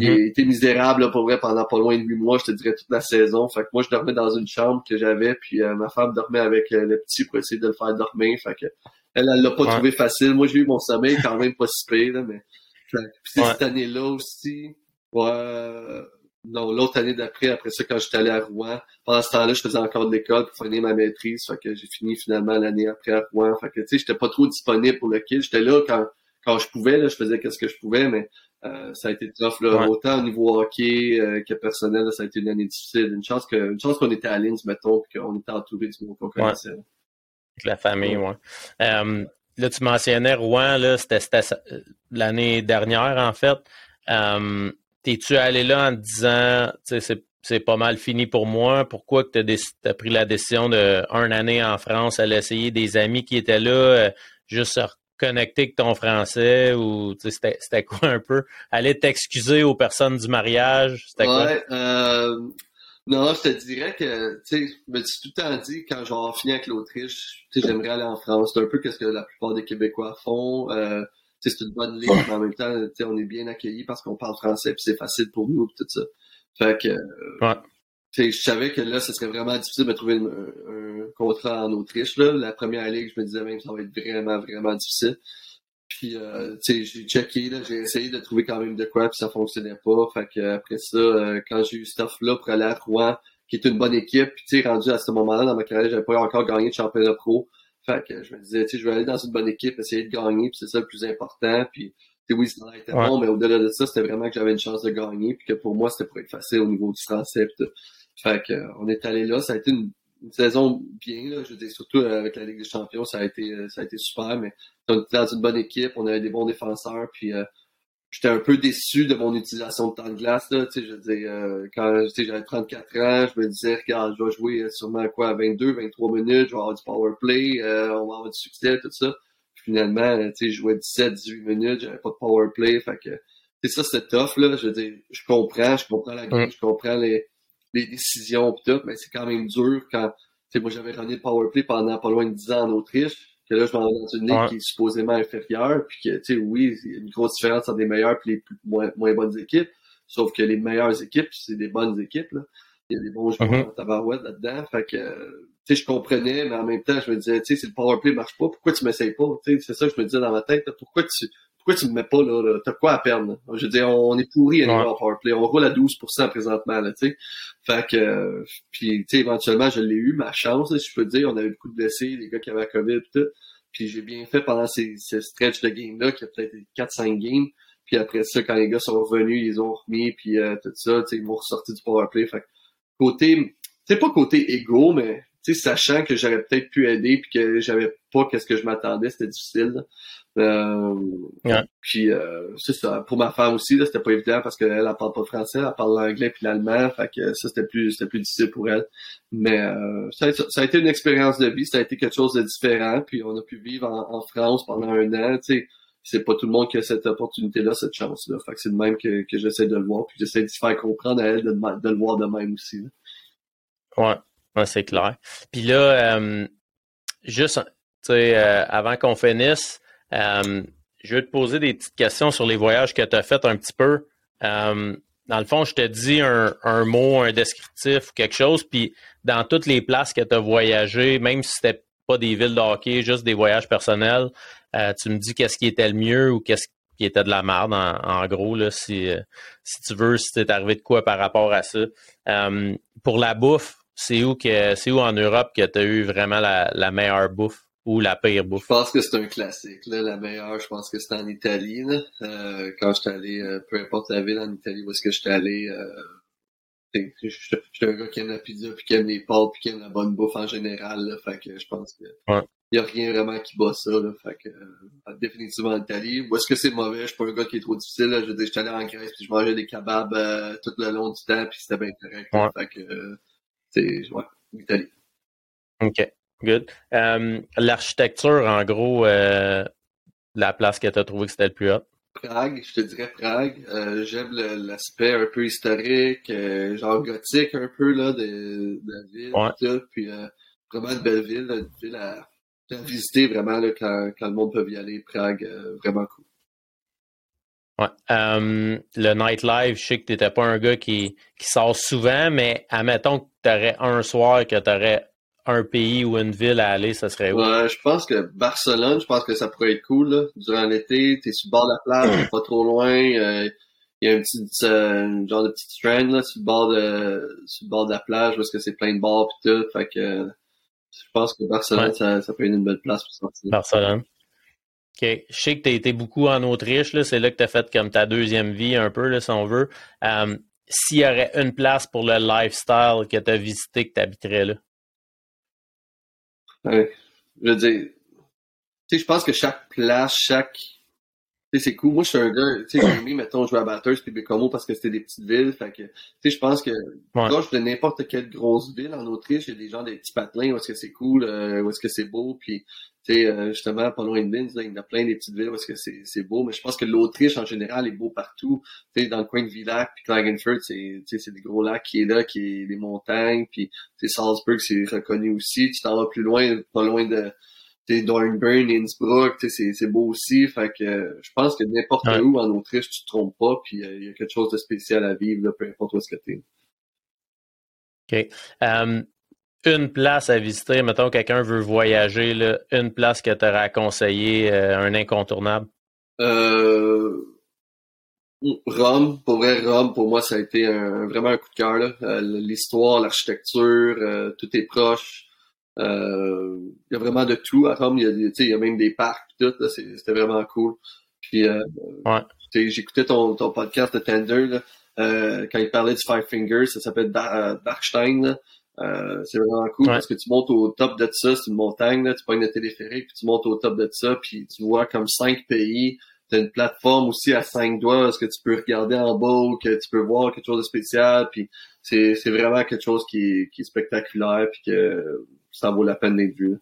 il mhm. était misérable pour vrai pendant pas loin de huit mois, je te dirais toute la saison. Fait que moi, je dormais dans une chambre que j'avais, puis euh, ma femme dormait avec le petit pour essayer de le faire dormir. Fait que elle, elle l'a pas trouvé facile. Moi, j'ai eu mon sommeil quand même pas si pire, mais cette année-là aussi. Ouais, non, l'autre année d'après, après ça, quand j'étais allé à Rouen, pendant ce temps-là, je faisais encore de l'école pour finir ma maîtrise. Fait que j'ai fini finalement l'année après à Rouen. Fait que tu sais, j'étais pas trop disponible pour le kill. J'étais là quand quand je pouvais, là, je faisais qu'est-ce que je pouvais, mais euh, ça a été tough, là. Autant au niveau hockey euh, que personnel, ça a été une année difficile. Une chance que, une chance qu'on était à Linz, mettons, qu'on était entouré du monde qu'on connaissait. Avec la famille, ouais. Euh, là, tu mentionnais Rouen, là, c'était l'année dernière, en fait. T'es-tu allé là en te disant, c'est pas mal fini pour moi? Pourquoi que tu as, pris la décision de un année en France, à essayer des amis qui étaient là, juste connecter avec ton français ou c'était quoi un peu? Aller t'excuser aux personnes du mariage? C'était ouais, Euh, non, je te dirais que, tu sais, je me suis tout le temps dit, quand j'aurai fini avec l'Autriche, tu sais, j'aimerais aller en France. C'est un peu ce que la plupart des Québécois font. Euh, c'est une bonne ligne, mais en même temps, on est bien accueillis parce qu'on parle français, puis c'est facile pour nous, pis tout ça. Fait que, ouais je savais que là, ce serait vraiment difficile de trouver un, contrat en Autriche. Là. La première ligue, je me disais même que ça va être vraiment, vraiment difficile. Puis, euh, tu sais, j'ai checké, là, j'ai essayé de trouver quand même de quoi, puis ça fonctionnait pas. Fait que après ça, euh, quand j'ai eu cette offre-là pour aller à Rouen, qui est une bonne équipe, puis tu sais, rendu à ce moment-là dans ma carrière, j'avais pas encore gagné de championnat pro. Fait que je me disais, tu sais, je vais aller dans une bonne équipe, essayer de gagner, puis c'est ça le plus important. Puis, tu oui, ça était bon, mais au-delà de ça, c'était vraiment que j'avais une chance de gagner, puis que pour moi, c'était pour être facile au niveau du français. Pis tout. Fait que, on est allé là, ça a été une, une saison bien, là, je veux dire, surtout avec la Ligue des Champions, ça a été, ça a été super, mais on était dans une bonne équipe, on avait des bons défenseurs, puis j'étais un peu déçu de mon utilisation de temps de glace. Là, je veux dire, euh, quand j'avais 34 ans, je me disais, regarde, je vais jouer sûrement quoi, à 22, 23 minutes, je vais avoir du power play, euh, on va avoir du succès, tout ça. Puis finalement, je jouais 17, 18 minutes, j'avais pas de power play. Fait que c'est ça, c'était tough. Là, je veux dire, je comprends, je comprends la game, je comprends les, les décisions pis tout, mais c'est quand même dur quand moi j'avais runné le power play pendant pas loin de 10 ans en Autriche que là, je m'en vais dans une ligue qui est supposément inférieure, puis que, tu sais, oui, il y a une grosse différence entre les meilleures et les moins, moins bonnes équipes, sauf que les meilleures équipes, c'est des bonnes équipes, là. Il y a des bons joueurs mm tabarouette là-dedans, fait que, tu sais, je comprenais, mais en même temps, je me disais, tu sais, si le powerplay marche pas, pourquoi tu m'essayes pas, tu sais, c'est ça que je me disais dans ma tête, pourquoi tu, pourquoi tu me mets pas là, t'as quoi à perdre je veux dire on est pourri à niveau ouais. powerplay on roule à 12% présentement là tu sais. Fait que puis tu sais éventuellement je l'ai eu ma chance si je peux dire. On avait beaucoup de blessés les gars qui avaient la covid et tout. Puis j'ai bien fait pendant ces, ces stretch de game là qui a peut-être 4-5 games. Puis après ça quand les gars sont revenus ils ont remis puis euh, tout ça tu sais ils m'ont ressorti du powerplay fait côté c'est pas côté égo mais tu sais sachant que j'aurais peut-être pu aider puis que j'avais pas qu'est-ce que je m'attendais c'était difficile euh, Puis euh, c'est ça. Pour ma femme aussi, là, c'était pas évident parce qu'elle elle parle pas français, elle parle l'anglais puis l'allemand, fait que ça c'était plus c'était plus difficile pour elle. Mais euh, ça, a, été une expérience de vie, ça a été quelque chose de différent. Puis on a pu vivre en, France pendant un an. Tu sais, c'est pas tout le monde qui a cette opportunité-là, cette chance-là. Fait que c'est de même que, que j'essaie de le voir, puis j'essaie de faire comprendre à elle de, de le voir de même aussi. Ouais, ouais c'est clair. Puis là, euh, juste, sais, avant qu'on finisse euh, je vais te poser des petites questions sur les voyages que tu as fait un petit peu. Euh, dans le fond, je te dis un, mot, un descriptif ou quelque chose, puis dans toutes les places que tu as voyagé, même si c'était pas des villes de juste des voyages personnels, euh, tu me dis qu'est-ce qui était le mieux ou qu'est-ce qui était de la merde, en, gros, là, si, si tu veux, si t'es arrivé de quoi par rapport à ça. pour la bouffe, c'est où que c'est où en Europe que tu as eu vraiment la meilleure bouffe? ou la pire bouffe? Je pense que c'est un classique. Là. La meilleure, je pense que c'était en Italie. Là. Euh, quand j'étais allé, euh, peu importe la ville en Italie où est-ce que j'étais allé, euh, j'étais un gars qui aime la pizza, puis qui aime les pâtes, puis qui aime la bonne bouffe en général. Là. Fait que je pense que ouais. y a rien vraiment qui bat ça. Là. Fait que euh, définitivement en Italie. Où est-ce que c'est mauvais? Je suis pas un gars qui est trop difficile. Là. Je veux dire, j'étais allé en Grèce, puis je mangeais des kebabs euh, tout le long du temps, puis c'était bien correct. Ouais. Fait que c'est ouais. OK. Good. Euh, l'architecture, en gros, euh, la place que tu as trouvé que c'était le plus haut? Prague, je te dirais Prague. Euh, j'aime l'aspect un peu historique, genre gothique un peu là, de, la ville. Ouais. puis vraiment une belle ville, une ville à, visiter vraiment là, quand, quand, le monde peut y aller. Prague, vraiment cool. Ouais. le nightlife, je sais que tu n'étais pas un gars qui, qui sort souvent, mais admettons que tu aurais un soir que tu aurais un pays ou une ville à aller, ça serait où? Ouais, je pense que Barcelone, je pense que ça pourrait être cool. Là. Durant l'été, t'es sur le bord de la plage, pas trop loin. Euh, il y a un petit euh, genre de petit strand là, sur le bord de sur le bord de la plage parce que c'est plein de bars et tout. Fait que je pense que Barcelone, ça, ça peut être une bonne place pour sortir. Barcelone. OK. Je sais que tu as été beaucoup en Autriche. C'est là que tu as fait comme ta deuxième vie un peu, là, si on veut. Euh, s'il y aurait une place pour le lifestyle que tu as visité, que tu habiterais là? Ouais. Je veux dire, tu sais, je pense que chaque place, chaque. Tu sais, c'est cool. Moi, je suis un gars, tu sais, j'ai aimé, mettons, jouer à Batters puis Bécomo parce que c'était des petites villes. Fait que, tu sais, je pense que, ouais. proche de n'importe quelle grosse ville en Autriche, il y a des gens des petits patelins où est-ce que c'est cool, euh, où est-ce que c'est beau, puis, sais, euh, justement, pas loin de Linz, il y en a plein des petites villes où est-ce que c'est, c'est beau. Mais je pense que l'Autriche, en général, est beau partout. Tu sais, dans le coin de Villach puis Klagenfurt, c'est, c'est des gros lacs qui est là, qui est des montagnes, puis, Salzburg, c'est reconnu aussi. Tu t'en vas plus loin, pas loin de, Dornbirn, Innsbruck, c'est beau aussi. Fait que je pense que n'importe où en Autriche, tu te trompes pas, puis il y a quelque chose de spécial à vivre, là, peu importe où est-ce que t'es. OK. Um, une place à visiter, mettons quelqu'un veut voyager, là, une place que tu aurais conseillé, euh, un incontournable? Euh, Rome, pour vrai, Rome, pour moi, ça a été un, vraiment un coup de cœur. Euh, l'histoire, l'architecture, tout est proche. Il y a vraiment de tout à Rome. Il y a, il y a même des parcs tout. C'était vraiment cool. Puis j'écoutais ton, ton podcast de Tender là, quand il parlait du Five Fingers, ça s'appelle Darkstein. Euh, c'est vraiment cool parce que tu montes au top de ça, c'est une montagne, là, tu pognes le téléphérique, puis tu montes au top de ça, puis tu vois comme cinq pays. Tu as une plateforme aussi à cinq doigts, est-ce que tu peux regarder en bas, que tu peux voir quelque chose de spécial, puis c'est, c'est vraiment quelque chose qui est, qui est spectaculaire, puis que ça vaut la peine d'être vu.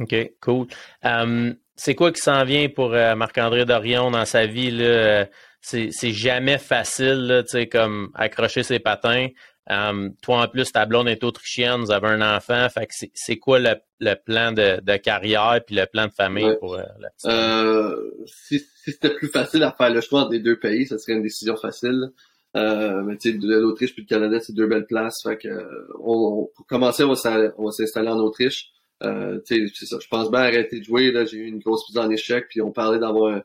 OK, cool. Um, c'est quoi qui s'en vient pour euh, Marc-André Dorion dans sa vie? Là? C'est, c'est jamais facile, là, comme accrocher ses patins. Um, toi, en plus, ta blonde est autrichienne, vous avez un enfant. Fait que c'est, quoi le, le plan de, de, carrière puis le plan de famille pour euh, la euh, si, si, c'était plus facile à faire le choix des deux pays, ça serait une décision facile. Euh, mais tu sais, l'Autriche puis le Canada, c'est deux belles places. Fait que on, pour commencer, on va s'installer en Autriche. Euh, c'est ça. Je pense bien arrêter de jouer. Là, j'ai eu une grosse mise en échec, puis on parlait d'avoir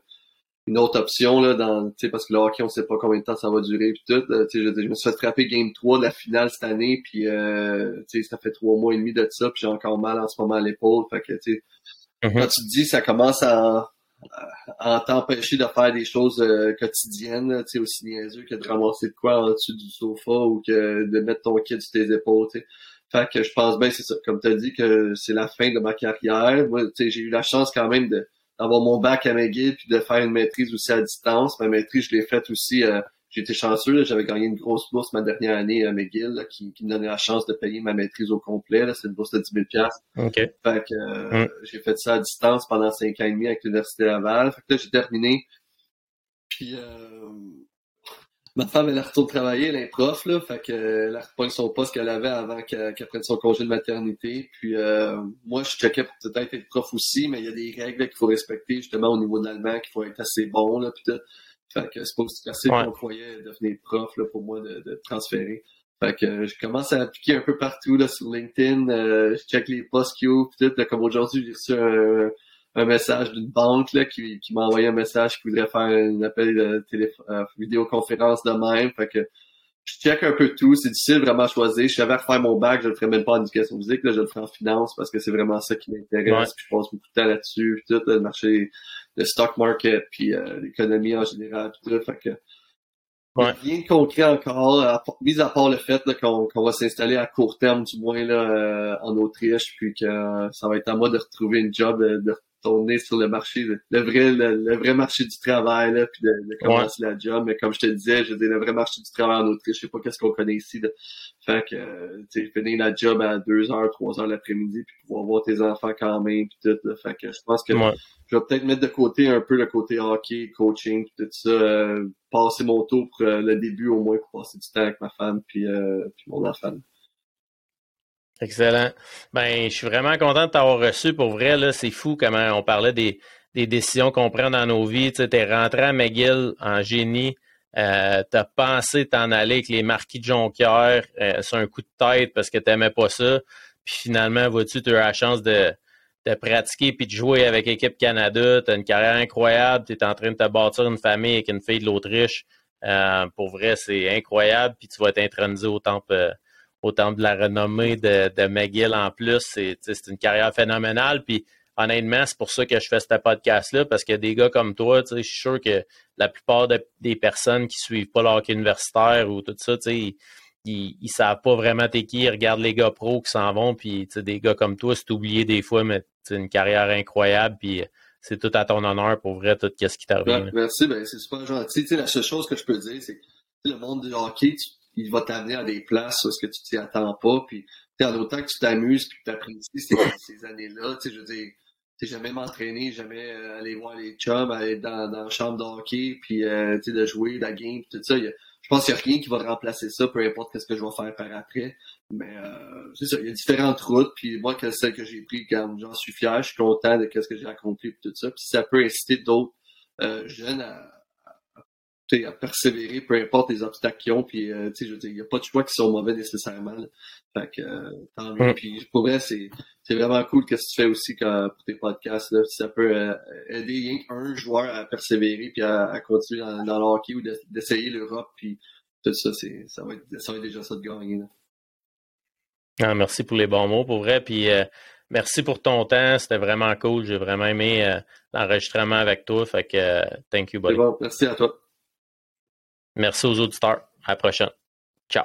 une autre option là, dans, parce que le hockey, on sait pas combien de temps ça va durer puis tout. Là, je, je me suis fait frapper game 3 de la finale cette année, puis euh, ça fait trois mois et demi de ça, puis j'ai encore mal en ce moment à l'épaule. Fait que tu mm-hmm. quand tu te dis ça commence à, à, t'empêcher de faire des choses euh, quotidiennes, tu aussi niaiseux que de ramasser de quoi en dessous du sofa ou que de mettre ton kit sur tes épaules. Fait que je pense bien, c'est ça. Comme tu as dit que c'est la fin de ma carrière. Moi, j'ai eu la chance quand même de d'avoir mon bac à McGill puis de faire une maîtrise aussi à distance. Ma maîtrise, je l'ai faite aussi. Euh, j'ai été chanceux. J'avais gagné une grosse bourse ma dernière année à McGill qui, qui, me donnait la chance de payer ma maîtrise au complet. C'est une bourse de 10 000 okay. Fait que euh, mm. j'ai fait ça à distance pendant cinq ans et demi avec l'Université Laval. Fait que là, j'ai terminé. Puis euh, ma femme, elle retourne travailler, elle est prof, là, fait que, elle reprend son poste qu'elle avait avant qu'elle prenne son congé de maternité. Puis euh, moi, je checkais pour peut-être être prof aussi, mais il y a des règles qu'il faut respecter, justement, au niveau de l'allemand, qu'il faut être assez bon, là, puis Fait que c'est pas aussi facile ouais. qu'on croyait devenir prof, là, pour moi, de, de transférer. Fait que je commence à appliquer un peu partout, là, sur LinkedIn, euh, je check les postes qu'il y a, puis tout, comme aujourd'hui, j'ai reçu un un message d'une banque là, qui, qui m'a envoyé un message qui voudrait faire un appel de téléphone, euh, vidéoconférence de même. Fait que je check un peu tout. C'est difficile vraiment à choisir. Je savais refaire mon bac, je le ferais même pas en éducation physique, là, je le ferais en finance parce que c'est vraiment ça qui m'intéresse. Puis je passe beaucoup de temps là-dessus, puis tout, le marché, le stock market, puis euh, l'économie en général, tout ça. Fait que Ouais. Rien de concret encore, à, mis à part le fait qu'on va s'installer à court terme, du moins là, euh, en Autriche, puis que ça va être à moi de retrouver une job, de, tourner sur le marché, le, vrai, le, vrai marché du travail, là, puis de, commencer la job. Mais comme je te disais, je dis le vrai marché du travail en Autriche, je sais pas qu'est-ce qu'on connaît ici. Là. Fait que, euh, tu sais, finir la job à 2 heures, 3 heures l'après-midi, puis pouvoir voir tes enfants quand même, puis tout. Là. Fait que je pense que je vais peut-être mettre de côté un peu le côté hockey, coaching, puis tout ça, euh, passer mon tour pour euh, le début au moins pour passer du temps avec ma femme puis, puis mon enfant. Excellent. Ben, je suis vraiment content de t'avoir reçu. Pour vrai, là, c'est fou comment on parlait des, des décisions qu'on prend dans nos vies. Tu es rentré à McGill en génie. Euh, tu pensé t'en aller avec les marquis de Jonquière euh, sur un coup de tête parce que tu n'aimais pas ça. Puis finalement, vois-tu, tu as eu la chance de, de pratiquer puis de jouer avec l'équipe Canada. Tu as une carrière incroyable. Tu es en train de te bâtir une famille avec une fille de l'Autriche. Euh, pour vrai, c'est incroyable. Puis tu vas être intronisé au temple euh, autant de la renommée de, de McGill en plus. C'est une carrière phénoménale. Puis honnêtement, c'est pour ça que je fais ce podcast-là, parce que des gars comme toi, je suis sûr que la plupart des personnes qui suivent pas leur universitaire ou tout ça, ils, ils, ils savent pas vraiment t'es qui, ils regardent les gars pros qui s'en vont, puis des gars comme toi, c'est oublié des fois, mais c'est une carrière incroyable, puis c'est tout à ton honneur pour vrai, tout ce qui t'arrive. Merci, ben, c'est super gentil. la seule chose que je peux dire, c'est que le monde du hockey, tu il va t'amener à des places où ce que tu t'y attends pas. Puis, en autant que tu t'amuses puis que tu apprécies ces, ces années-là, tu sais, je veux dire, tu jamais m'entraîner, jamais euh, aller voir les chums, aller dans, dans la chambre de hockey, puis euh, tu sais, de jouer la game, tout ça. je pense qu'il n'y a rien qui va remplacer ça, peu importe ce que je vais faire par après. Mais euh, c'est ça, il y a différentes routes, puis moi, que celle que j'ai prise, quand j'en suis fier, je suis content de ce que j'ai accompli, et tout ça. Puis ça peut inciter d'autres jeunes à à persévérer, peu importe les obstacles qu'ils ont. Puis, euh, je veux dire, il n'y a pas de choix qui sont mauvais nécessairement. Fait que, euh, tant mieux. Puis, pour vrai, c'est, c'est vraiment cool que tu fais aussi quand, pour tes podcasts. Là, ça peut euh, aider un joueur à persévérer puis à, continuer dans, dans, le hockey ou d'essayer l'Europe. Puis, tout ça, c'est, ça, va être, ça va être déjà ça de gagner. Là. Ah, merci pour les bons mots, pour vrai. Puis, merci pour ton temps. C'était vraiment cool. J'ai vraiment aimé l'enregistrement avec toi. Fait que, thank you, buddy. Bon, merci à toi. Merci aux auditeurs. À la prochaine. Ciao.